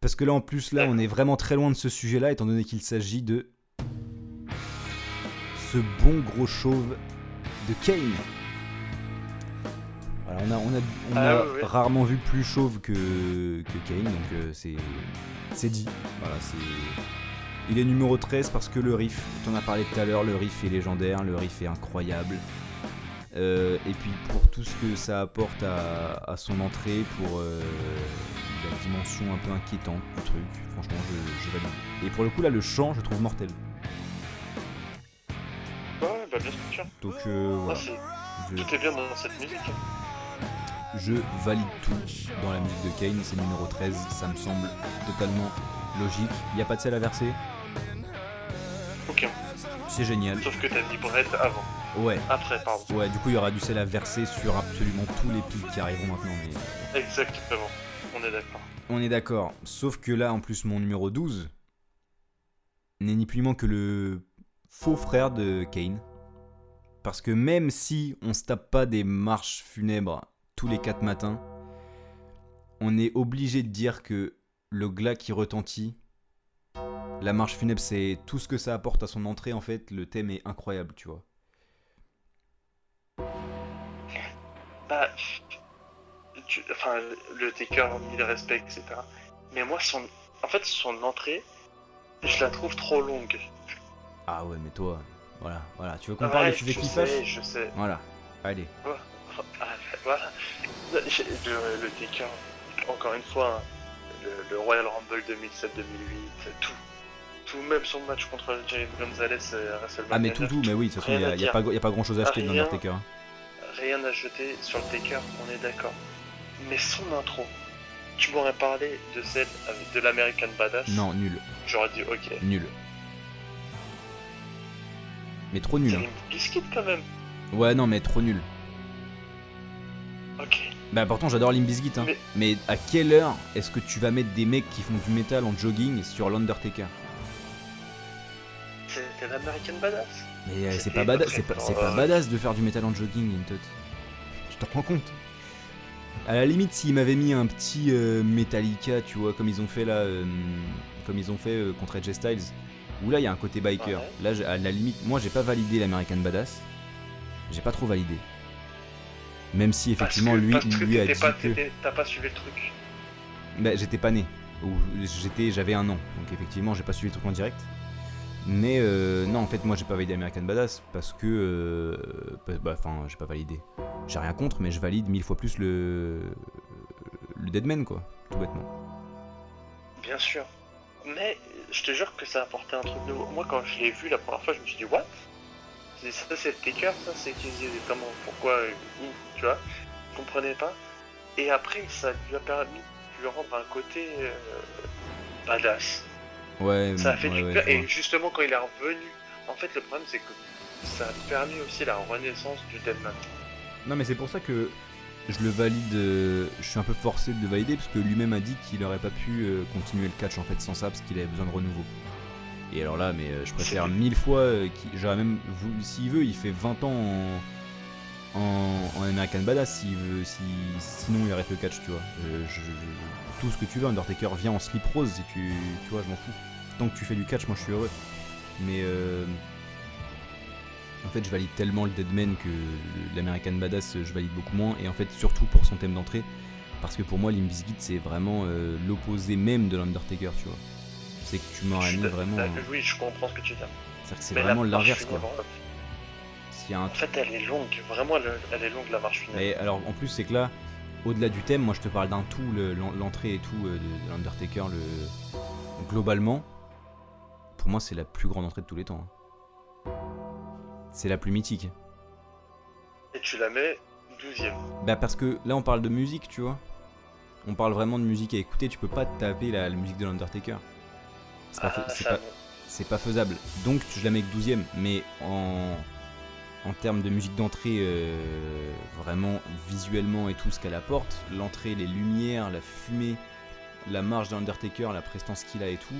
Parce que là, en plus, là, on est vraiment très loin de ce sujet-là, étant donné qu'il s'agit de. Ce bon gros chauve de Kane. On a, on a, on Ah a rarement vu plus chauve que, que Kane, donc euh, c'est c'est dit. Voilà, c'est. Il est numéro 13 parce que le riff, tu en as parlé tout à l'heure, le riff est légendaire, le riff est incroyable. Euh, et puis pour tout ce que ça apporte à, à son entrée, pour euh, la dimension un peu inquiétante du truc, franchement je, je valide. Et pour le coup là le chant je trouve mortel. Ouais, bah bien sûr. Donc euh, Ah, voilà, je, Tout est bien dans cette musique. Je valide tout dans la musique de Kane, c'est numéro 13, ça me semble totalement logique. Il n'y a pas de sel à verser, Ok. c'est génial. Sauf que t'as mis Brett avant. Ouais, Après, pardon. ouais, du coup il y aura du sel à verser sur absolument tous les pics qui arriveront maintenant. Mais Exactement. On est d'accord. On est d'accord. Sauf que là, en plus, mon numéro 12 n'est ni plus ni moins que le faux frère de Kane. Parce que même si on se tape pas des marches funèbres tous les 4 matins, on est obligé de dire que le glas qui retentit, la marche funèbre, c'est tout ce que ça apporte à son entrée. En fait, le thème est incroyable, tu vois. Bah, tu- enfin, le Taker, il respecte, etc. Mais moi, son, en fait, son entrée, je la trouve trop longue. Ah ouais, mais toi, voilà, voilà. Tu veux qu'on Ouais, parle du sujet je qui fâche je sais. Voilà, allez. Voilà. J'ai- Le, le Taker, encore une fois, le, le Royal Rumble 2007-2008, tout. Tout, même son match contre Jerry Gonzalez euh, à WrestleMania. Ah mais tout 9, tout, mais oui, de toute façon, il n'y a, y pas, y a pas grand chose à acheter Rien. l'Undertaker. hein. Rien à jeter sur le Taker, on est d'accord. Mais son intro, tu m'aurais parlé de celle avec de l'American Badass. Non, nul, J'aurais dit ok. nul. Mais trop nul. Hein. une biscuit quand même. Ouais, non, mais trop nul. Ok. Bah pourtant, j'adore Limp Bizkit, hein. Mais- Mais à quelle heure est-ce que tu vas mettre des mecs qui font du métal en jogging sur l'Undertaker? C'était l'American Badass? Mais euh, c'est pas badass, très c'est pas, fort. c'est pas badass de faire du métal en jogging, Yentot. Tu t'en rends compte? À la limite, s'ils m'avaient mis un petit euh, Metallica, tu vois, comme ils ont fait là, euh, comme ils ont fait euh, contre Edge Styles, où là il y a un côté biker. Ouais. Là, j'ai- à la limite, moi j'ai pas validé l'American Badass. J'ai pas trop validé. Même si effectivement lui, parce que lui a dit pas, que. t'as pas suivi le truc. Bah, j'étais pas né. Ou j'étais, j'avais un an. Donc effectivement, j'ai pas suivi le truc en direct. Mais euh, non, en fait, moi j'ai pas validé American Badass parce que. euh, bah, bah, Enfin, j'ai pas validé. J'ai rien contre, mais je valide mille fois plus le. Le Deadman, quoi. Tout bêtement. Bien sûr. Mais je te jure que ça a apporté un truc nouveau. Moi, quand je l'ai vu la première fois, je me suis dit, what? C'est- Ça, c'est le taker, ça, c'est utilisé comment, pourquoi, où, tu vois Je comprenais pas. Et après, ça lui a permis de lui rendre un côté euh, badass. Ouais, Ça a fait ouais, du ouais. Et justement, quand il est revenu, en fait, le problème, c'est que ça a permis aussi la renaissance du Deadman. Non, mais c'est pour ça que je le valide. euh, je suis un peu forcé de le valider parce que lui-même a dit qu'il n'aurait pas pu euh, continuer le catch en fait sans ça parce qu'il avait besoin de renouveau. Et alors là, mais euh, je préfère mille fois. euh, J'aurais même. S'il veut, il fait 20 ans en, en, en American Badass. S'il veut, si, sinon il arrête le catch, tu vois. Euh, je- je- tout ce que tu veux, Undertaker vient en slip rose si tu, tu vois, je m'en fous. Tant que tu fais du catch, moi je suis heureux. Mais euh, en fait, je valide tellement le Deadman que l'American Badass, je valide beaucoup moins. Et en fait, surtout pour son thème d'entrée. Parce que pour moi, Limp Bizkit, c'est vraiment euh, l'opposé même de l'Undertaker, tu vois. C'est que tu m'aurais mis vraiment. d'ac- Oui, je comprends ce que tu dis. C'est-à-dire que c'est vraiment l'inverse, quoi. y a un En fait, elle est longue. Vraiment, elle, est longue, la marche funèbre. Mais alors, en plus, c'est que là, au-delà du thème, moi je te parle d'un tout, le- l'en- l'entrée et tout euh, de, de l'Undertaker, le... globalement, pour moi, c'est la plus grande entrée de tous les temps. hein. C'est la plus mythique. Et tu la mets 12ème. Bah, parce que là, on parle de musique, tu vois. On parle vraiment de musique à écouter, tu peux pas taper la, la musique de l'Undertaker. C'est pas, Ah, fa- c'est pas- faisable. Donc je la mets que 12ème, mais en, en termes de musique d'entrée, euh, vraiment visuellement et tout ce qu'elle apporte, l'entrée, les lumières, la fumée, la marche d'Undertaker, la prestance qu'il a et tout,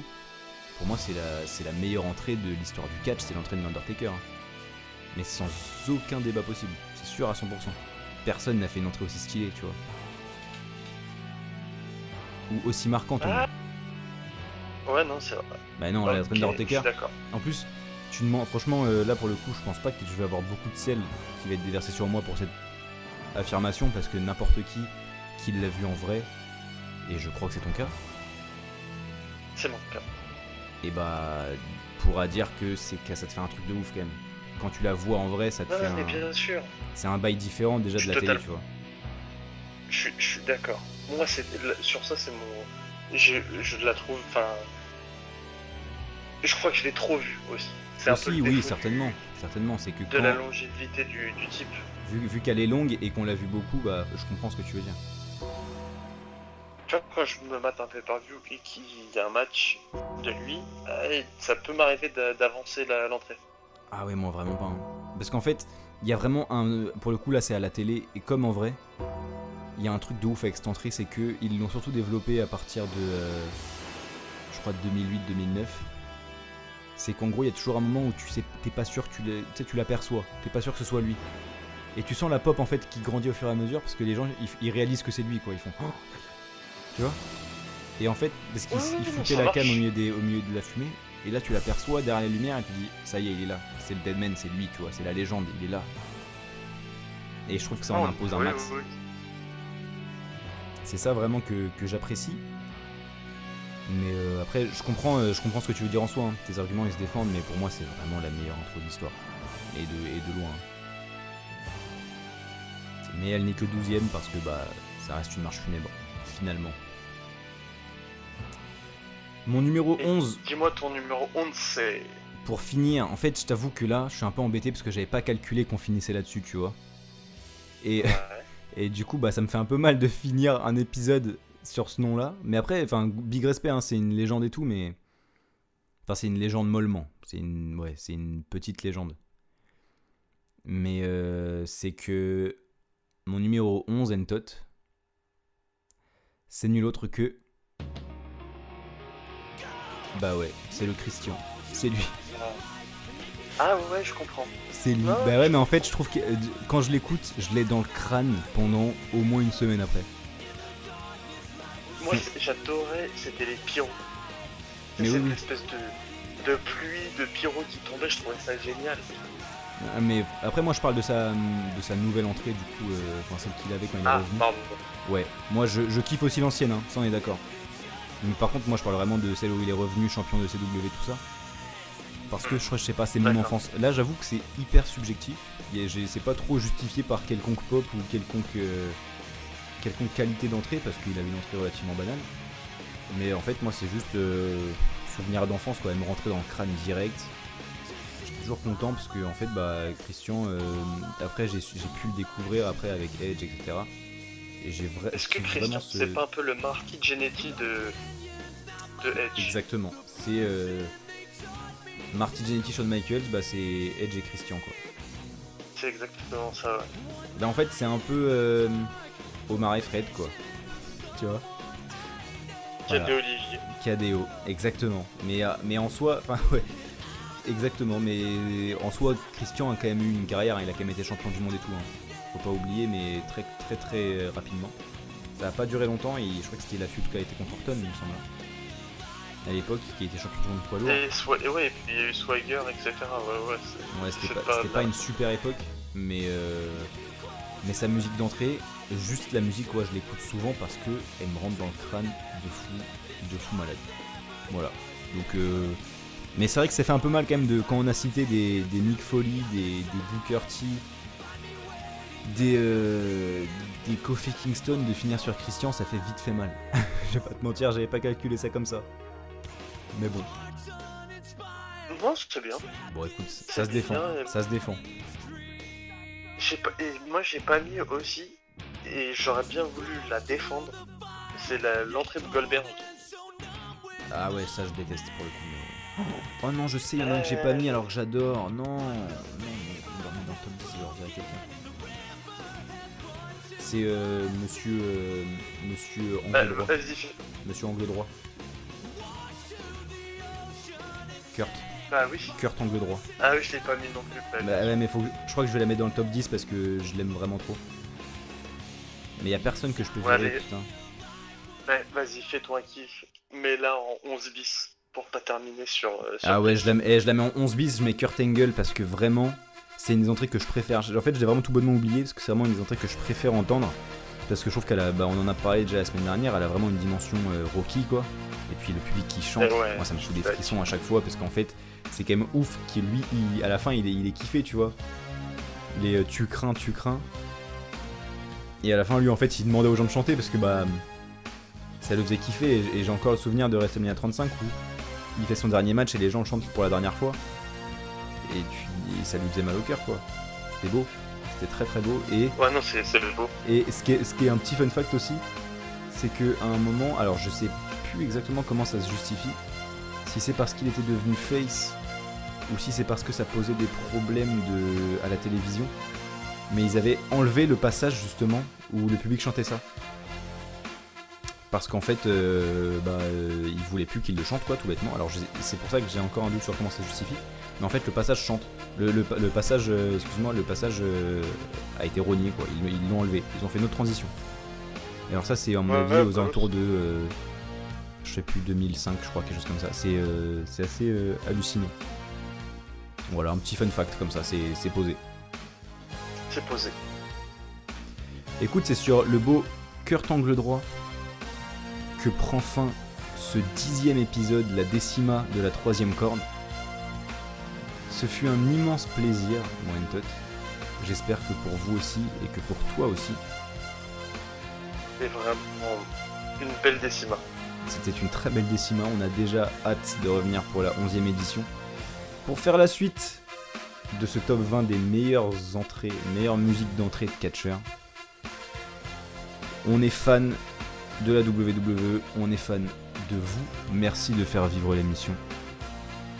pour moi c'est la, c'est la meilleure entrée de l'histoire du catch, c'est l'entrée de l'Undertaker. Mais sans aucun débat possible, c'est sûr à 100%. Personne n'a fait une entrée aussi stylée, tu vois. Ou aussi marquante. Ah. Ouais, non, c'est vrai. Bah non, la Ok, traîne je d'Undertaker. suis D'accord. En plus, tu demandes, franchement, euh, là pour le coup, je pense pas que je vais avoir beaucoup de sel qui va être déversé sur moi pour cette affirmation parce que n'importe qui qui l'a vu en vrai, et je crois que c'est ton cas, C'est mon cas. et bah pourra dire que c'est ça te fait un truc de ouf quand même. Quand tu la vois en vrai, ça te Non, fait mais un, bien sûr. c'est un bail différent déjà de la télé, tu vois. Je suis- je suis d'accord. Moi, c'est sur ça, c'est mon. Je, je la trouve. Enfin. Je crois que je l'ai trop vu aussi. C'est un peu Aussi, le oui, défaut certainement, certainement, c'est que De la longévité du, du type. vu, vu qu'elle est longue et qu'on l'a vu beaucoup, bah je comprends ce que tu veux dire. Tu vois, quand je me mate un pay-per-view et qu'il y a un match de lui, euh, ça peut m'arriver d'a- d'avancer la- l'entrée. Ah ouais, moi vraiment pas. hein. Parce qu'en fait, il y a vraiment un. Pour le coup, là, c'est à la télé, et comme en vrai, il y a un truc de ouf avec cette entrée, c'est que ils l'ont surtout développé à partir de. euh, je crois de 2008-2009. C'est qu'en gros, il y a toujours un moment où tu sais, t'es pas sûr, que tu tu sais, tu l'aperçois, t'es pas sûr que ce soit lui. Et tu sens la pop en fait qui grandit au fur et à mesure parce que les gens ils, ils réalisent que c'est lui quoi, ils font. Oh tu vois? Et en fait, parce qu'il Ouais, foutait la canne au milieu, des, au milieu de la fumée, et là tu l'aperçois derrière les lumières et tu dis ça y est, il est là, c'est le Deadman, c'est lui, tu vois, c'est la légende, il est là. Et je trouve que ça en Oh, impose un max. C'est ça vraiment que, que j'apprécie. Mais euh, après, je comprends, euh, je comprends ce que tu veux dire en soi. hein. Tes arguments ils se défendent, mais pour moi, c'est vraiment la meilleure intro de l'histoire. Et de, et de loin. Mais elle n'est que 12ème parce que bah, ça reste une marche funèbre, finalement. Mon numéro Et 11, Dis-moi ton numéro 11, c'est. pour finir, en fait, je t'avoue que là, je suis un peu embêté parce que j'avais pas calculé qu'on finissait là-dessus, tu vois. Et, Ouais. et du coup, bah, ça me fait un peu mal de finir un épisode sur ce nom-là. Mais après, enfin, big respect, hein, c'est une légende et tout, mais. Enfin, c'est une légende mollement. C'est une, ouais, c'est une petite légende. Mais euh, c'est que mon numéro 11, Entot, c'est nul autre que. Bah ouais, c'est le Christian. C'est lui. Ah ouais, je comprends. C'est lui. Ouais, bah ouais, mais en fait, je trouve que euh, quand je l'écoute, je l'ai dans le crâne pendant au moins une semaine après. Moi, c'est- j'adorais, c'était les. Mais C'est oui, oui. espèce de, de pluie, de pyros qui tombait, je trouvais ça génial. Ah, Mais après, moi, je parle de sa, de sa nouvelle entrée, du coup, euh, enfin celle qu'il avait quand il est Ah, revenu. pardon. Ouais, moi, je, je kiffe aussi l'ancienne, hein, ça on est d'accord. Mais par contre, moi, je parle vraiment de celle où il est revenu champion de CW, tout ça. Parce que je crois, je sais pas, c'est mon enfance. Là, j'avoue que c'est hyper subjectif. C'est pas trop justifié par quelconque pop ou quelconque, euh, quelconque qualité d'entrée, parce qu'il avait une entrée relativement banale. Mais en fait, moi, c'est juste euh, souvenir d'enfance, quoi. Elle me rentrait dans le crâne direct. J'étais toujours content parce que, en fait, bah, Christian, euh, après, j'ai pu le découvrir après avec Edge, etc. Et j'ai vra- Est-ce que Christian, vraiment ce- c'est pas un peu le Marty Jannetty de, de Edge? Exactement. C'est euh, Marty Jannetty, Shawn Michaels, bah, c'est Edge et Christian, quoi. C'est exactement ça, ouais. Bah, en fait, c'est un peu euh, Omar et Fred, quoi. Tu vois Voilà. Olivier. KDO, exactement. Mais, euh, mais en soi, enfin ouais, exactement. Mais en soi, Christian a quand même eu une carrière. hein, Il a quand même été champion du monde et tout. hein. Faut pas oublier, mais très très très euh, rapidement. Ça a pas duré longtemps. Et je crois que c'était la feud qui a été contre Orton, il me semble. À l'époque, qui a été champion du monde poids lourd. Et, ouais, et puis il y a eu Swagger, etc. Ouais, ouais, c'est- Ouais, c'était pas, pas c'était pas mal. une super époque, mais euh, mais sa musique d'entrée, juste la musique, ouais, je l'écoute souvent parce que elle me rentre dans le crâne de fou, de fou malade. Voilà. Donc, euh, mais c'est vrai que ça fait un peu mal quand même de quand on a cité des, des Mick Foley, des, des Booker T, des euh, des Kofi Kingston, de finir sur Christian, ça fait vite fait mal. je vais pas te mentir, j'avais pas calculé ça comme ça. Mais bon, Non, c'est bien. bon écoute, ça se défend, bien, ça se défend. Pas... Et moi, j'ai pas mis aussi, et j'aurais bien voulu la défendre. C'est l'entrée de Goldberg. Ah ouais, ça je déteste pour le coup. mais- Oh non, je sais, il y en a un que j'ai pas mis alors que j'adore. Non, non, mais remettre dans le top 10, je leur dirai quelqu'un. C'est euh, monsieur, euh, monsieur angle Bah, droit. Monsieur angle droit. Kurt. bah oui. Kurt angle droit. Ah oui, je l'ai pas mis non plus. Bah, Bah ouais, mais faut que- je crois que je vais la mettre dans le top 10 parce que je l'aime vraiment trop. Mais y a personne que je peux Ouais, virer, mais- putain. Ouais, vas-y, fais-toi un kiff. Mais là, en 11 bis, pour pas terminer sur... euh, sur Ah ouais, je la, mets- eh, je la mets en 11 bis, je mets Kurt Angle parce que vraiment, c'est une des entrées que je préfère. En fait, j'ai vraiment tout bonnement oublié parce que c'est vraiment une des entrées que je préfère entendre. Parce que je trouve qu'elle a, bah, on en a parlé déjà la semaine dernière, elle a vraiment une dimension euh, Rocky quoi. Et puis le public qui chante, Eh ouais. moi ça me fout des frissons à chaque fois parce qu'en fait, c'est quand même ouf qu'il lui, il- à la fin, il est, il est kiffé, tu vois. Les euh, tu crains, tu crains. Et à la fin, lui en fait, il demandait aux gens de chanter parce que bah ça le faisait kiffer. Et, j'ai encore le souvenir de WrestleMania 35 où il fait son dernier match et les gens chantent pour la dernière fois. Et, tu, et ça lui faisait mal au cœur quoi. C'était beau, c'était très très beau. Et, Ouais, non, c'est beau. et ce, qui est, ce qui est un petit fun fact aussi, c'est que à un moment, alors je sais plus exactement comment ça se justifie, si c'est parce qu'il était devenu face ou si c'est parce que ça posait des problèmes de, à la télévision, mais ils avaient enlevé le passage justement où le public chantait ça. Parce qu'en fait, euh, bah, euh, ils voulaient plus qu'il le chante, quoi, tout bêtement. Alors c'est pour ça que j'ai encore un doute sur comment ça justifie. Mais en fait, le passage chante. Le, le- le passage, euh, excuse-moi, le passage euh, a été rogné, quoi. Ils l'ont enlevé. Ils ont fait une autre transition. Et alors ça, c'est à mon Ouais, avis ouais, aux bah, alentours de, je sais plus, 2005, je crois, quelque chose comme ça. C'est assez hallucinant. Voilà, un petit fun fact comme ça, c'est posé. C'est posé. Écoute, c'est sur le beau Kurt Angle droit que prend fin ce dixième épisode, la décima de la troisième corde. Ce fut un immense plaisir, mon Tot. J'espère que pour vous aussi et que pour toi aussi, C'est vraiment une belle décima. c'était une très belle décima. On a déjà hâte de revenir pour la onzième édition. Pour faire la suite de ce top 20 des meilleures entrées, meilleures musiques d'entrée de catcheur. On est fan de la WWE, on est fan de vous. Merci de faire vivre l'émission.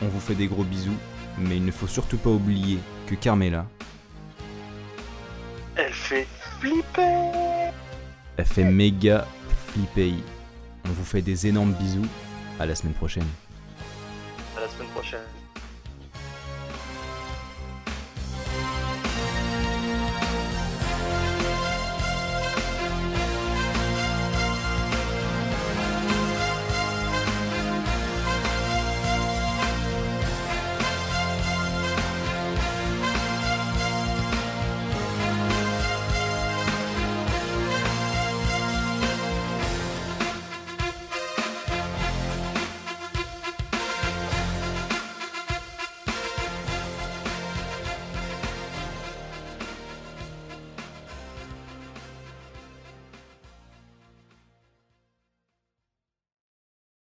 On vous fait des gros bisous, mais il ne faut surtout pas oublier que Carmela, Elle fait flipper elle fait méga flipper. On vous fait des énormes bisous. À la semaine prochaine. À la semaine prochaine.